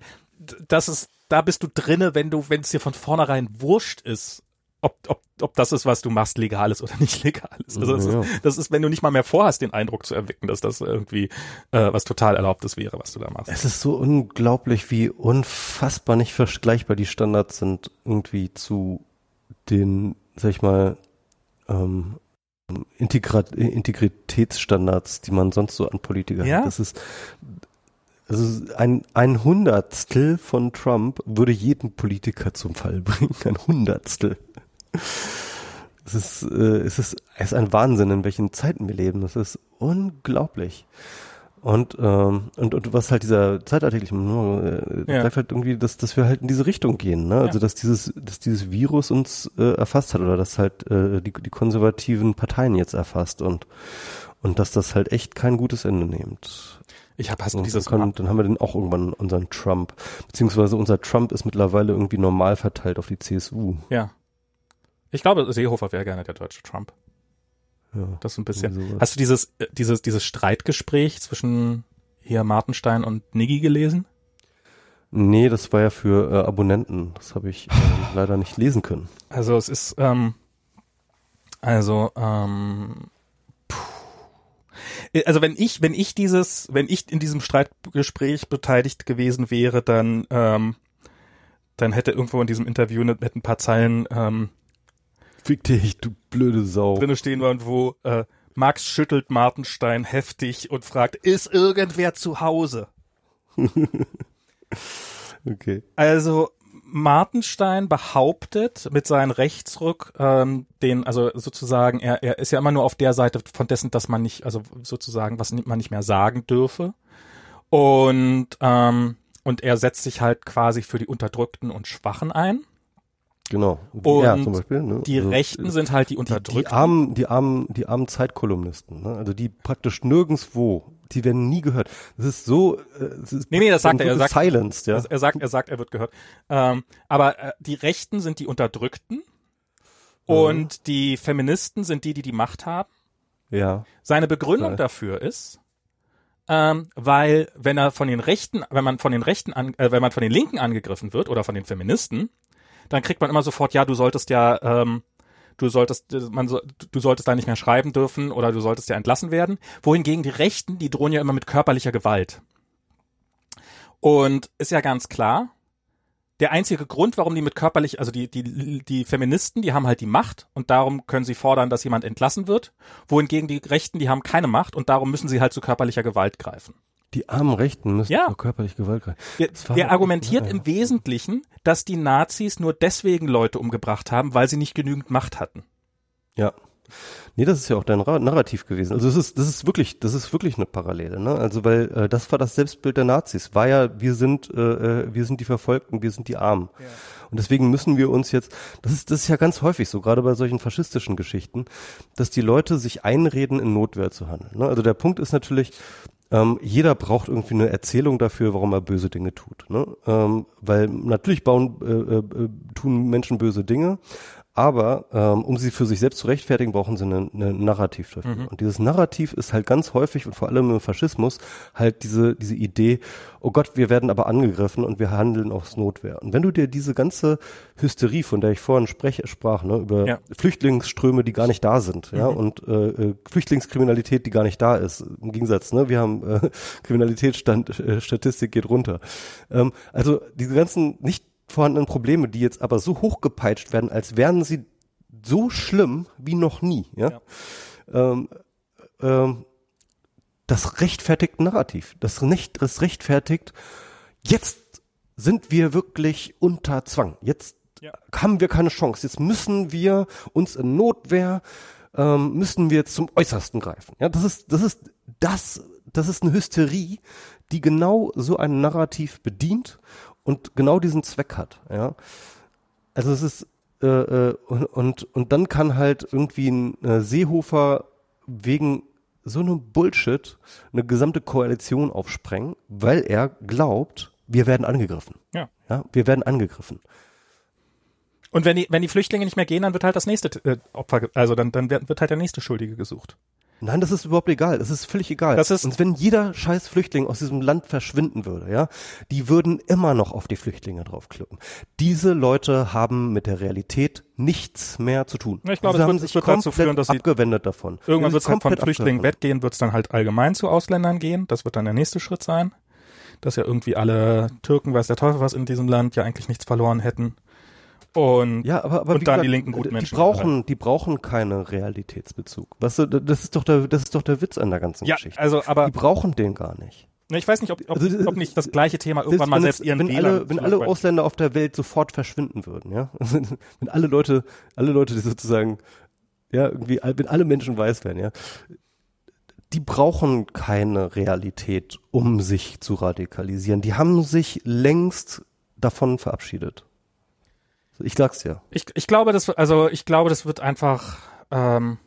das ist, da bist du drinne, wenn du, wenn es dir von vornherein wurscht ist, ob, ob, ob das ist, was du machst, legal ist oder nicht legal ist. Also das, ja. ist, das ist, wenn du nicht mal mehr vorhast, den Eindruck zu erwecken, dass das irgendwie äh, was total Erlaubtes wäre, was du da machst. Es ist so unglaublich, wie unfassbar nicht vergleichbar die Standards sind irgendwie zu den, sag ich mal, ähm, Integrat Integritätsstandards, die man sonst so an Politiker ja? hat. Das ist, also ein, ein Hundertstel von Trump würde jeden Politiker zum Fall bringen. Ein Hundertstel. Es ist, äh, es ist, es ist ein Wahnsinn, in welchen Zeiten wir leben. Das ist unglaublich. Und, ähm, und, und was halt dieser zeitartigliche, äh, ja. halt irgendwie, dass, dass wir halt in diese Richtung gehen, ne? Also dass dieses, dass dieses Virus uns äh, erfasst hat oder dass halt äh, die, die konservativen Parteien jetzt erfasst und und dass das halt echt kein gutes Ende nimmt. Ich habe hast du dieses kann, dann haben wir dann auch irgendwann unseren Trump, beziehungsweise unser Trump ist mittlerweile irgendwie normal verteilt auf die CSU. Ja. Ich glaube, Seehofer wäre gerne der deutsche Trump. Ja. Das ist ein bisschen. Hast du dieses äh, dieses dieses Streitgespräch zwischen hier Martenstein und Niggi gelesen? Nee, das war ja für äh, Abonnenten. Das habe ich äh, leider nicht lesen können. Also es ist ähm, also ähm, äh, also wenn ich, wenn ich dieses, wenn ich in diesem Streitgespräch beteiligt gewesen wäre, dann, ähm, dann hätte irgendwo in diesem Interview mit, ein paar Zeilen ähm, Fick dich, du blöde Sau. Drinne stehen waren, wo äh, Max schüttelt Martenstein heftig und fragt, ist irgendwer zu Hause? okay. Also Martenstein behauptet mit seinem Rechtsrück, ähm, den, also sozusagen, er, er ist ja immer nur auf der Seite von dessen, dass man nicht, also sozusagen, was man nicht mehr sagen dürfe. Und, ähm, und er setzt sich halt quasi für die Unterdrückten und Schwachen ein. Genau. Und ja, zum Beispiel, ne? die also, Rechten sind halt die Unterdrückten. Die, die armen, die armen, die armen Zeitkolumnisten, ne? also die praktisch nirgendswo, die werden nie gehört. Das ist so, äh, das ist nee, nee, das sagt er, er sagt, silenced, ja. Er sagt, er sagt, er wird gehört. Ähm, aber äh, die Rechten sind die Unterdrückten und mhm. die Feministen sind die, die die Macht haben. Ja. Seine Begründung ja. dafür ist, ähm, weil wenn er von den Rechten, wenn man von den Rechten, an, äh, wenn man von den Linken angegriffen wird oder von den Feministen, dann kriegt man immer sofort, ja, du solltest ja, ähm, du solltest, man so, du solltest da nicht mehr schreiben dürfen oder du solltest ja entlassen werden. Wohingegen die Rechten, die drohen ja immer mit körperlicher Gewalt. Und ist ja ganz klar, der einzige Grund, warum die mit körperlich, also die, die, die Feministen, die haben halt die Macht und darum können sie fordern, dass jemand entlassen wird, wohingegen die Rechten, die haben keine Macht und darum müssen sie halt zu körperlicher Gewalt greifen. Die armen Rechten müssen ja. körperlich Gewalt greifen. Der, der argumentiert ja, im Wesentlichen, dass die Nazis nur deswegen Leute umgebracht haben, weil sie nicht genügend Macht hatten. Ja. Nee, das ist ja auch dein Narrativ gewesen. Also das ist, das ist wirklich, das ist wirklich eine Parallele, ne? Also weil äh, das war das Selbstbild der Nazis. War ja, wir sind, äh, äh wir sind die Verfolgten, wir sind die Armen. Ja. Und deswegen müssen wir uns jetzt, das ist, das ist ja ganz häufig so, gerade bei solchen faschistischen Geschichten, dass die Leute sich einreden, in Notwehr zu handeln. Ne? Also der Punkt ist natürlich, ähm, jeder braucht irgendwie eine Erzählung dafür, warum er böse Dinge tut. Ne? Ähm, weil natürlich bauen, äh, äh, tun Menschen böse Dinge, aber ähm, um sie für sich selbst zu rechtfertigen, brauchen sie ein Narrativ dafür. Mhm. Und dieses Narrativ ist halt ganz häufig und vor allem im Faschismus halt diese, diese Idee, oh Gott, wir werden aber angegriffen und wir handeln aus Notwehr. Und wenn du dir diese ganze Hysterie, von der ich vorhin sprech, sprach, ne, über ja. Flüchtlingsströme, die gar nicht da sind, mhm. ja, und äh, äh, Flüchtlingskriminalität, die gar nicht da ist, im Gegensatz, ne, wir haben äh, Kriminalitätsstatistik äh, geht runter. Ähm, also diese ganzen nicht vorhandenen Probleme, die jetzt aber so hochgepeitscht werden, als wären sie so schlimm wie noch nie. Ja. ja. Ähm, ähm, das rechtfertigt Narrativ. Das, nicht, das rechtfertigt, jetzt sind wir wirklich unter Zwang. Jetzt ja. haben wir keine Chance. Jetzt müssen wir uns in Notwehr, ähm, müssen wir zum Äußersten greifen. Ja, das ist, das ist, das, das ist eine Hysterie, die genau so ein Narrativ bedient und genau diesen Zweck hat. Ja, also es ist äh, äh, und, und und dann kann halt irgendwie ein äh, Seehofer wegen so einem Bullshit eine gesamte Koalition aufsprengen, weil er glaubt, wir werden angegriffen. Ja. Ja, wir werden angegriffen. Und wenn die, wenn die Flüchtlinge nicht mehr gehen, dann wird halt das nächste äh, Opfer, also dann, dann wird halt der nächste Schuldige gesucht. Nein, das ist überhaupt egal. Das ist völlig egal. Das ist und wenn jeder scheiß Flüchtling aus diesem Land verschwinden würde, ja, die würden immer noch auf die Flüchtlinge draufklippen. Diese Leute haben mit der Realität nichts mehr zu tun. Ich glaube, sie es haben wird, sich wird komplett dazu führen, dass sie abgewendet davon. Irgendwann wird es halt von Flüchtlingen weggehen, wird es dann halt allgemein zu Ausländern gehen. Das wird dann der nächste Schritt sein. Dass ja irgendwie alle Türken, weiß der Teufel was in diesem Land, ja eigentlich nichts verloren hätten und, ja, aber, aber und dann gesagt, die linken guten Menschen. Die brauchen, die brauchen keinen Realitätsbezug. Weißt du, das ist doch der, das ist doch der Witz an der ganzen ja, Geschichte. Also, aber die brauchen den gar nicht. Ich weiß nicht, ob, ob, also, ob nicht das gleiche Thema irgendwann mal selbst ihren wenn Wählern alle, wenn alle Ausländer auf der Welt sofort verschwinden würden, ja, wenn alle Leute, alle Leute, die sozusagen, ja, irgendwie, wenn alle Menschen weiß werden, ja, die brauchen keine Realität, um sich zu radikalisieren. Die haben sich längst davon verabschiedet. Ich sag's ja. Ich, ich glaube, das, also ich glaube, das wird einfach, ähm,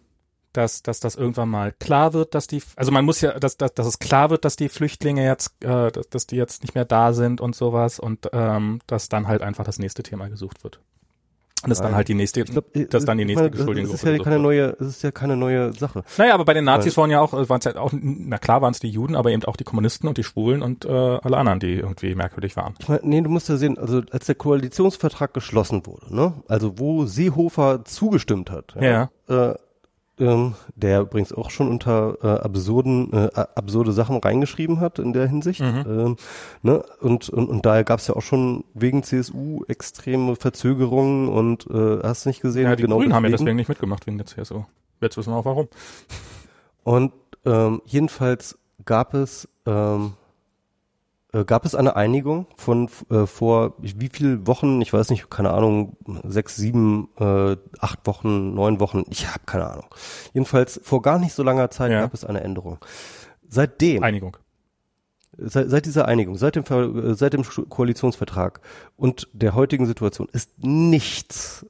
dass, dass das irgendwann mal klar wird, dass die, also man muss ja, dass, dass, dass es klar wird, dass die Flüchtlinge jetzt, äh, dass, dass die jetzt nicht mehr da sind und sowas und ähm, dass dann halt einfach das nächste Thema gesucht wird. Das ist dann halt die nächste, glaub, das ist dann die nächste Beschuldigung. Das ist ja keine neue, es ist ja keine neue Sache. Naja, aber bei den Nazis waren ja auch, waren es ja auch, na klar waren es die Juden, aber eben auch die Kommunisten und die Schwulen und äh, alle anderen, die irgendwie merkwürdig waren. Ich meine, nee, du musst ja sehen, also als der Koalitionsvertrag geschlossen wurde, ne, also wo Seehofer zugestimmt hat, ja, ja. Äh, ähm, der übrigens auch schon unter äh, absurden äh, absurde Sachen reingeschrieben hat in der Hinsicht. Mhm. Ähm, ne? und, und, und daher gab es ja auch schon wegen CSU extreme Verzögerungen und äh, hast du nicht gesehen? Ja, die genau Grünen haben ja deswegen nicht mitgemacht wegen der CSU. Jetzt wissen wir auch warum. Und ähm, jedenfalls gab es ähm, äh, gab es eine Einigung von äh, vor wie viel Wochen, ich weiß nicht, keine Ahnung, sechs, sieben, äh, acht Wochen, neun Wochen, ich habe keine Ahnung. Jedenfalls vor gar nicht so langer Zeit ja. gab es eine Änderung. Seitdem Einigung. Seit, seit dieser Einigung, seit dem, äh, seit dem Koalitionsvertrag und der heutigen Situation ist nichts,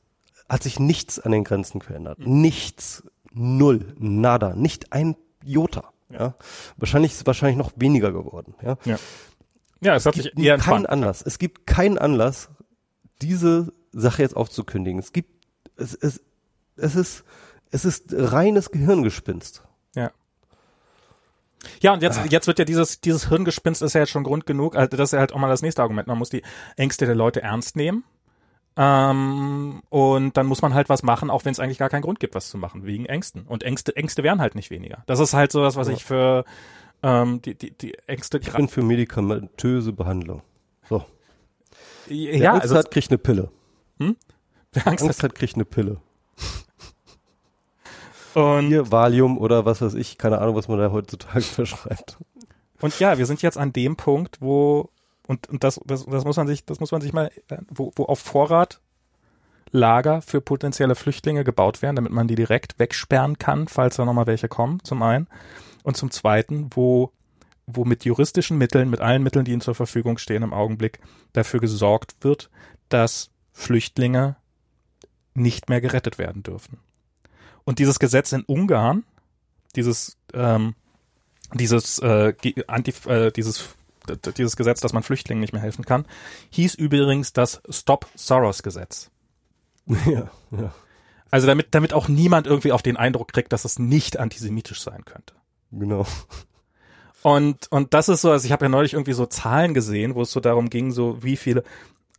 hat sich nichts an den Grenzen verändert. Mhm. Nichts, null, nada, nicht ein Jota. Ja. ja. Wahrscheinlich ist es wahrscheinlich noch weniger geworden. Ja. ja. Ja, es hat sich eher keinen Anlass. Es gibt keinen Anlass, diese Sache jetzt aufzukündigen. Es gibt, es, es, es ist, es ist reines Gehirngespinst. Ja. Ja, und jetzt, jetzt wird ja dieses, dieses Hirngespinst ist ja jetzt schon Grund genug. Also das ist ja halt auch mal das nächste Argument. Man muss die Ängste der Leute ernst nehmen. Ähm, und dann muss man halt was machen, auch wenn es eigentlich gar keinen Grund gibt, was zu machen, wegen Ängsten. Und Ängste, Ängste werden halt nicht weniger. Das ist halt so was, was ich für ähm, die, die, die Ängste. Ich bin für medikamentöse Behandlung. So. Ja, Wer Angst also hat, kriegt eine Pille. Hm? Wer Angst, Angst hat, kriegt eine Pille. Und Hier Valium oder was weiß ich, keine Ahnung, was man da heutzutage verschreibt. Und ja, wir sind jetzt an dem Punkt, wo und, und das, das, das muss man sich, das muss man sich mal, äh, wo, wo auf Vorrat Lager für potenzielle Flüchtlinge gebaut werden, damit man die direkt wegsperren kann, falls da nochmal welche kommen, zum einen und zum Zweiten, wo, wo mit juristischen Mitteln, mit allen Mitteln, die ihnen zur Verfügung stehen im Augenblick, dafür gesorgt wird, dass Flüchtlinge nicht mehr gerettet werden dürfen. Und dieses Gesetz in Ungarn, dieses ähm, dieses äh, Anti, äh, dieses dieses Gesetz, dass man Flüchtlingen nicht mehr helfen kann, hieß übrigens das Stop Soros Gesetz. Ja, ja. Also damit, damit auch niemand irgendwie auf den Eindruck kriegt, dass es nicht antisemitisch sein könnte. Genau. Und, und das ist so, also ich habe ja neulich irgendwie so Zahlen gesehen, wo es so darum ging, so wie viele,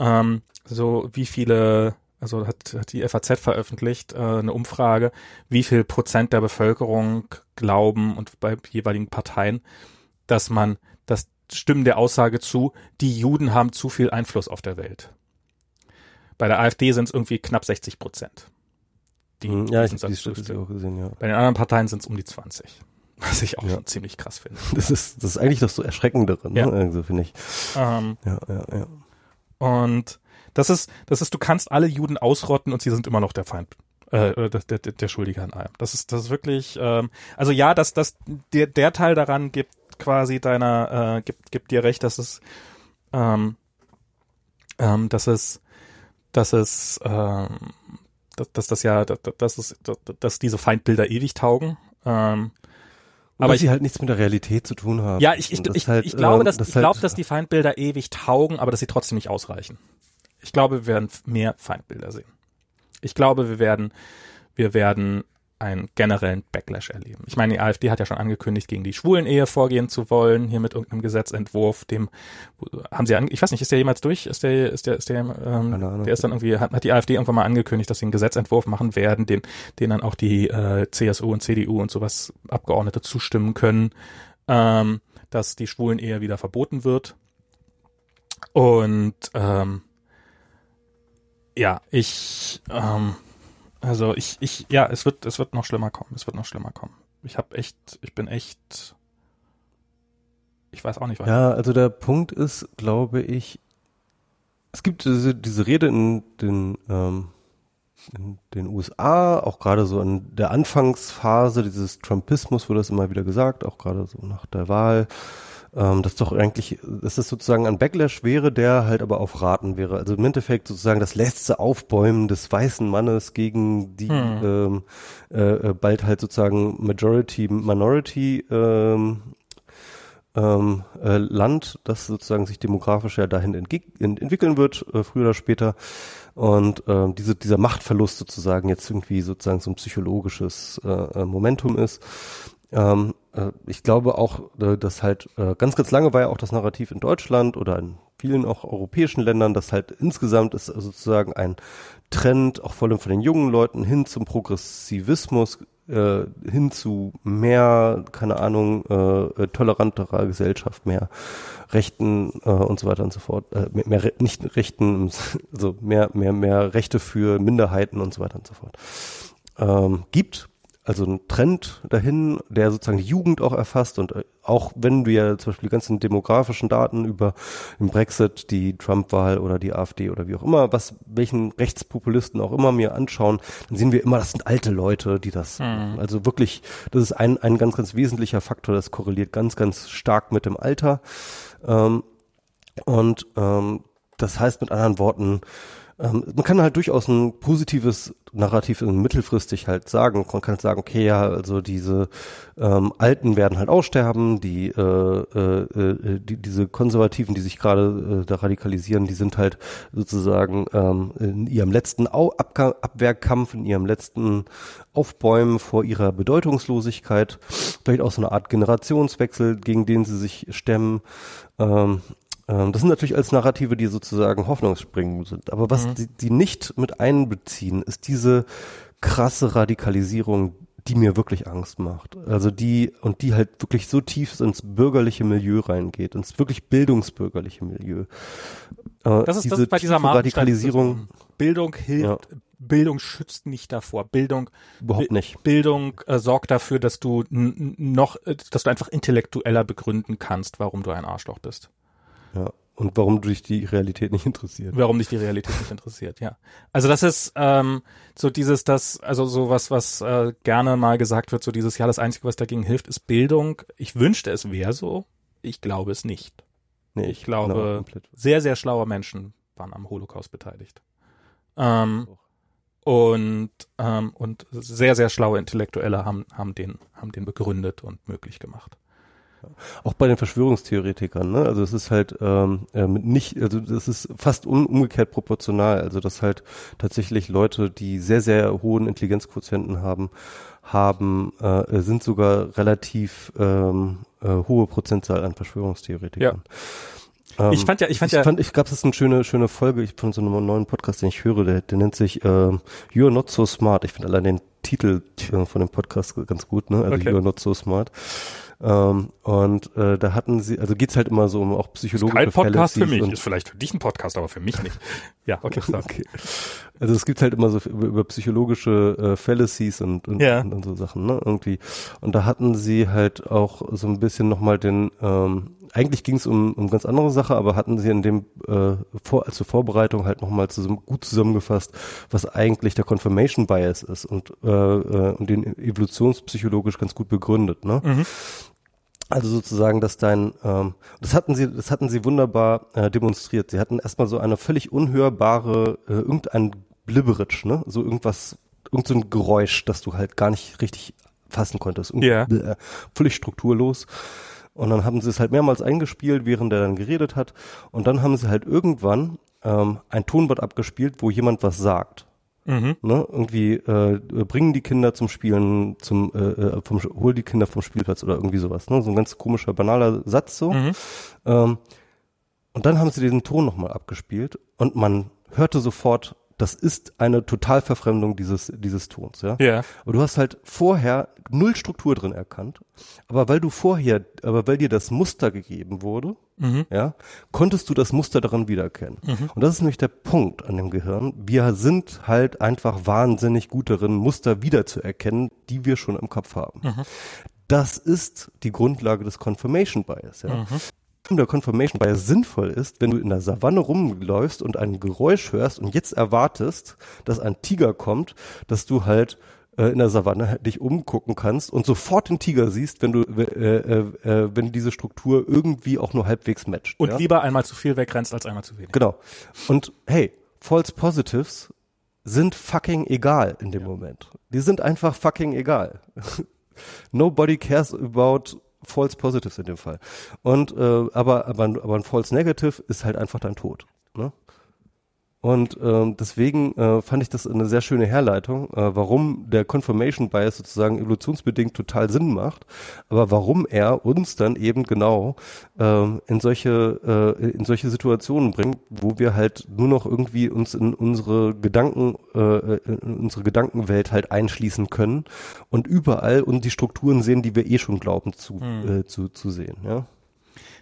ähm, so wie viele, also hat, hat die FAZ veröffentlicht, äh, eine Umfrage, wie viel Prozent der Bevölkerung glauben und bei jeweiligen Parteien, dass man, dass stimmen der Aussage zu, die Juden haben zu viel Einfluss auf der Welt. Bei der AfD sind es irgendwie knapp 60 Prozent. Die hm, ja, ich habe die Statistik auch gesehen, ja. Bei den anderen Parteien sind es um die 20. Was ich auch ja. schon ziemlich krass finde. Das ist, das ist eigentlich das so Erschreckendere, ne? Ja. Also, finde ich. Ähm, ja, ja, ja. Und das ist, das ist, du kannst alle Juden ausrotten und sie sind immer noch der Feind äh, der, der, der Schuldige an allem. Das ist, das ist wirklich, ähm, also ja, dass, dass der, der Teil daran gibt quasi deiner, äh, gibt, gibt dir recht, dass es, ähm, ähm, dass es, dass es, ähm, dass, dass das ja, dass, dass, es, dass diese Feindbilder ewig taugen. Ähm, aber ich, sie halt nichts mit der Realität zu tun haben. Ja, ich, ich, ich, halt, ich glaube, dass, das ich halt, glaube, dass die Feindbilder ewig taugen, aber dass sie trotzdem nicht ausreichen. Ich glaube, wir werden mehr Feindbilder sehen. Ich glaube, wir werden, wir werden einen generellen Backlash erleben. Ich meine, die AfD hat ja schon angekündigt, gegen die Schwulen-Ehe vorgehen zu wollen, hier mit irgendeinem Gesetzentwurf, dem haben sie, an, ich weiß nicht, ist der jemals durch? Ist der, ist der, ist der, ähm, der ist dann irgendwie, hat, hat die AfD irgendwann mal angekündigt, dass sie einen Gesetzentwurf machen werden, den, den dann auch die äh, CSU und CDU und sowas Abgeordnete zustimmen können, ähm, dass die Schwulen-Ehe wieder verboten wird. Und ähm, ja, ich ähm, also ich, ich, ja, es wird, es wird noch schlimmer kommen. Es wird noch schlimmer kommen. Ich habe echt, ich bin echt, ich weiß auch nicht weiter. Ja, also der Punkt ist, glaube ich, es gibt diese, diese Rede in den, ähm, in den USA, auch gerade so in der Anfangsphase dieses Trumpismus wurde das immer wieder gesagt, auch gerade so nach der Wahl ähm, das doch eigentlich, dass das sozusagen ein Backlash wäre, der halt aber auf Raten wäre. Also im Endeffekt sozusagen das letzte Aufbäumen des weißen Mannes gegen die hm. ähm, äh, äh bald halt sozusagen Majority, Minority ähm, ähm, äh, Land, das sozusagen sich demografisch ja dahin ent entwickeln wird, äh, früher oder später. Und ähm, diese, dieser Machtverlust sozusagen jetzt irgendwie sozusagen so ein psychologisches äh, äh Momentum ist. Ähm, äh, ich glaube auch, äh, dass halt äh, ganz, ganz lange war ja auch das Narrativ in Deutschland oder in vielen auch europäischen Ländern, dass halt insgesamt ist sozusagen ein Trend, auch vor allem von den jungen Leuten, hin zum Progressivismus, äh, hin zu mehr, keine Ahnung, äh, äh toleranterer Gesellschaft, mehr Rechten und so weiter und so fort, mehr, mehr nicht Rechten, also mehr, mehr, mehr Rechte für Minderheiten und so weiter und so fort. Ähm, gibt also ein Trend dahin, der sozusagen die Jugend auch erfasst und äh, auch wenn wir zum Beispiel die ganzen demografischen Daten über den Brexit, die Trump-Wahl oder die AfD oder wie auch immer, was welchen Rechtspopulisten auch immer mir anschauen, dann sehen wir immer, das sind alte Leute, die das, mhm. also wirklich, das ist ein, ein ganz, ganz wesentlicher Faktor, das korreliert ganz, ganz stark mit dem Alter. Ähm, und ähm, das heißt mit anderen Worten, ähm, man kann halt durchaus ein positives Narrativ mittelfristig halt sagen. Man kann halt sagen, okay, ja, also diese ähm, Alten werden halt aussterben, die, äh, äh, äh, die diese Konservativen, die sich gerade äh, da radikalisieren, die sind halt sozusagen ähm, in ihrem letzten Au Abka Abwehrkampf, in ihrem letzten Aufbäumen vor ihrer Bedeutungslosigkeit, vielleicht auch so eine Art Generationswechsel, gegen den sie sich stemmen. Ähm, ähm, das sind natürlich als Narrative, die sozusagen Hoffnungsspringen sind. Aber was mhm. die, die nicht mit einbeziehen, ist diese krasse Radikalisierung, die mir wirklich Angst macht. Also die, und die halt wirklich so tief ins bürgerliche Milieu reingeht, ins wirklich bildungsbürgerliche Milieu. Äh, das ist, das ist bei dieser Radikalisierung. Bildung hilft, ja. Bildung schützt nicht davor. Bildung überhaupt nicht. Bildung äh, sorgt dafür, dass du noch, äh, dass du einfach intellektueller begründen kannst, warum du ein Arschloch bist. Ja. Und warum dich die Realität nicht interessiert. Warum dich die Realität nicht interessiert, ja. Also das ist ähm, so dieses, das, also so was, was äh, gerne mal gesagt wird, so dieses, ja, das Einzige, was dagegen hilft, ist Bildung. Ich wünschte, es wäre so. Ich glaube es nicht. Nee, ich, ich glaube, sehr, sehr schlaue Menschen waren am Holocaust beteiligt. Ähm, und, ähm, und sehr, sehr schlaue Intellektuelle haben, haben, den, haben den begründet und möglich gemacht. Auch bei den Verschwörungstheoretikern, ne? Also es ist halt ähm, äh, nicht, also das ist fast un umgekehrt proportional. Also dass halt tatsächlich Leute, die sehr, sehr hohen Intelligenzquotienten haben, haben, äh, sind sogar relativ ähm, äh, hohe Prozentzahl an Verschwörungstheoretikern. Ja. ich fand ja, ich fand ja, ich fand, ich gab es eine schöne, schöne Folge ich, von so einem neuen Podcast, den ich höre, der, der nennt sich äh, You're Not So Smart. Ich finde allein den Titel äh, von dem Podcast ganz gut, ne? Also okay. You're Not So Smart. Ähm, und äh, da hatten sie, also geht's halt immer so um auch psychologische Fälle. Kein Podcast für mich, ist vielleicht für dich ein Podcast, aber für mich nicht. Ja, okay. okay. Also es gibt halt immer so über, über psychologische äh, Fallacies und, und, ja. und, und so Sachen, ne? Irgendwie. Und da hatten sie halt auch so ein bisschen nochmal den, ähm, eigentlich ging es um, um ganz andere Sache, aber hatten sie in dem äh, vor, als Vorbereitung halt nochmal zusammen, gut zusammengefasst, was eigentlich der Confirmation Bias ist und, äh, äh, und den evolutionspsychologisch ganz gut begründet. Ne? Mhm. Also sozusagen, dass dein, ähm, das hatten sie, das hatten sie wunderbar äh, demonstriert. Sie hatten erstmal so eine völlig unhörbare, äh, irgendein Blibberitsch, ne? So irgendwas, irgend so ein Geräusch, das du halt gar nicht richtig fassen konntest. Ja. Yeah. Völlig strukturlos. Und dann haben sie es halt mehrmals eingespielt, während er dann geredet hat. Und dann haben sie halt irgendwann ähm, ein Tonband abgespielt, wo jemand was sagt. Mhm. Ne? Irgendwie äh, bringen die Kinder zum Spielen, zum äh, äh, vom hol die Kinder vom Spielplatz oder irgendwie sowas. Ne? So ein ganz komischer, banaler Satz so. Mhm. Ähm, und dann haben sie diesen Ton nochmal abgespielt und man hörte sofort das ist eine Totalverfremdung dieses, dieses Tons, ja. Ja. Aber du hast halt vorher null Struktur drin erkannt. Aber weil du vorher, aber weil dir das Muster gegeben wurde, mhm. ja, konntest du das Muster daran wiedererkennen. Mhm. Und das ist nämlich der Punkt an dem Gehirn. Wir sind halt einfach wahnsinnig gut darin, Muster wiederzuerkennen, die wir schon im Kopf haben. Mhm. Das ist die Grundlage des Confirmation Bias, ja. Der Confirmation Bias sinnvoll ist, wenn du in der Savanne rumläufst und ein Geräusch hörst und jetzt erwartest, dass ein Tiger kommt, dass du halt äh, in der Savanne dich umgucken kannst und sofort den Tiger siehst, wenn du äh, äh, äh, wenn diese Struktur irgendwie auch nur halbwegs matcht. Und ja? lieber einmal zu viel wegrennst als einmal zu wenig. Genau. Und hey, False Positives sind fucking egal in dem ja. Moment. Die sind einfach fucking egal. Nobody cares about False Positives in dem Fall. Und äh, aber, aber, aber ein False Negative ist halt einfach dein Tod. Ne? Und ähm, deswegen äh, fand ich das eine sehr schöne Herleitung, äh, warum der Confirmation Bias sozusagen evolutionsbedingt total Sinn macht, aber warum er uns dann eben genau ähm, in solche äh, in solche Situationen bringt, wo wir halt nur noch irgendwie uns in unsere Gedanken äh, in unsere Gedankenwelt halt einschließen können und überall und die Strukturen sehen, die wir eh schon glauben zu hm. äh, zu, zu sehen. Ja.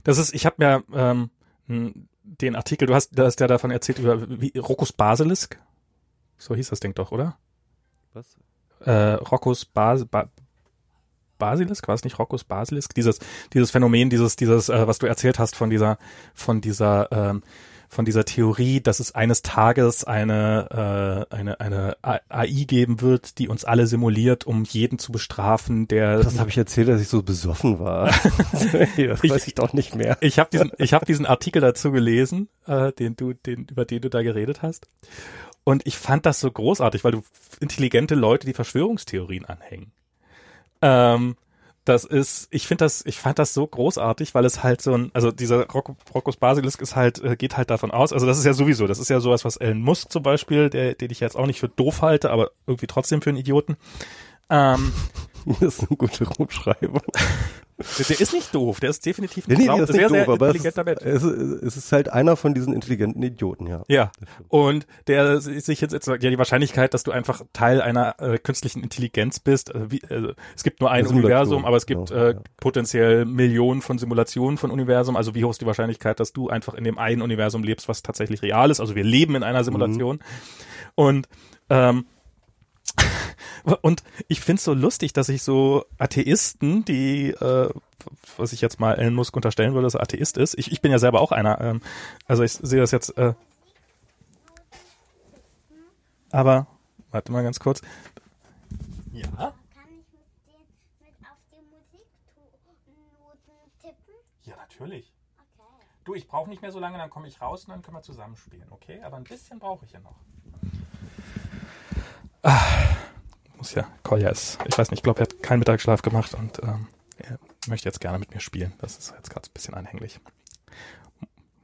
Das ist, ich habe mir ähm, den Artikel, du hast, du hast ja davon erzählt über wie, Rockus Basilisk. So hieß das Ding doch, oder? Was? Äh, Rockus Bas ba Basilisk, war es nicht Rockus Basilisk? Dieses, dieses Phänomen, dieses, dieses, äh, was du erzählt hast von dieser, von dieser ähm, von dieser Theorie, dass es eines Tages eine, äh, eine, eine AI geben wird, die uns alle simuliert, um jeden zu bestrafen, der. Das habe ich erzählt, dass ich so besoffen war. das ich, weiß ich doch nicht mehr. Ich habe diesen, ich habe diesen Artikel dazu gelesen, äh, den du, den, über den du da geredet hast. Und ich fand das so großartig, weil du intelligente Leute die Verschwörungstheorien anhängen. Ähm, das ist, ich finde das, ich fand das so großartig, weil es halt so ein, also dieser Rock, Roccos Basilisk ist halt, äh, geht halt davon aus, also das ist ja sowieso, das ist ja sowas, was Elon Musk zum Beispiel, der, den ich jetzt auch nicht für doof halte, aber irgendwie trotzdem für einen Idioten. Ähm, das ist eine gute Umschreibung. Der ist nicht doof, der ist definitiv ein nee, nee, sehr, sehr doof, intelligenter Mensch. Es, es, ist halt einer von diesen intelligenten Idioten, ja. Ja. Und der sich jetzt, jetzt ja die Wahrscheinlichkeit, dass du einfach Teil einer äh, künstlichen Intelligenz bist, also wie, also es gibt nur ein Universum, aber es gibt genau, äh, ja. potenziell Millionen von Simulationen von Universum, also wie hoch ist die Wahrscheinlichkeit, dass du einfach in dem einen Universum lebst, was tatsächlich real ist, also wir leben in einer Simulation. Mhm. Und ähm, und ich find's so lustig, dass ich so Atheisten, die, äh, was ich jetzt mal Elon Musk unterstellen würde, dass er Atheist ist. Ich, ich bin ja selber auch einer. Ähm, also ich sehe das jetzt. Äh, aber, warte mal ganz kurz. Ja? Kann ich mit, den, mit auf die Musiknoten tippen? Ja, natürlich. Okay. Du, ich brauche nicht mehr so lange, dann komme ich raus und dann können wir zusammenspielen, okay? Aber ein bisschen brauche ich ja noch. Ah muss ja, Kolja ist, ich weiß nicht, ich glaube, er hat keinen Mittagsschlaf gemacht und ähm, er möchte jetzt gerne mit mir spielen. Das ist jetzt gerade ein bisschen anhänglich.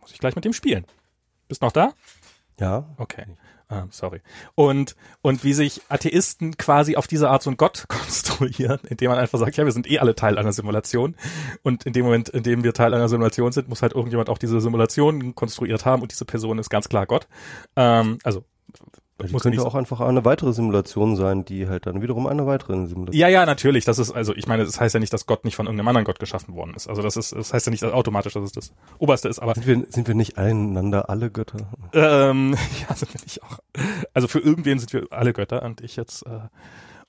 Muss ich gleich mit dem spielen. Bist noch da? Ja. Okay. Ah, sorry. Und, und wie sich Atheisten quasi auf diese Art so einen Gott konstruieren, indem man einfach sagt, ja, wir sind eh alle Teil einer Simulation. Und in dem Moment, in dem wir Teil einer Simulation sind, muss halt irgendjemand auch diese Simulation konstruiert haben und diese Person ist ganz klar Gott. Ähm, also Die muss könnte auch einfach eine weitere Simulation sein, die halt dann wiederum eine weitere Simulation. Ja, ja, natürlich. Das ist, also ich meine, das heißt ja nicht, dass Gott nicht von irgendeinem anderen Gott geschaffen worden ist. Also das ist, das heißt ja nicht dass automatisch, dass es das Oberste ist, aber Sind wir, sind wir nicht einander alle Götter? ähm, ja, sind wir nicht auch. Also für irgendwen sind wir alle Götter und ich jetzt. Äh,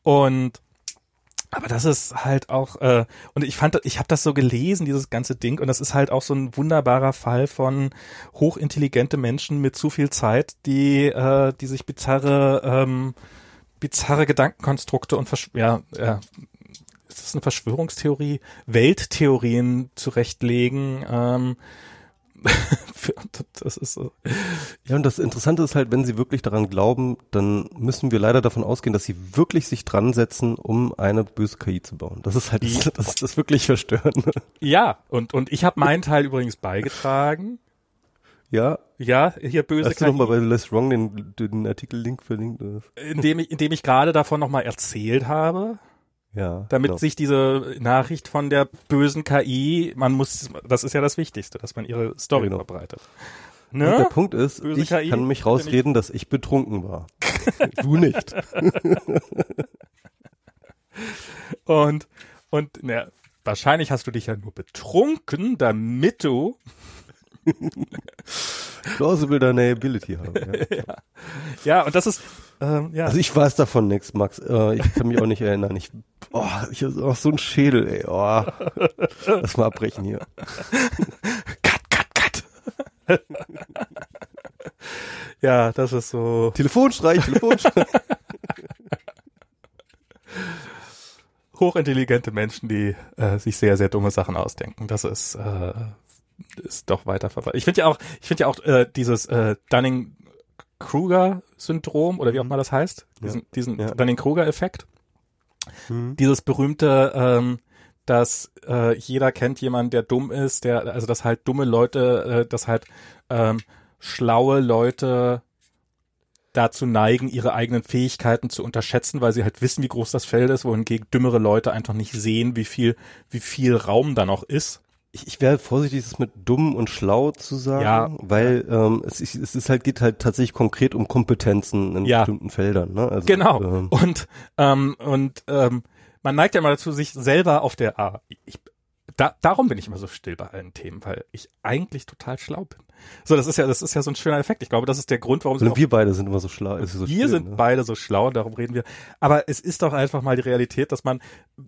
und aber das ist halt auch, äh, und ich fand, ich habe das so gelesen, dieses ganze Ding, und das ist halt auch so ein wunderbarer Fall von hochintelligente Menschen mit zu viel Zeit, die, äh, die sich bizarre, ähm, bizarre Gedankenkonstrukte und Versch ja, ja, ist das eine Verschwörungstheorie, Welttheorien zurechtlegen. Ähm, das ist so. Ja, und das Interessante ist halt, wenn sie wirklich daran glauben, dann müssen wir leider davon ausgehen, dass sie wirklich sich dran setzen, um eine böse KI zu bauen. Das ist halt das, das, das wirklich Verstörende. Ja, und, und ich habe meinen Teil übrigens beigetragen. Ja, Ja, hier böse hast du nochmal KI, bei Less Wrong den, den Artikel-Link verlinkt? indem ich, indem ich gerade davon nochmal erzählt habe, Ja. damit genau. sich diese Nachricht von der bösen KI, man muss, das ist ja das Wichtigste, dass man ihre Story genau. verbreitet. Und der Ne? Punkt ist, Böse ich KI, kann mich rausreden, dass ich betrunken war. du nicht. Und, und, na, wahrscheinlich hast du dich ja nur betrunken, damit du, Plausible Deniability haben. Ja. ja, und das ist, ähm, ja. Also ich weiß davon nichts, Max. Äh, ich kann mich auch nicht erinnern. Ich, oh, ich habe auch so einen Schädel, ey. Oh. Lass mal abbrechen hier. cut, cut, cut. ja, das ist so. Telefonstreich, Telefonstreich. hochintelligente Menschen, die äh, sich sehr, sehr dumme Sachen ausdenken. Das ist, äh, ist doch weiter verbreitet. Ich finde ja auch, ich finde ja auch äh, dieses äh, Dunning-Kruger-Syndrom oder wie auch immer das heißt, diesen, diesen Ja. Dunning-Kruger-Effekt, Hm. dieses berühmte, ähm, dass äh, jeder kennt jemanden, der dumm ist, der, also dass halt dumme Leute, äh, dass halt ähm, schlaue Leute dazu neigen, ihre eigenen Fähigkeiten zu unterschätzen, weil sie halt wissen, wie groß das Feld ist, wohingegen dümmere Leute einfach nicht sehen, wie viel, wie viel Raum da noch ist. Ich, ich wäre vorsichtig, das mit dumm und schlau zu sagen, Ja. weil ähm, es, ist, es ist halt geht halt tatsächlich konkret um Kompetenzen in Ja. bestimmten Feldern. Ne? Also, Genau. Ähm, Und, ähm, und ähm, man neigt ja immer dazu, sich selber auf der, ah, ich, da, darum bin ich immer so still bei allen Themen, weil ich eigentlich total schlau bin. So, das ist ja, das ist ja so ein schöner Effekt. Ich glaube, das ist der Grund, warum auch wir beide sind immer so schlau. ist so wir still, sind ne? beide so schlau, darum reden wir. Aber es ist doch einfach mal die Realität, dass man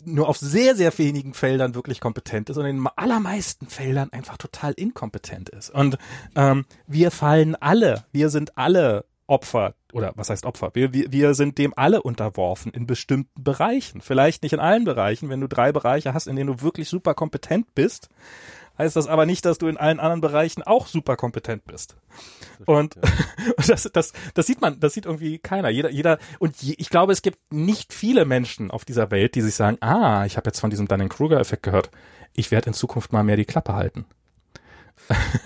nur auf sehr, sehr wenigen Feldern wirklich kompetent ist und in den allermeisten Feldern einfach total inkompetent ist. Und ähm, wir fallen alle, wir sind alle Opfer, oder was heißt Opfer? Wir, wir, wir sind dem alle unterworfen in bestimmten Bereichen. Vielleicht nicht in allen Bereichen. Wenn du drei Bereiche hast, in denen du wirklich super kompetent bist, heißt das aber nicht, dass du in allen anderen Bereichen auch super kompetent bist. Und, und das, das, das sieht man, das sieht irgendwie keiner. Jeder, jeder, und je, ich glaube, es gibt nicht viele Menschen auf dieser Welt, die sich sagen, ah, ich habe jetzt von diesem Dunning-Kruger-Effekt gehört. Ich werde in Zukunft mal mehr die Klappe halten.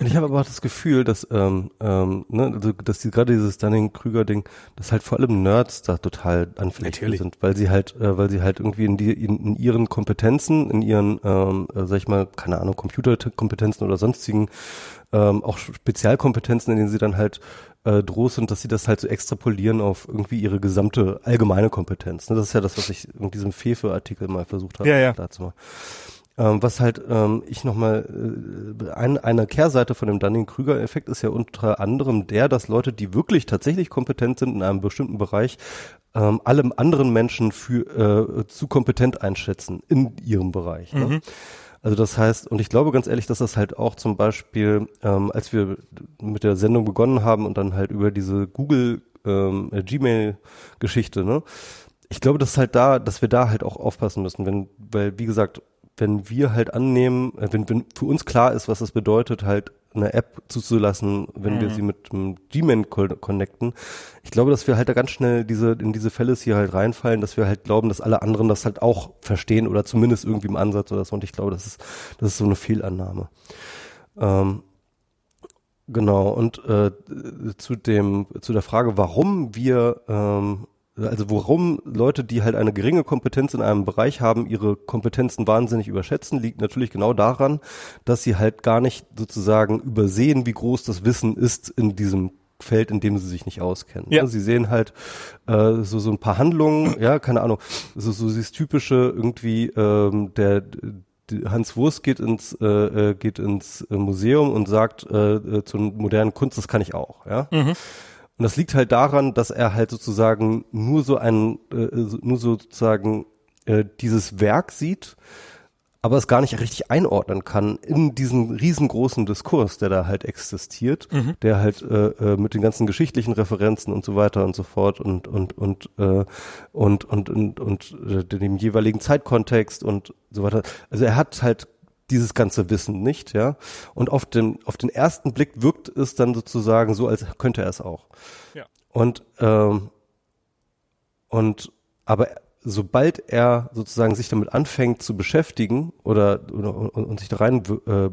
Und ich habe aber auch das Gefühl, dass, ähm, ähm, ne, also, dass die, gerade dieses Dunning-Krüger-Ding, dass halt vor allem Nerds da total anfällig sind, weil sie halt, äh, weil sie halt irgendwie in, die, in, in ihren Kompetenzen, in ihren, ähm, äh, sag ich mal, keine Ahnung, Computerkompetenzen oder sonstigen, ähm, auch Spezialkompetenzen, in denen sie dann halt äh, droh sind, dass sie das halt so extrapolieren auf irgendwie ihre gesamte allgemeine Kompetenz. Ne? Das ist ja das, was ich in diesem Fefe-Artikel mal versucht habe Ja, ja. klarzumachen. Ähm, was halt ähm, ich nochmal, äh, ein, eine Kehrseite von dem Dunning-Krüger-Effekt ist ja unter anderem der, dass Leute, die wirklich tatsächlich kompetent sind in einem bestimmten Bereich, ähm, allem anderen Menschen für äh, zu kompetent einschätzen in ihrem Bereich. Ne? Also das heißt, und ich glaube ganz ehrlich, dass das halt auch zum Beispiel, ähm, als wir mit der Sendung begonnen haben und dann halt über diese Google ähm, äh, Gmail-Geschichte, ne? Ich glaube, dass halt da, dass wir da halt auch aufpassen müssen, wenn, weil wie gesagt, wenn wir halt annehmen, äh, wenn, wenn für uns klar ist, was das bedeutet, halt eine App zuzulassen, wenn mhm. wir sie mit einem Gmail connecten. Ich glaube, dass wir halt da ganz schnell diese, in diese Fälle hier halt reinfallen, dass wir halt glauben, dass alle anderen das halt auch verstehen oder zumindest irgendwie im Ansatz oder so. Und ich glaube, das ist, das ist so eine Fehlannahme. Ähm, genau. Und äh, zu dem, zu der Frage, warum wir ähm, also warum Leute, die halt eine geringe Kompetenz in einem Bereich haben, ihre Kompetenzen wahnsinnig überschätzen, liegt natürlich genau daran, dass sie halt gar nicht sozusagen übersehen, wie groß das Wissen ist in diesem Feld, in dem sie sich nicht auskennen. Ja. Sie sehen halt äh, so so ein paar Handlungen, ja, keine Ahnung, so so dieses typische irgendwie ähm, der Hans Wurst geht ins äh, äh geht ins Museum und sagt äh, äh zur modernen Kunst, das kann ich auch, ja. Mhm. Und das liegt halt daran, dass er halt sozusagen nur so ein, äh, nur sozusagen äh, dieses Werk sieht, aber es gar nicht richtig einordnen kann in diesen riesengroßen Diskurs, der da halt existiert, mhm. der halt äh, äh, mit den ganzen geschichtlichen Referenzen und so weiter und so fort und und und äh, und und und, und, und äh, dem jeweiligen Zeitkontext und so weiter. Also er hat halt dieses ganze Wissen nicht, ja. Und auf den, auf den ersten Blick wirkt es dann sozusagen so, als könnte er es auch. Ja. Und, ähm, und, aber sobald er sozusagen sich damit anfängt zu beschäftigen oder, oder und, und sich da rein äh,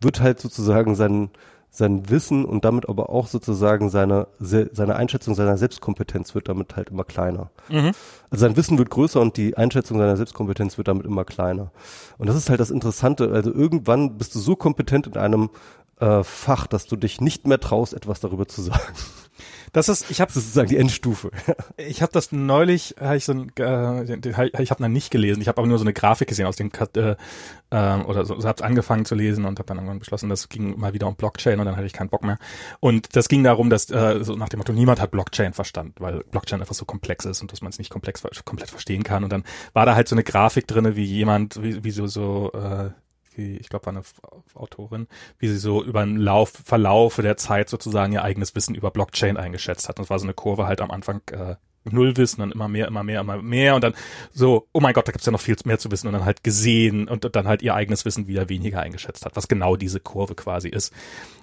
wird halt sozusagen sein, sein Wissen und damit aber auch sozusagen seine, seine Einschätzung seiner Selbstkompetenz wird damit halt immer kleiner. Mhm. Also sein Wissen wird größer und die Einschätzung seiner Selbstkompetenz wird damit immer kleiner. Und das ist halt das Interessante. Also irgendwann bist du so kompetent in einem äh, Fach, dass du dich nicht mehr traust, etwas darüber zu sagen. Das ist, ich habe sozusagen die Endstufe. ich habe das neulich, hab ich so ein, äh, ich habe noch nicht gelesen. Ich habe aber nur so eine Grafik gesehen aus dem äh, äh, oder so, so habe angefangen zu lesen und habe dann irgendwann beschlossen, das ging mal wieder um Blockchain und dann hatte ich keinen Bock mehr. Und das ging darum, dass äh, so nach dem Motto niemand hat Blockchain verstanden, weil Blockchain einfach so komplex ist und dass man es nicht komplex komplett verstehen kann. Und dann war da halt so eine Grafik drinne, wie jemand, wie, wie so so äh, wie, ich glaube, war eine Autorin, wie sie so über den Lauf, Verlauf der Zeit sozusagen ihr eigenes Wissen über Blockchain eingeschätzt hat. Und es war so eine Kurve halt am Anfang äh, null Wissen, dann immer mehr, immer mehr, immer mehr und dann so, oh mein Gott, da gibt's ja noch viel mehr zu wissen und dann halt gesehen und dann halt ihr eigenes Wissen wieder weniger eingeschätzt hat, was genau diese Kurve quasi ist.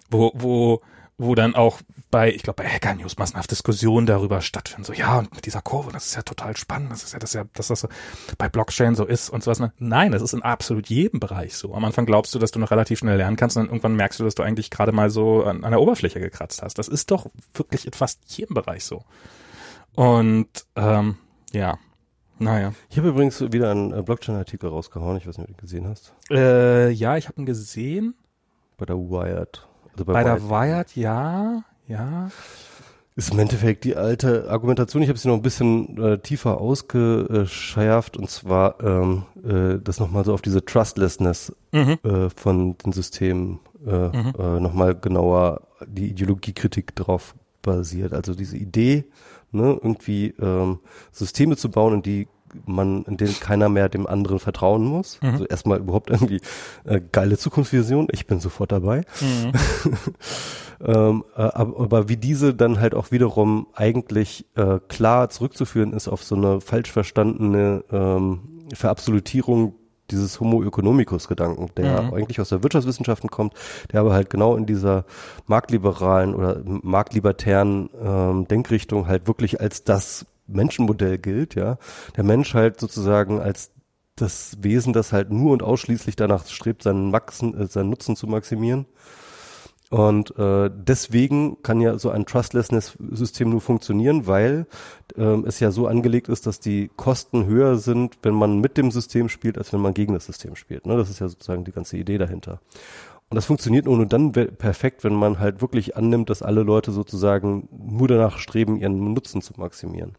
Wo, wo wo dann auch bei, ich glaube, bei Hacker News massenhaft Diskussionen darüber stattfinden. So, ja, und mit dieser Kurve, das ist ja total spannend, das ist ja, das ist ja, dass das so bei Blockchain so ist und sowas. Nein, das ist in absolut jedem Bereich so. Am Anfang glaubst du, dass du noch relativ schnell lernen kannst und dann irgendwann merkst du, dass du eigentlich gerade mal so an, an der Oberfläche gekratzt hast. Das ist doch wirklich in fast jedem Bereich so. Und ähm, ja, naja. Ich habe übrigens wieder einen äh, Blockchain-Artikel rausgehauen, ich weiß nicht, ob du ihn gesehen hast. Äh, ja, ich habe ihn gesehen. Bei der Wired. Also bei, bei der Wired, ja, ja. Ist im Endeffekt die alte Argumentation. Ich habe sie noch ein bisschen äh, tiefer ausgeschärft und zwar ähm, äh, das nochmal so auf diese Trustlessness mhm. äh, von den Systemen äh, mhm. äh, nochmal genauer die Ideologiekritik drauf basiert. Also diese Idee, ne, irgendwie ähm, Systeme zu bauen, in die man, in denen keiner mehr dem anderen vertrauen muss. Mhm. Also erstmal überhaupt irgendwie äh, geile Zukunftsvision. Ich bin sofort dabei. Mhm. ähm, äh, aber, aber, wie diese dann halt auch wiederum eigentlich äh, klar zurückzuführen ist auf so eine falsch verstandene ähm, Verabsolutierung dieses Homo economicus Gedanken, der mhm. eigentlich aus der Wirtschaftswissenschaften kommt, der aber halt genau in dieser marktliberalen oder marktlibertären ähm, Denkrichtung halt wirklich als das Menschenmodell gilt, ja. Der Mensch halt sozusagen als das Wesen, das halt nur und ausschließlich danach strebt, seinen, Maxen, äh, seinen Nutzen zu maximieren. Und äh, deswegen kann ja so ein Trustlessness-System nur funktionieren, weil ähm, es ja so angelegt ist, dass die Kosten höher sind, wenn man mit dem System spielt, als wenn man gegen das System spielt. Ne? Das ist ja sozusagen die ganze Idee dahinter. Und das funktioniert nur dann perfekt, wenn man halt wirklich annimmt, dass alle Leute sozusagen nur danach streben, ihren Nutzen zu maximieren.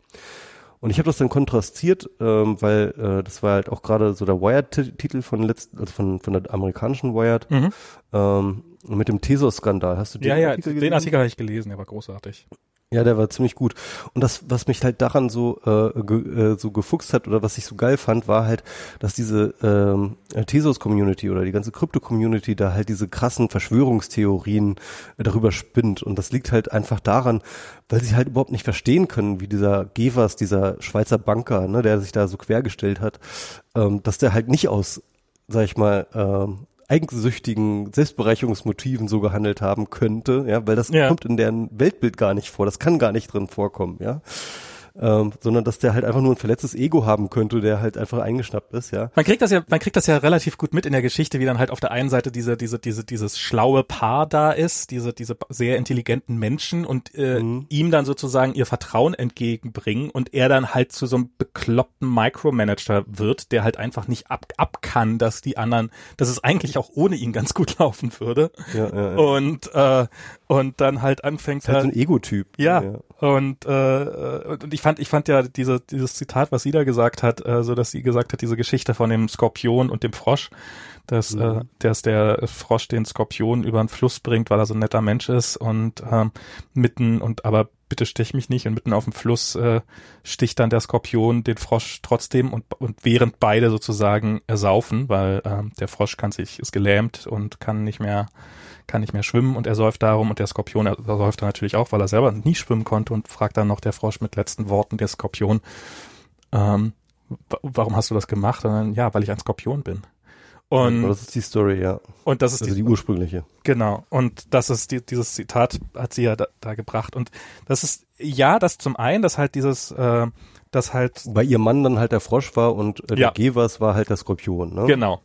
Und ich habe das dann kontrastiert, ähm, weil äh, das war halt auch gerade so der Wired-Titel von letzten, also von, von der amerikanischen Wired, mhm. ähm, mit dem Tesos-Skandal. Hast du den ja, ja, Artikel den Artikel habe ich gelesen, der war großartig. Ja, der war ziemlich gut. Und das, was mich halt daran so äh, ge, äh, so gefuchst hat oder was ich so geil fand, war halt, dass diese ähm, Tesos-Community oder die ganze Krypto-Community da halt diese krassen Verschwörungstheorien äh, darüber spinnt. Und das liegt halt einfach daran, weil sie halt überhaupt nicht verstehen können, wie dieser Gevers, dieser Schweizer Banker, ne, der sich da so quergestellt hat, ähm, dass der halt nicht aus sag ich mal, ähm, eigensüchtigen Selbstbereicherungsmotiven so gehandelt haben könnte, ja, weil das Ja. kommt in deren Weltbild gar nicht vor, das kann gar nicht drin vorkommen, ja. Ähm, sondern dass der halt einfach nur ein verletztes Ego haben könnte, der halt einfach eingeschnappt ist, ja. Man kriegt das ja, man kriegt das ja relativ gut mit in der Geschichte, wie dann halt auf der einen Seite diese, diese, diese, dieses schlaue Paar da ist, diese, diese sehr intelligenten Menschen und äh, Mhm. ihm dann sozusagen ihr Vertrauen entgegenbringen und er dann halt zu so einem bekloppten Micromanager wird, der halt einfach nicht ab, ab kann, dass die anderen, dass es eigentlich auch ohne ihn ganz gut laufen würde. Ja, ja, ja. Und, äh, und dann halt anfängt ist halt so ein Ego-Typ. ja, und äh, und ich fand ich fand ja diese dieses Zitat, was sie da gesagt hat, äh, so dass sie gesagt hat, diese Geschichte von dem Skorpion und dem Frosch, dass Mhm. äh, dass der Frosch den Skorpion über den Fluss bringt, weil er so ein netter Mensch ist und ähm, mitten und aber bitte stich mich nicht und mitten auf dem Fluss äh, sticht dann der Skorpion den Frosch trotzdem und und während beide sozusagen ersaufen, weil ähm, der Frosch kann sich ist gelähmt und kann nicht mehr kann nicht mehr schwimmen und er säuft darum und der Skorpion er säuft dann natürlich auch, weil er selber nie schwimmen konnte und fragt dann noch der Frosch mit letzten Worten der Skorpion, ähm, wa- warum hast du das gemacht? Und dann, ja, weil ich ein Skorpion bin. Und, das ist die Story, ja. und das ist Also die, die ursprüngliche. genau. Und das ist die, dieses Zitat hat sie ja da, da gebracht. Und das ist, ja, das zum einen, dass halt dieses, äh, das halt, Weil ihr Mann dann halt der Frosch war und äh, Ja. der Gevers war halt der Skorpion, ne? genau.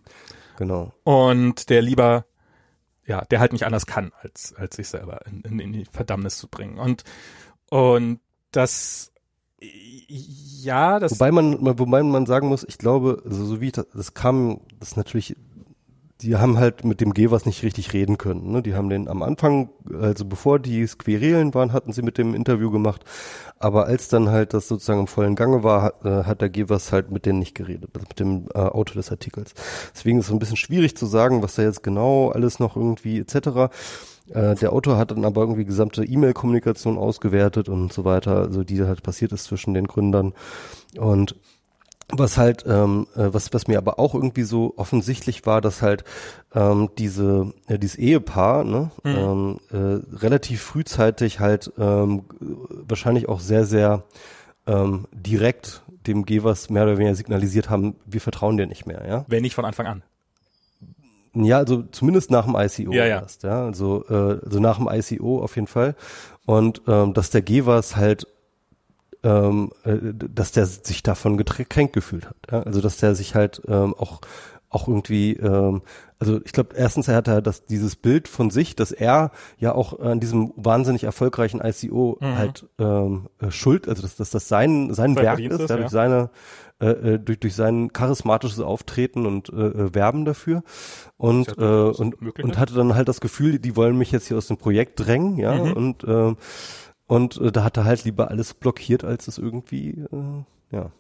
Genau. Und der lieber, ja, der halt nicht anders kann, als, als sich selber in, in, in die Verdammnis zu bringen. Und, und das, ja, das, Wobei man, wobei man sagen muss, ich glaube, also so wie das, das kam, das ist natürlich, die haben halt mit dem Gevers nicht richtig reden können. Ne? Die haben den am Anfang, also bevor die Squirelen waren, hatten sie mit dem Interview gemacht. Aber als dann halt das sozusagen im vollen Gange war, hat, äh, hat der Gevers halt mit denen nicht geredet, also mit dem äh, Autor des Artikels. Deswegen ist es ein bisschen schwierig zu sagen, was da jetzt genau alles noch irgendwie etc. Äh, der Autor hat dann aber irgendwie gesamte E-Mail-Kommunikation ausgewertet und so weiter, also die halt passiert ist zwischen den Gründern. Und was halt, ähm, äh, was, was mir aber auch irgendwie so offensichtlich war, dass halt ähm, diese, äh, dieses Ehepaar ne, ähm, äh, relativ frühzeitig halt ähm, wahrscheinlich auch sehr, sehr ähm, direkt dem Gevers mehr oder weniger signalisiert haben, wir vertrauen dir nicht mehr, ja. wenn nicht von Anfang an. Ja, also zumindest nach dem ICO Ja, ja. erst, ja. Also, äh, also nach dem ICO auf jeden Fall. Und ähm, dass der Gevers halt ähm, äh, dass der sich davon gekränkt gefühlt hat. Ja? Also dass der sich halt ähm, auch auch irgendwie, ähm, also ich glaube, erstens er hat er das dieses Bild von sich, dass er ja auch an diesem wahnsinnig erfolgreichen ICO Mhm. halt ähm, äh, schuld, also dass, dass das sein sein Werk ist, ist, ja, ja. durch seine äh, äh, durch durch sein charismatisches Auftreten und äh, Werben dafür und ja äh, und und ne? hatte dann halt das Gefühl, die wollen mich jetzt hier aus dem Projekt drängen, ja Mhm. und äh, und äh, da hat er halt lieber alles blockiert, als es irgendwie, äh, ja.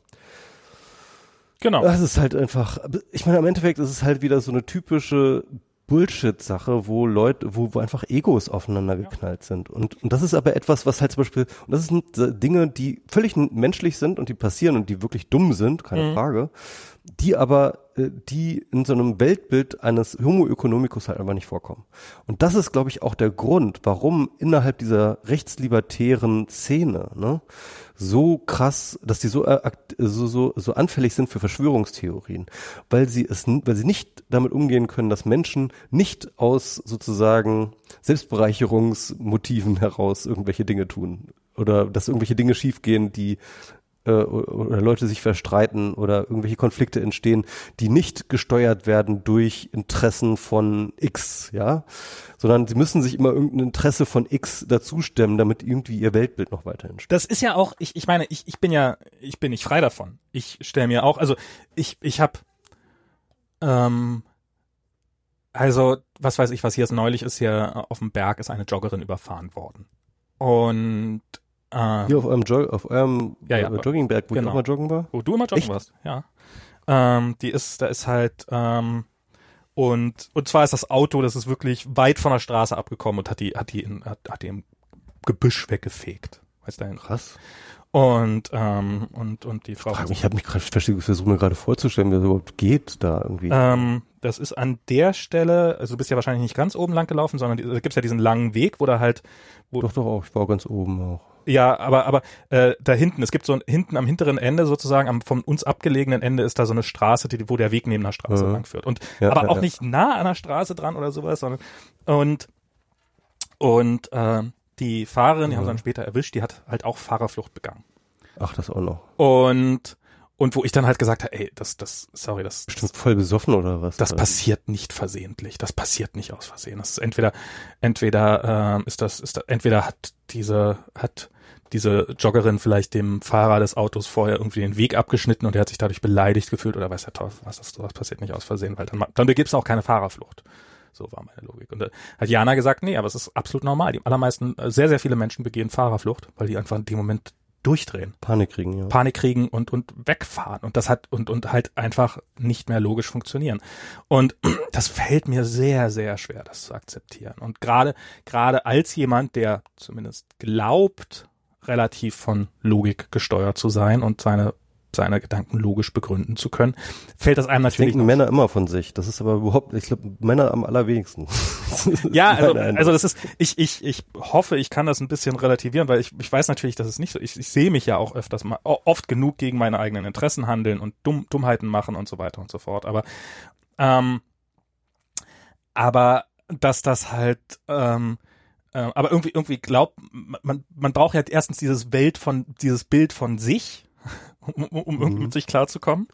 Genau. Das ist halt einfach, ich meine, im Endeffekt ist es halt wieder so eine typische Bullshit-Sache, wo Leute, wo, wo einfach Egos aufeinander geknallt sind. Und, und das ist aber etwas, was halt zum Beispiel, und das sind Dinge, die völlig menschlich sind und die passieren und die wirklich dumm sind, keine Mhm. Frage, die aber, äh, die in so einem Weltbild eines Homo economicus halt einfach nicht vorkommen. Und das ist, glaube ich, auch der Grund, warum innerhalb dieser rechtslibertären Szene, ne, so krass, dass die so, äh, so, so, so anfällig sind für Verschwörungstheorien, weil sie es, weil sie nicht damit umgehen können, dass Menschen nicht aus sozusagen Selbstbereicherungsmotiven heraus irgendwelche Dinge tun oder dass irgendwelche Dinge schiefgehen, die äh, oder Leute sich verstreiten oder irgendwelche Konflikte entstehen, die nicht gesteuert werden durch Interessen von X, ja, sondern sie müssen sich immer irgendein Interesse von X dazustemmen, damit irgendwie ihr Weltbild noch weiterhin steht. Das ist ja auch, ich, ich meine, ich, ich bin ja, ich bin nicht frei davon. Ich stelle mir auch, also ich, ich habe, ähm, also was weiß ich, was hier jetzt neulich ist, hier auf dem Berg ist eine Joggerin überfahren worden. Und äh, Hier auf eurem, Jo- auf eurem Ja, ja. Joggingberg, wo Genau. ich auch mal joggen war. wo du immer joggen Echt? warst, ja. Ähm, die ist, da ist halt, ähm, und, und zwar ist das Auto, das ist wirklich weit von der Straße abgekommen und hat die, hat die, in, hat, hat die im Gebüsch weggefegt. Weißt du, Krass. und, ähm, und, und die Frau. Ich habe mich gerade versucht, mir gerade vorzustellen, wie das überhaupt geht da irgendwie. Ähm, das ist an der Stelle, also du bist ja wahrscheinlich nicht ganz oben lang gelaufen, sondern da gibt's ja diesen langen Weg, wo da halt, wo, doch, doch auch, ich war ganz oben auch. Ja, aber aber äh, da hinten, es gibt so ein, hinten am hinteren Ende sozusagen, am von uns abgelegenen Ende ist da so eine Straße, die, wo der Weg neben der Straße Mhm. lang führt. Und Ja, aber ja, auch ja. nicht nah an der Straße dran oder sowas, sondern und und äh, die Fahrerin, die haben sie dann später erwischt, die hat halt auch Fahrerflucht begangen. Ach, das auch noch. Und und wo ich dann halt gesagt habe, ey, das das sorry, das Bestimmt voll besoffen oder was? das Oder- passiert nicht versehentlich. Das passiert nicht aus Versehen. Das ist entweder, entweder ähm, ist das, ist das, entweder hat diese, hat diese Joggerin vielleicht dem Fahrer des Autos vorher irgendwie den Weg abgeschnitten und er hat sich dadurch beleidigt gefühlt oder weiß der Teufel was, das, das passiert nicht aus Versehen, weil dann, dann begibst du auch keine Fahrerflucht. So war meine Logik. Und da hat Jana gesagt, nee, aber es ist absolut normal. Die allermeisten, äh, sehr, sehr viele Menschen begehen Fahrerflucht, weil die einfach in dem Moment durchdrehen. Panik kriegen, ja. Panik kriegen und und wegfahren und das hat und und halt einfach nicht mehr logisch funktionieren und das fällt mir sehr sehr schwer das zu akzeptieren und gerade gerade als jemand der zumindest glaubt relativ von Logik gesteuert zu sein und seine seine Gedanken logisch begründen zu können fällt das einem Das natürlich denken Männer immer von sich. Das ist aber überhaupt, ich glaube, Männer am allerwenigsten. Ja, also, also das ist, ich, ich, ich hoffe, ich kann das ein bisschen relativieren, weil ich, ich weiß natürlich, dass es nicht so, ich, ich sehe mich ja auch öfters mal, oft genug gegen meine eigenen Interessen handeln und Dumm, Dummheiten machen und so weiter und so fort. Aber, ähm, aber dass das halt, ähm, äh, aber irgendwie, irgendwie glaubt, man, man braucht ja erstens dieses Bild von, dieses Bild von sich, um, um, irgendwie mit sich klarzukommen.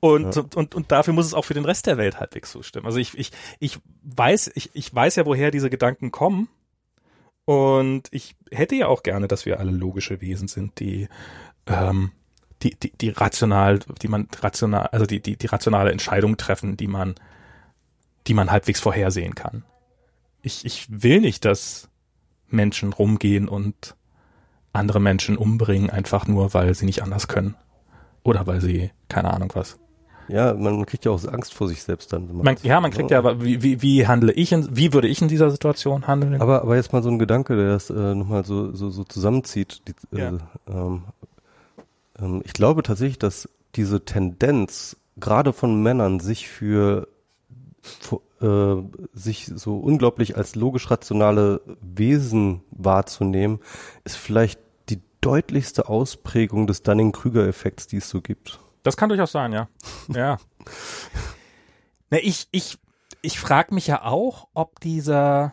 Und, Ja. und, und dafür muss es auch für den Rest der Welt halbwegs zustimmen. Also ich, ich, ich weiß, ich, ich weiß ja, woher diese Gedanken kommen. Und ich hätte ja auch gerne, dass wir alle logische Wesen sind, die, ähm, die, die, die rational, die man rational, also die, die, die rationale Entscheidung treffen, die man, die man halbwegs vorhersehen kann. Ich, ich will nicht, dass Menschen rumgehen und andere Menschen umbringen, einfach nur, weil sie nicht anders können. Oder weil sie, keine Ahnung was. ja, man kriegt ja auch Angst vor sich selbst dann. wenn Man, ja, man kriegt ja, aber wie, wie, wie handle ich in, wie würde ich in dieser Situation handeln? Aber, aber jetzt mal so ein Gedanke, der das äh, nochmal so, so, so zusammenzieht. Die, Ja. äh, ähm, ähm, ich glaube tatsächlich, dass diese Tendenz, gerade von Männern, sich für, fu- äh, sich so unglaublich als logisch-rationale Wesen wahrzunehmen, ist vielleicht die deutlichste Ausprägung des Dunning-Krüger-Effekts, die es so gibt. Das kann durchaus sein, ja. Ja. Na, ich, ich, ich frage mich ja auch, ob dieser,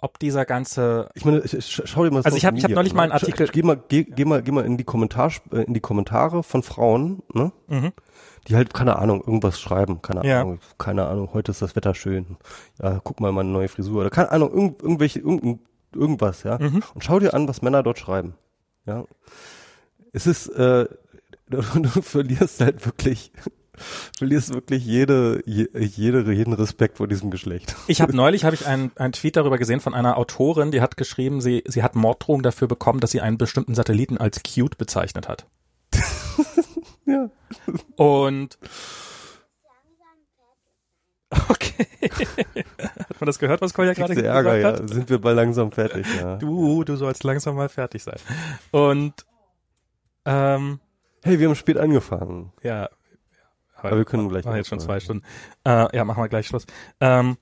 ob dieser ganze, Ich meine, sch- sch- schau dir mal Also ich hab- ich hab Social neulich mal einen Media- Artikel- Geh mal, geh, geh mal, geh mal in die Kommentar, äh, in die Kommentare von Frauen, ne? mhm. Die halt, keine Ahnung, irgendwas schreiben. Keine Ja. Ahnung, keine Ahnung, heute ist das Wetter schön. Ja, guck mal meine neue Frisur. Oder keine Ahnung, irgend, irgendwelche, irgend, irgendwas, ja. Mhm. Und schau dir an, was Männer dort schreiben. Ja. Es ist, äh, du, du verlierst halt wirklich, verlierst wirklich jede, je, jede, jeden Respekt vor diesem Geschlecht. Ich habe neulich habe ich einen, einen Tweet darüber gesehen von einer Autorin, die hat geschrieben, sie, sie hat Morddrohungen dafür bekommen, dass sie einen bestimmten Satelliten als cute bezeichnet hat. Ja. Und okay. Hat man das gehört, was Kolja gerade gesagt Ärger, hat? ja. Sind wir bald langsam fertig, ja. Du, du sollst langsam mal fertig sein. Und ähm, Hey, wir haben spät angefangen. ja. Aber wir können gleich machen jetzt schon zwei. Stunden. Äh, ja, machen wir gleich Schluss. Ähm,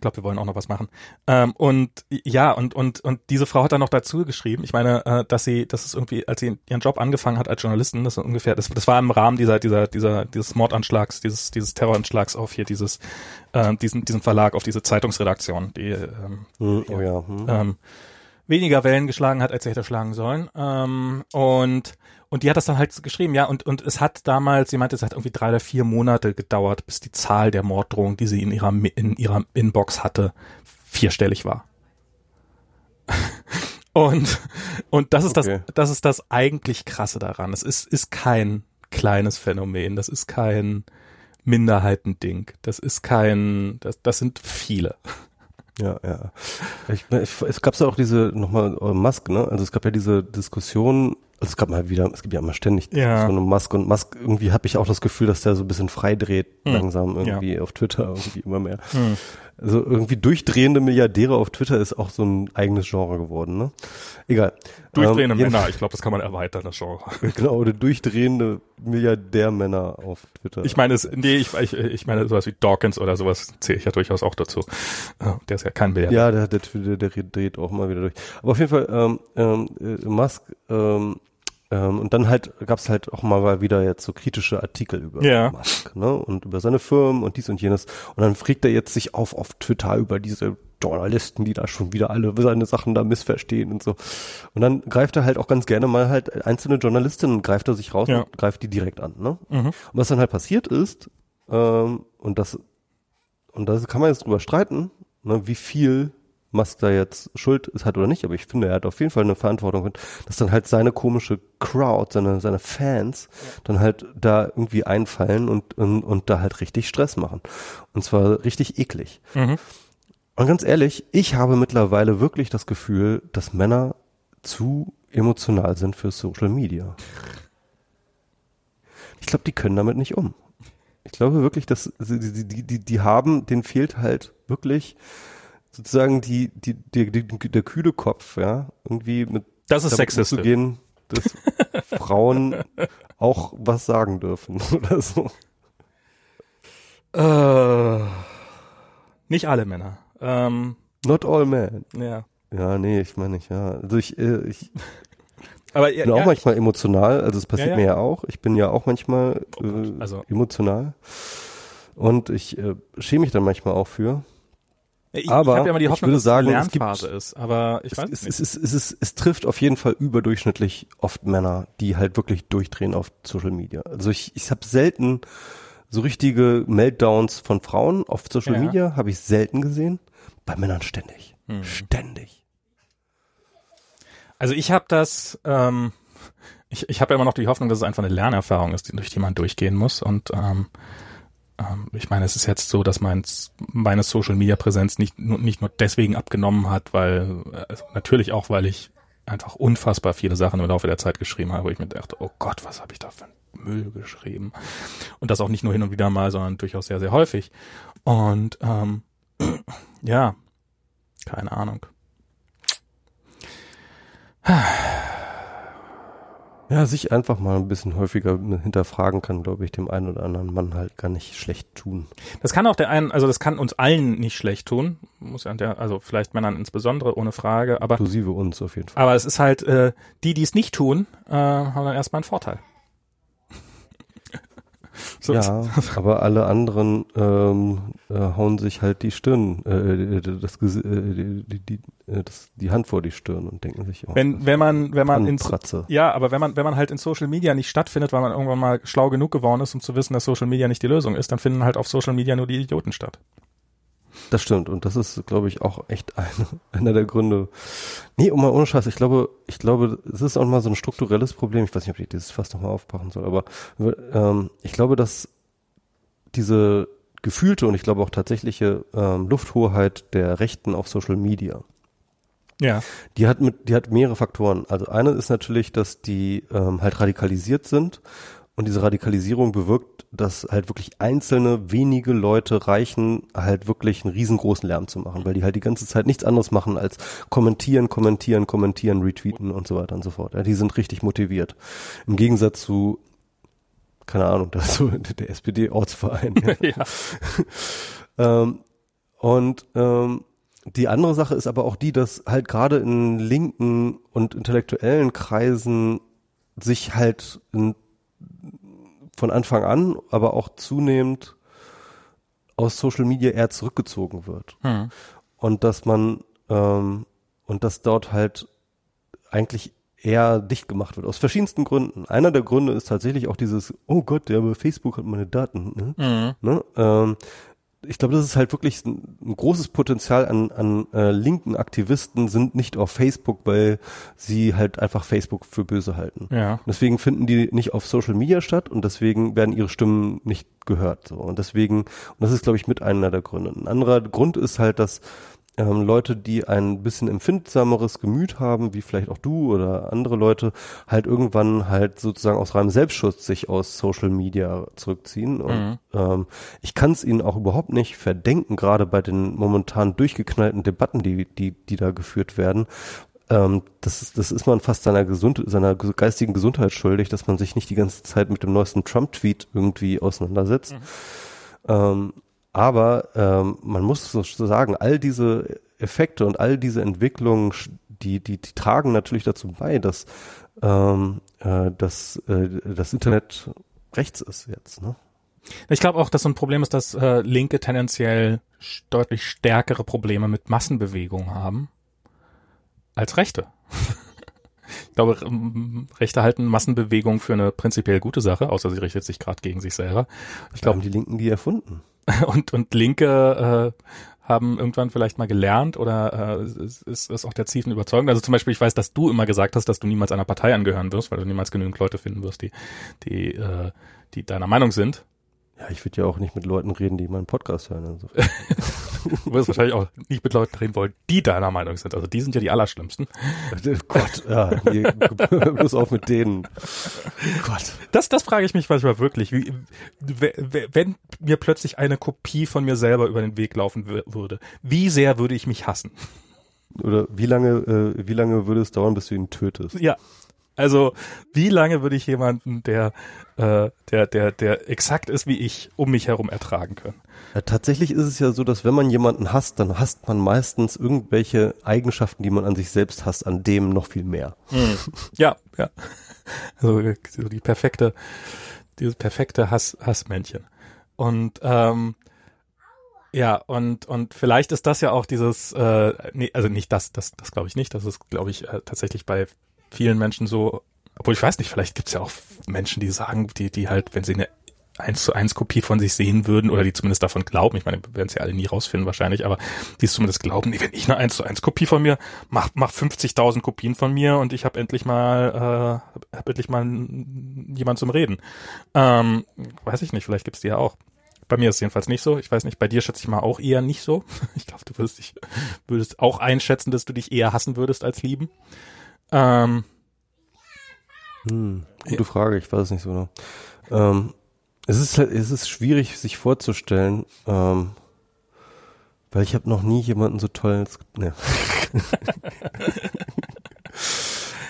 ich glaube, wir wollen auch noch was machen. Ähm, und ja, und und und diese Frau hat dann noch dazu geschrieben. Ich meine, äh, dass sie, das ist irgendwie, als sie ihren Job angefangen hat als Journalistin, das ungefähr, das, das war im Rahmen dieser dieser dieser dieses Mordanschlags, dieses dieses Terroranschlags auf hier dieses äh, diesen diesen Verlag auf diese Zeitungsredaktion, die ähm, Hm, oh ja. Hm. ähm, weniger Wellen geschlagen hat, als er hätte schlagen sollen. Ähm, und und die hat das dann halt geschrieben, ja, und, und es hat damals, sie meinte, es hat irgendwie drei oder vier Monate gedauert, bis die Zahl der Morddrohungen, die sie in ihrer, in ihrer Inbox hatte, vierstellig war. und, und das ist Okay. das, das ist das eigentlich krasse daran. Es ist, ist kein kleines Phänomen. Das ist kein Minderheitending. Das ist kein, das, das sind viele. Ja, ja. Ich, ich, es gab ja auch diese, nochmal, äh, Musk, ne? Also es gab ja diese Diskussion, also es gab mal wieder, es gibt ja immer ständig Ja. Diskussionen um Musk und Musk, irgendwie habe ich auch das Gefühl, dass der so ein bisschen freidreht, Hm. langsam irgendwie auf Twitter, irgendwie immer mehr. Hm. Also irgendwie durchdrehende Milliardäre auf Twitter ist auch so ein eigenes Genre geworden, ne? Egal. Durchdrehende Ähm, Männer, ich glaube, das kann man erweitern, das Genre. Genau, oder durchdrehende Milliardärmänner auf Twitter. Ich meine, es, nee, ich, ich, ich meine, sowas wie Dawkins oder sowas zähle ich ja durchaus auch dazu. Der ist ja kein Milliardär. Ja, der, der, der, der dreht auch mal wieder durch. Aber auf jeden Fall, ähm, ähm, äh, Musk, ähm, ähm, und dann halt gab's halt auch mal wieder jetzt so kritische Artikel über Ja. Musk, ne? Und über seine Firmen und dies und jenes. Und dann fragt er jetzt sich auf auf Twitter über diese Journalisten, die da schon wieder alle seine Sachen da missverstehen und so. Und dann greift er halt auch ganz gerne mal halt einzelne Journalistinnen, greift er sich raus Ja. und greift die direkt an, ne? Mhm. Und was dann halt passiert ist, ähm, und das, und da kann man jetzt drüber streiten, ne, wie viel Musk da jetzt Schuld ist, hat oder nicht, aber ich finde, er hat auf jeden Fall eine Verantwortung, dass dann halt seine komische Crowd, seine, seine Fans dann halt da irgendwie einfallen und, und, und da halt richtig Stress machen. Und zwar richtig eklig. Mhm. Und ganz ehrlich, ich habe mittlerweile wirklich das Gefühl, dass Männer zu emotional sind für Social Media. Ich glaube, die können damit nicht um. Ich glaube wirklich, dass sie- die, die, die, die haben, denen fehlt halt wirklich sozusagen die, die, die, die, der kühle Kopf, ja, irgendwie mit Das ist sexistisch. umzugehen, dass Frauen auch was sagen dürfen oder so. Äh, nicht alle Männer. Ähm, Not all men. ja. Ja, nee, ich meine nicht, ja. Also ich, äh, ich Aber ja, bin auch ja, manchmal emotional, also es passiert Ja, mir ja auch. Ich bin ja auch manchmal Oh Gott, äh, also- emotional. Und ich äh, schäme mich dann manchmal auch für. Ich, aber ich habe ja immer die ich Hoffnung, würde dass sagen, es gibt- ist. Aber ich weiß es, nicht. es, es, es, es, es trifft auf jeden Fall überdurchschnittlich oft Männer, die halt wirklich durchdrehen auf Social Media. Also ich, ich habe selten so richtige Meltdowns von Frauen auf Social Ja. Media, habe ich selten gesehen. Bei Männern ständig. Hm. Ständig. Also ich habe das, ähm, ich, ich habe ja immer noch die Hoffnung, dass es einfach eine Lernerfahrung ist, die- durch die man durchgehen muss. Und ähm, ich meine, es ist jetzt so, dass mein, meine Social Media Präsenz nicht nur, nicht nur deswegen abgenommen hat, weil also natürlich auch, weil ich einfach unfassbar viele Sachen im Laufe der Zeit geschrieben habe, wo ich mir dachte, oh Gott, was habe ich da für einen Müll geschrieben? Und das auch nicht nur hin und wieder mal, sondern durchaus sehr, sehr häufig. Und ähm, ja, keine Ahnung. Ja, sich einfach mal ein bisschen häufiger hinterfragen kann, glaube ich, dem einen oder anderen Mann halt gar nicht schlecht tun. Das kann auch der einen, also das kann uns allen nicht schlecht tun, muss ja der, also vielleicht Männern insbesondere, ohne Frage, aber Inklusive uns auf jeden Fall. aber es ist halt, äh, die, die es nicht tun, äh, haben dann erstmal einen Vorteil. So, Ja, aber alle anderen ähm, äh, hauen sich halt die Stirn, äh, das, Gesi- äh, die, die, äh, das, die Hand vor die Stirn und denken sich, oh, wenn, wenn man, wenn man Pratze. ja, aber wenn man, wenn man halt in Social Media nicht stattfindet, weil man irgendwann mal schlau genug geworden ist, um zu wissen, dass Social Media nicht die Lösung ist, dann finden halt auf Social Media nur die Idioten statt. Das stimmt und das ist, glaube ich, auch echt eine, einer der Gründe. Nee, um mal ohne Scheiß, ich glaube, ich glaube, es ist auch mal so ein strukturelles Problem. Ich weiß nicht, ob ich dieses fast nochmal aufpacken soll, aber ähm, ich glaube, dass diese gefühlte und ich glaube auch tatsächliche ähm, Lufthoheit der Rechten auf Social Media, Ja. die hat mit, die hat mehrere Faktoren. Also eine ist natürlich, dass die ähm, halt radikalisiert sind und diese Radikalisierung bewirkt, dass halt wirklich einzelne wenige Leute reichen, halt wirklich einen riesengroßen Lärm zu machen, weil die halt die ganze Zeit nichts anderes machen als kommentieren, kommentieren, kommentieren, retweeten und so weiter und so fort. Ja, die sind richtig motiviert. Im Gegensatz zu keine Ahnung, das ist so der SPD-Ortsverein. Ja. ja. Ähm, und ähm, die andere Sache ist aber auch die, dass halt gerade in linken und intellektuellen Kreisen sich halt in, von Anfang an, aber auch zunehmend aus Social Media eher zurückgezogen wird. Hm. Und dass man ähm, und dass dort halt eigentlich eher dicht gemacht wird, aus verschiedensten Gründen. Einer der Gründe ist tatsächlich auch dieses, oh Gott, der über Facebook hat meine Daten. Ne? Mhm. Ne? Ähm, ich glaube, das ist halt wirklich ein, ein großes Potenzial an, an äh, linken Aktivisten sind nicht auf Facebook, weil sie halt einfach Facebook für böse halten. Ja. Deswegen finden die nicht auf Social Media statt und deswegen werden ihre Stimmen nicht gehört. So. Und deswegen, und das ist, glaube ich, mit einer der Gründe. Ein anderer Grund ist halt, dass ähm, Leute, die ein bisschen empfindsameres Gemüt haben, wie vielleicht auch du oder andere Leute, halt irgendwann halt sozusagen aus reinem Selbstschutz sich aus Social Media zurückziehen. Und Mhm. ähm, ich kann es ihnen auch überhaupt nicht verdenken, gerade bei den momentan durchgeknallten Debatten, die, die, die da geführt werden. Ähm, das, ist, das ist man fast seiner, Gesund seiner geistigen Gesundheit schuldig, dass man sich nicht die ganze Zeit mit dem neuesten Trump-Tweet irgendwie auseinandersetzt. Ähm, aber ähm, man muss so sagen, all diese Effekte und all diese Entwicklungen, die, die, die tragen natürlich dazu bei, dass ähm, äh, dass äh, das Internet rechts ist jetzt. Ne? Ich glaube auch, dass so ein Problem ist, dass äh, Linke tendenziell deutlich stärkere Probleme mit Massenbewegungen haben als Rechte. ich glaube, Rechte halten Massenbewegungen für eine prinzipiell gute Sache, außer sie richtet sich gerade gegen sich selber. Ich glaube, die Linken die erfunden. und, und Linke äh, haben irgendwann vielleicht mal gelernt oder äh, ist, ist, auch der tiefen Überzeugung. Also zum Beispiel, ich weiß, dass du immer gesagt hast, dass du niemals einer Partei angehören wirst, weil du niemals genügend Leute finden wirst, die, die, äh, die deiner Meinung sind. Ja, ich würde ja auch nicht mit Leuten reden, die meinen Podcast hören. Also. Du wirst wahrscheinlich auch nicht mit Leuten reden wollen, die deiner Meinung sind. Also die sind ja die allerschlimmsten. Gott, ja, nee, bloß auf mit denen. Gott. Das, das frage ich mich manchmal wirklich. Wie, wenn mir plötzlich eine Kopie von mir selber über den Weg laufen wür- würde, wie sehr würde ich mich hassen? Oder wie lange, äh, wie lange würde es dauern, bis du ihn tötest? Ja. Also, wie lange würde ich jemanden, der, äh, der, der, der exakt ist wie ich, um mich herum ertragen können? Ja, tatsächlich ist es ja so, dass wenn man jemanden hasst, dann hasst man meistens irgendwelche Eigenschaften, die man an sich selbst hasst, an dem noch viel mehr. Ja, ja. Also so die perfekte, dieses perfekte Hass, Hassmännchen. Und ähm, ja, und und vielleicht ist das ja auch dieses, äh, nee, also nicht das, das, das glaube ich nicht. Das ist, glaube ich, äh, tatsächlich bei vielen Menschen so. Obwohl ich weiß nicht, vielleicht gibt's ja auch Menschen, die sagen, die, die halt, wenn sie eine eins zu eins Kopie von sich sehen würden oder die zumindest davon glauben, ich meine, wir werden es ja alle nie rausfinden wahrscheinlich, aber die es zumindest glauben, nee, wenn ich eine eins zu eins Kopie von mir mach, mach 50.000 Kopien von mir und ich habe endlich mal äh, hab endlich mal jemand zum Reden. Ähm, weiß ich nicht, vielleicht gibt's die ja auch. Bei mir ist es jedenfalls nicht so. Ich weiß nicht, bei dir schätze ich mal auch eher nicht so. Ich glaube, du würdest dich, würdest auch einschätzen, dass du dich eher hassen würdest als lieben. Ähm, Hm, gute Frage, ich weiß es nicht so genau. Ähm, es ist halt, es ist schwierig, sich vorzustellen, ähm, weil ich habe noch nie jemanden so toll. Ne.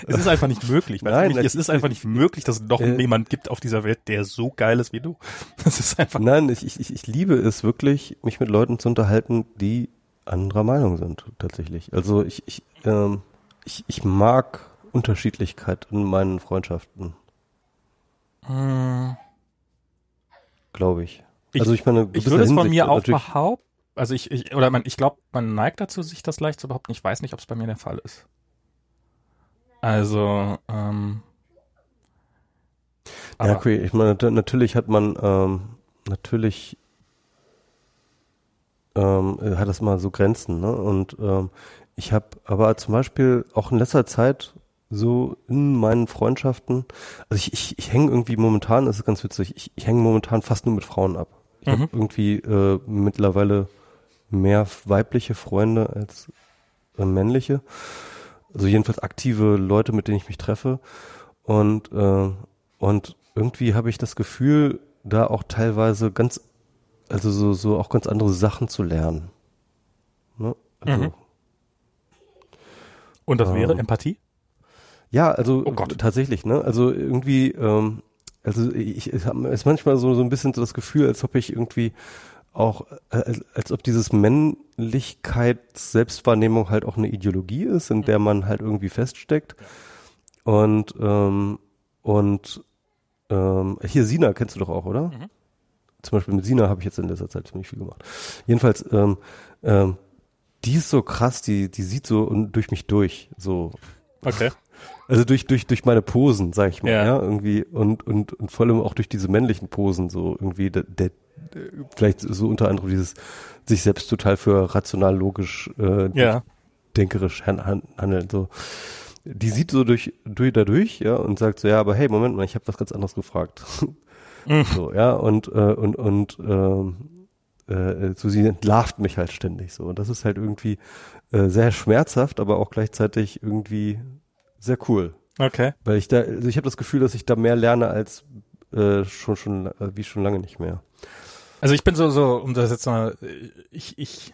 es ist einfach nicht möglich. Nein, Nein, es ist einfach nicht möglich, dass es noch Äh, jemand gibt auf dieser Welt, der so geil ist wie du. Das ist einfach. Nein, ich, ich, ich liebe es wirklich, mich mit Leuten zu unterhalten, die anderer Meinung sind, tatsächlich. Also ich, ich, ähm, ich, ich mag Unterschiedlichkeit in meinen Freundschaften, Hm, glaube ich. Ich- Also ich meine, Ich würde es von mir auch behaupten. Also ich, ich oder man, ich glaube, man neigt dazu, sich das leicht zu behaupten. Ich weiß nicht, ob es bei mir der Fall ist. Also, ähm, Ja, okay, ich meine, nat- natürlich hat man, ähm, natürlich ähm, äh, hat das mal so Grenzen, ne? Und ähm, ich habe aber zum Beispiel auch in letzter Zeit so in meinen Freundschaften, also ich, ich, ich hänge irgendwie momentan, das ist ganz witzig, ich, ich hänge momentan fast nur mit Frauen ab. Ich Mhm. habe irgendwie äh, mittlerweile mehr weibliche Freunde als äh, männliche. Also jedenfalls aktive Leute, mit denen ich mich treffe. Und, äh, und irgendwie habe ich das Gefühl, da auch teilweise ganz, also so, so auch ganz andere Sachen zu lernen. Ne? Also, Mhm. Und das wäre Ähm, Empathie? Ja, also Oh Gott. tatsächlich, ne? Also irgendwie, ähm, also ich, ich habe ist manchmal so, so ein bisschen so das Gefühl, als ob ich irgendwie auch, äh, als, als ob dieses Männlichkeits-Selbstwahrnehmung halt auch eine Ideologie ist, in der man halt irgendwie feststeckt. Und, ähm, und ähm, hier Sina kennst du doch auch, oder? Mhm. Zum Beispiel mit Sina habe ich jetzt in letzter Zeit ziemlich viel gemacht. Jedenfalls, ähm, ähm, die ist so krass, die, die sieht so und durch mich durch, so Okay. also durch, durch, durch meine Posen, sag ich mal, Ja. ja, irgendwie und, und, und vor allem auch durch diese männlichen Posen, so irgendwie, der, der vielleicht so unter anderem dieses sich selbst total für rational, logisch, äh, Ja. denkerisch han- han- handeln, so. Die sieht so durch, durch, dadurch, ja, und sagt so, ja, aber hey, Moment mal, ich habe was ganz anderes gefragt. Mhm. So, ja, und, äh, und, und, ähm, äh, so sie entlarvt mich halt ständig so. Und das ist halt irgendwie äh, sehr schmerzhaft, aber auch gleichzeitig irgendwie sehr cool. Okay. Weil ich da, also ich habe das Gefühl, dass ich da mehr lerne als äh, schon schon äh, wie schon lange nicht mehr. Also ich bin so so, um das jetzt mal, ich ich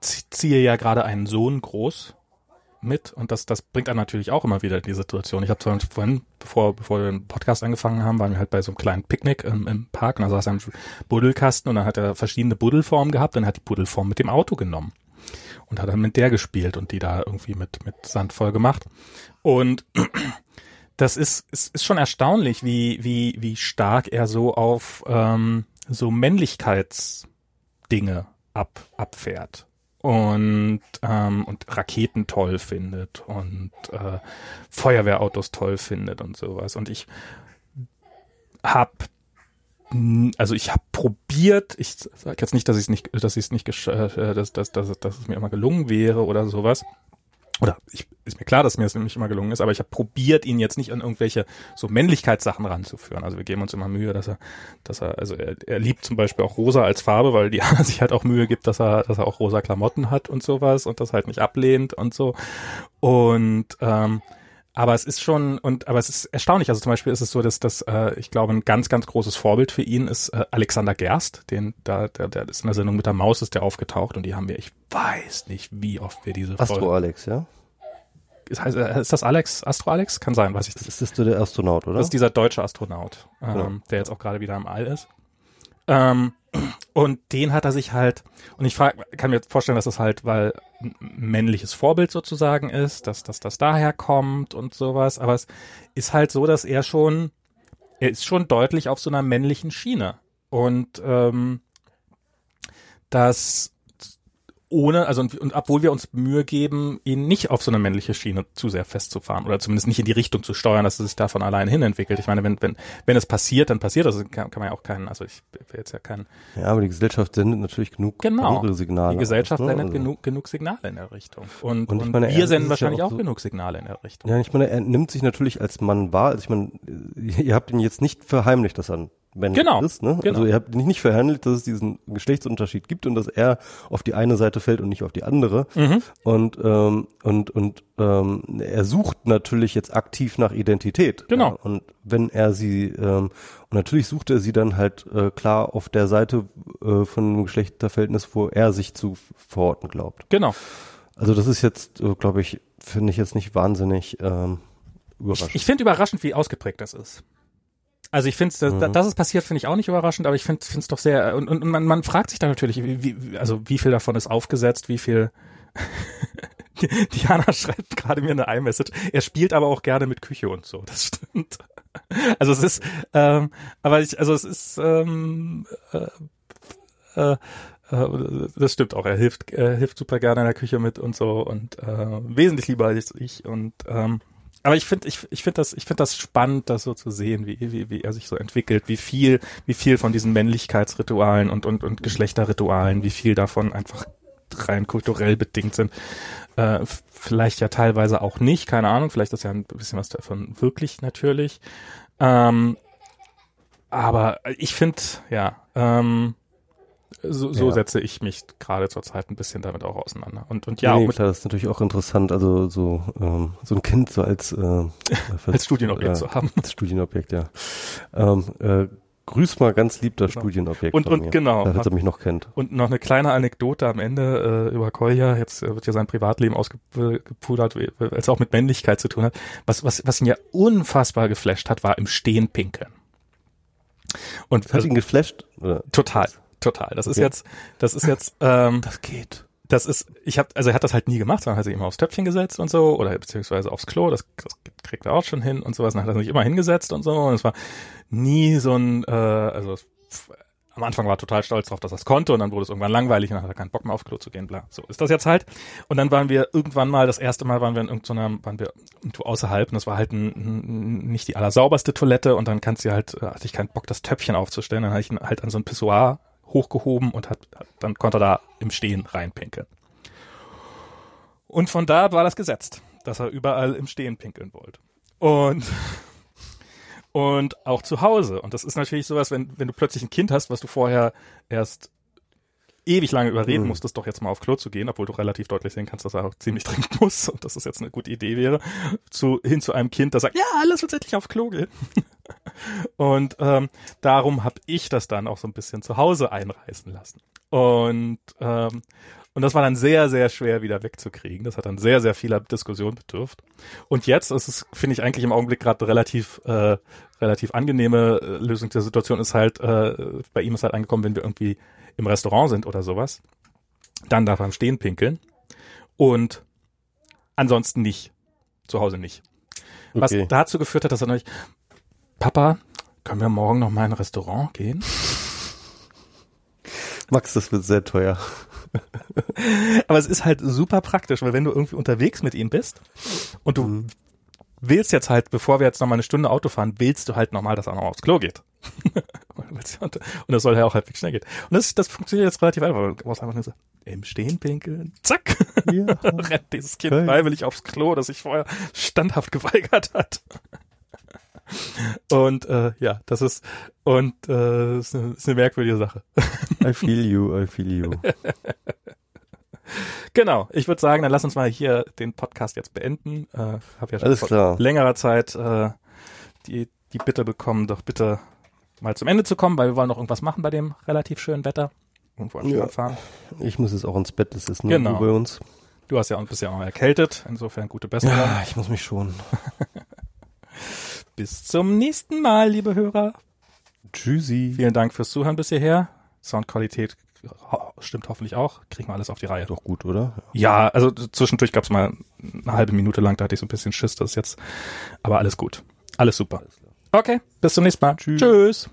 ziehe ja gerade einen Sohn groß mit und das das bringt einen natürlich auch immer wieder in die Situation. Ich habe zwar vorhin, bevor bevor wir den Podcast angefangen haben, waren wir halt bei so einem kleinen Picknick im, im Park und da saß er im Buddelkasten und dann hat er verschiedene Buddelformen gehabt und hat die Buddelform mit dem Auto genommen und hat dann mit der gespielt und die da irgendwie mit mit Sand voll gemacht und das ist, ist, ist schon erstaunlich, wie, wie, wie stark er so auf ähm, so Männlichkeitsdinge ab, abfährt und, ähm, und Raketen toll findet und äh, Feuerwehrautos toll findet und sowas. Und ich hab also ich habe probiert, ich sage jetzt nicht, dass ich es nicht, dass ich es nicht, äh, dass, dass, dass, dass es mir immer gelungen wäre oder sowas, oder ich, ist mir klar, dass mir das nämlich immer gelungen ist, aber ich habe probiert, ihn jetzt nicht an irgendwelche so Männlichkeitssachen ranzuführen. Also wir geben uns immer Mühe, dass er, dass er, also er, er liebt zum Beispiel auch rosa als Farbe, weil die sich halt auch Mühe gibt, dass er, dass er auch rosa Klamotten hat und sowas und das halt nicht ablehnt und so. Und ähm, aber es ist schon und aber es ist erstaunlich. Also zum Beispiel ist es so, dass das, äh, ich glaube, ein ganz, ganz großes Vorbild für ihn ist äh, Alexander Gerst, den da, der, der ist in der Sendung mit der Maus ist der aufgetaucht und die haben wir, ich weiß nicht, wie oft wir diese Astro Folge, Alex, ja. Ist, heißt, äh, ist das Alex, Astro Alex? Kann sein, weiß ich nicht. Das ist der Astronaut, oder? Das ist dieser deutsche Astronaut, ähm, genau. der jetzt auch gerade wieder im All ist. Ähm, und den hat er sich halt, und ich frag, kann mir vorstellen, dass das halt, weil männliches Vorbild sozusagen ist, dass, dass das daher kommt und sowas, aber es ist halt so, dass er schon, er ist schon deutlich auf so einer männlichen Schiene. Und ähm, dass ohne, also und, und obwohl wir uns Mühe geben, ihn nicht auf so eine männliche Schiene zu sehr festzufahren oder zumindest nicht in die Richtung zu steuern, dass es sich davon allein hin entwickelt. Ich meine, wenn wenn wenn es passiert, dann passiert das. Kann, kann man ja auch keinen, also ich will jetzt ja keinen. Ja, aber die Gesellschaft sendet natürlich genug genau, andere Signale. Die Gesellschaft aus, ne? sendet also. genug genug Signale in der Richtung und, und, und meine, wir senden wahrscheinlich ja auch, auch so, genug Signale in der Richtung. Ja, ich meine, er nimmt sich natürlich als Mann wahr. Also ich meine, ihr habt ihn jetzt nicht verheimlicht, dass er männlich genau, ist. Ne? Genau. Also ihr habt nicht verhandelt, dass es diesen Geschlechtsunterschied gibt und dass er auf die eine Seite fällt und nicht auf die andere. Mhm. Und ähm, und und ähm, er sucht natürlich jetzt aktiv nach Identität. Genau. Ja? Und wenn er sie ähm, und natürlich sucht er sie dann halt äh, klar auf der Seite äh, von einem Geschlechterverhältnis, wo er sich zu verorten glaubt. Genau. Also das ist jetzt, äh, glaube ich, finde ich jetzt nicht wahnsinnig ähm, überraschend. Ich, ich finde überraschend, wie ausgeprägt das ist. Also ich finde es, mhm. dass es passiert, finde ich auch nicht überraschend, aber ich finde es doch sehr und, und man, man fragt sich da natürlich, wie, also wie viel davon ist aufgesetzt, wie viel Diana schreibt gerade mir eine iMessage. Er spielt aber auch gerne mit Küche und so. Das stimmt. Also es ist, ähm, aber ich, also es ist, ähm, äh, äh, äh, das stimmt auch. Er hilft, er hilft super gerne in der Küche mit und so und äh, wesentlich lieber als ich und ähm, aber ich finde, ich, ich finde das, ich finde das spannend, das so zu sehen, wie, wie, wie er sich so entwickelt, wie viel, wie viel von diesen Männlichkeitsritualen und, und, und Geschlechterritualen, wie viel davon einfach rein kulturell bedingt sind. Äh, vielleicht ja teilweise auch nicht, keine Ahnung, vielleicht ist ja ein bisschen was davon wirklich natürlich. Ähm, aber ich finde, ja, ähm, so, so ja. setze ich mich gerade zurzeit ein bisschen damit auch auseinander. Und, und ja, nee, klar, das ist natürlich auch interessant, also so, ähm, so ein Kind so als, äh, als Studienobjekt äh, zu haben. Als Studienobjekt, ja. Ähm, äh, grüß mal ganz lieb das genau. Studienobjekt. Und, und genau. Falls er mich noch kennt. Und noch eine kleine Anekdote am Ende äh, über Kolja. Jetzt äh, wird ja sein Privatleben ausgepudert, als es auch mit Männlichkeit zu tun hat. Was, was, was ihn ja unfassbar geflasht hat, war im Stehen pinkeln. Und das hat ihn geflasht? Oder? Total total. Das ist ja. jetzt, das ist jetzt, ähm, das geht. Das ist, ich habe, also er hat das halt nie gemacht, sondern hat sich immer aufs Töpfchen gesetzt und so oder beziehungsweise aufs Klo. Das, das kriegt er auch schon hin und sowas. Dann hat er sich immer hingesetzt und so. Und es war nie so ein, äh, also am Anfang war er total stolz darauf, dass er es konnte und dann wurde es irgendwann langweilig und dann hat er keinen Bock mehr aufs Klo zu gehen, bla. So ist das jetzt halt. Und dann waren wir irgendwann mal, das erste Mal waren wir in irgendeiner, waren wir irgendwo außerhalb und das war halt ein, ein, nicht die allersauberste Toilette und dann kannst du halt, hatte ich keinen Bock, das Töpfchen aufzustellen. Dann hatte ich halt an so ein Pissoir hochgehoben und hat, dann konnte er da im Stehen reinpinkeln. Und von da war das gesetzt, dass er überall im Stehen pinkeln wollte. Und, und auch zu Hause. Und das ist natürlich sowas, wenn, wenn du plötzlich ein Kind hast, was du vorher erst ewig lange überreden Mhm. musstest, doch jetzt mal auf Klo zu gehen, obwohl du relativ deutlich sehen kannst, dass er auch ziemlich trinken muss und dass es jetzt eine gute Idee wäre, zu, hin zu einem Kind, das sagt, ja, lass uns endlich auf Klo gehen. und ähm, darum habe ich das dann auch so ein bisschen zu Hause einreißen lassen. Und ähm, und das war dann sehr, sehr schwer wieder wegzukriegen. Das hat dann sehr, sehr vieler Diskussion bedürft. Und jetzt ist es, finde ich, eigentlich im Augenblick gerade relativ, äh, relativ angenehme äh, Lösung der Situation ist halt, äh, bei ihm ist halt angekommen, wenn wir irgendwie im Restaurant sind oder sowas, dann darf er im Stehen pinkeln. Und ansonsten nicht. Zu Hause nicht. Was Okay. dazu geführt hat, dass er neulich, Papa, können wir morgen noch mal in ein Restaurant gehen? Max, das wird sehr teuer. Aber es ist halt super praktisch, weil wenn du irgendwie unterwegs mit ihm bist und du Mhm. willst jetzt halt, bevor wir jetzt noch mal eine Stunde Auto fahren, willst du halt nochmal, dass er noch aufs Klo geht. und das soll ja auch halbwegs schnell gehen. Und das, das funktioniert jetzt relativ einfach. weil Du brauchst einfach nur so im Stehen pinkeln, zack, Ja. rennt dieses Kind freiwillig aufs Klo, das sich vorher standhaft geweigert hat. Und äh, ja, das ist und äh, ist, eine, ist eine merkwürdige Sache. I feel you, I feel you. Genau, ich würde sagen, dann lass uns mal hier den Podcast jetzt beenden. Äh, hab ja schon Alles vor klar. längerer Zeit äh, die, die Bitte bekommen, doch bitte mal zum Ende zu kommen, weil wir wollen noch irgendwas machen bei dem relativ schönen Wetter. Irgendwo an Ja. Fahren. Ich muss jetzt auch ins Bett, es ist nur Genau. Bei uns. Du hast ja auch bisher auch noch erkältet, insofern gute Besserung. Ja, ich muss mich schon. Bis zum nächsten Mal, liebe Hörer. Tschüssi. Vielen Dank fürs Zuhören bis hierher. Soundqualität ho stimmt hoffentlich auch. Kriegen wir alles auf die Reihe. Doch gut, oder? Ja, also zwischendurch gab's mal eine halbe Minute lang, da hatte ich so ein bisschen Schiss, das ist jetzt, aber alles gut. Alles super. Okay, bis zum nächsten Mal. Tschüss. Tschüss.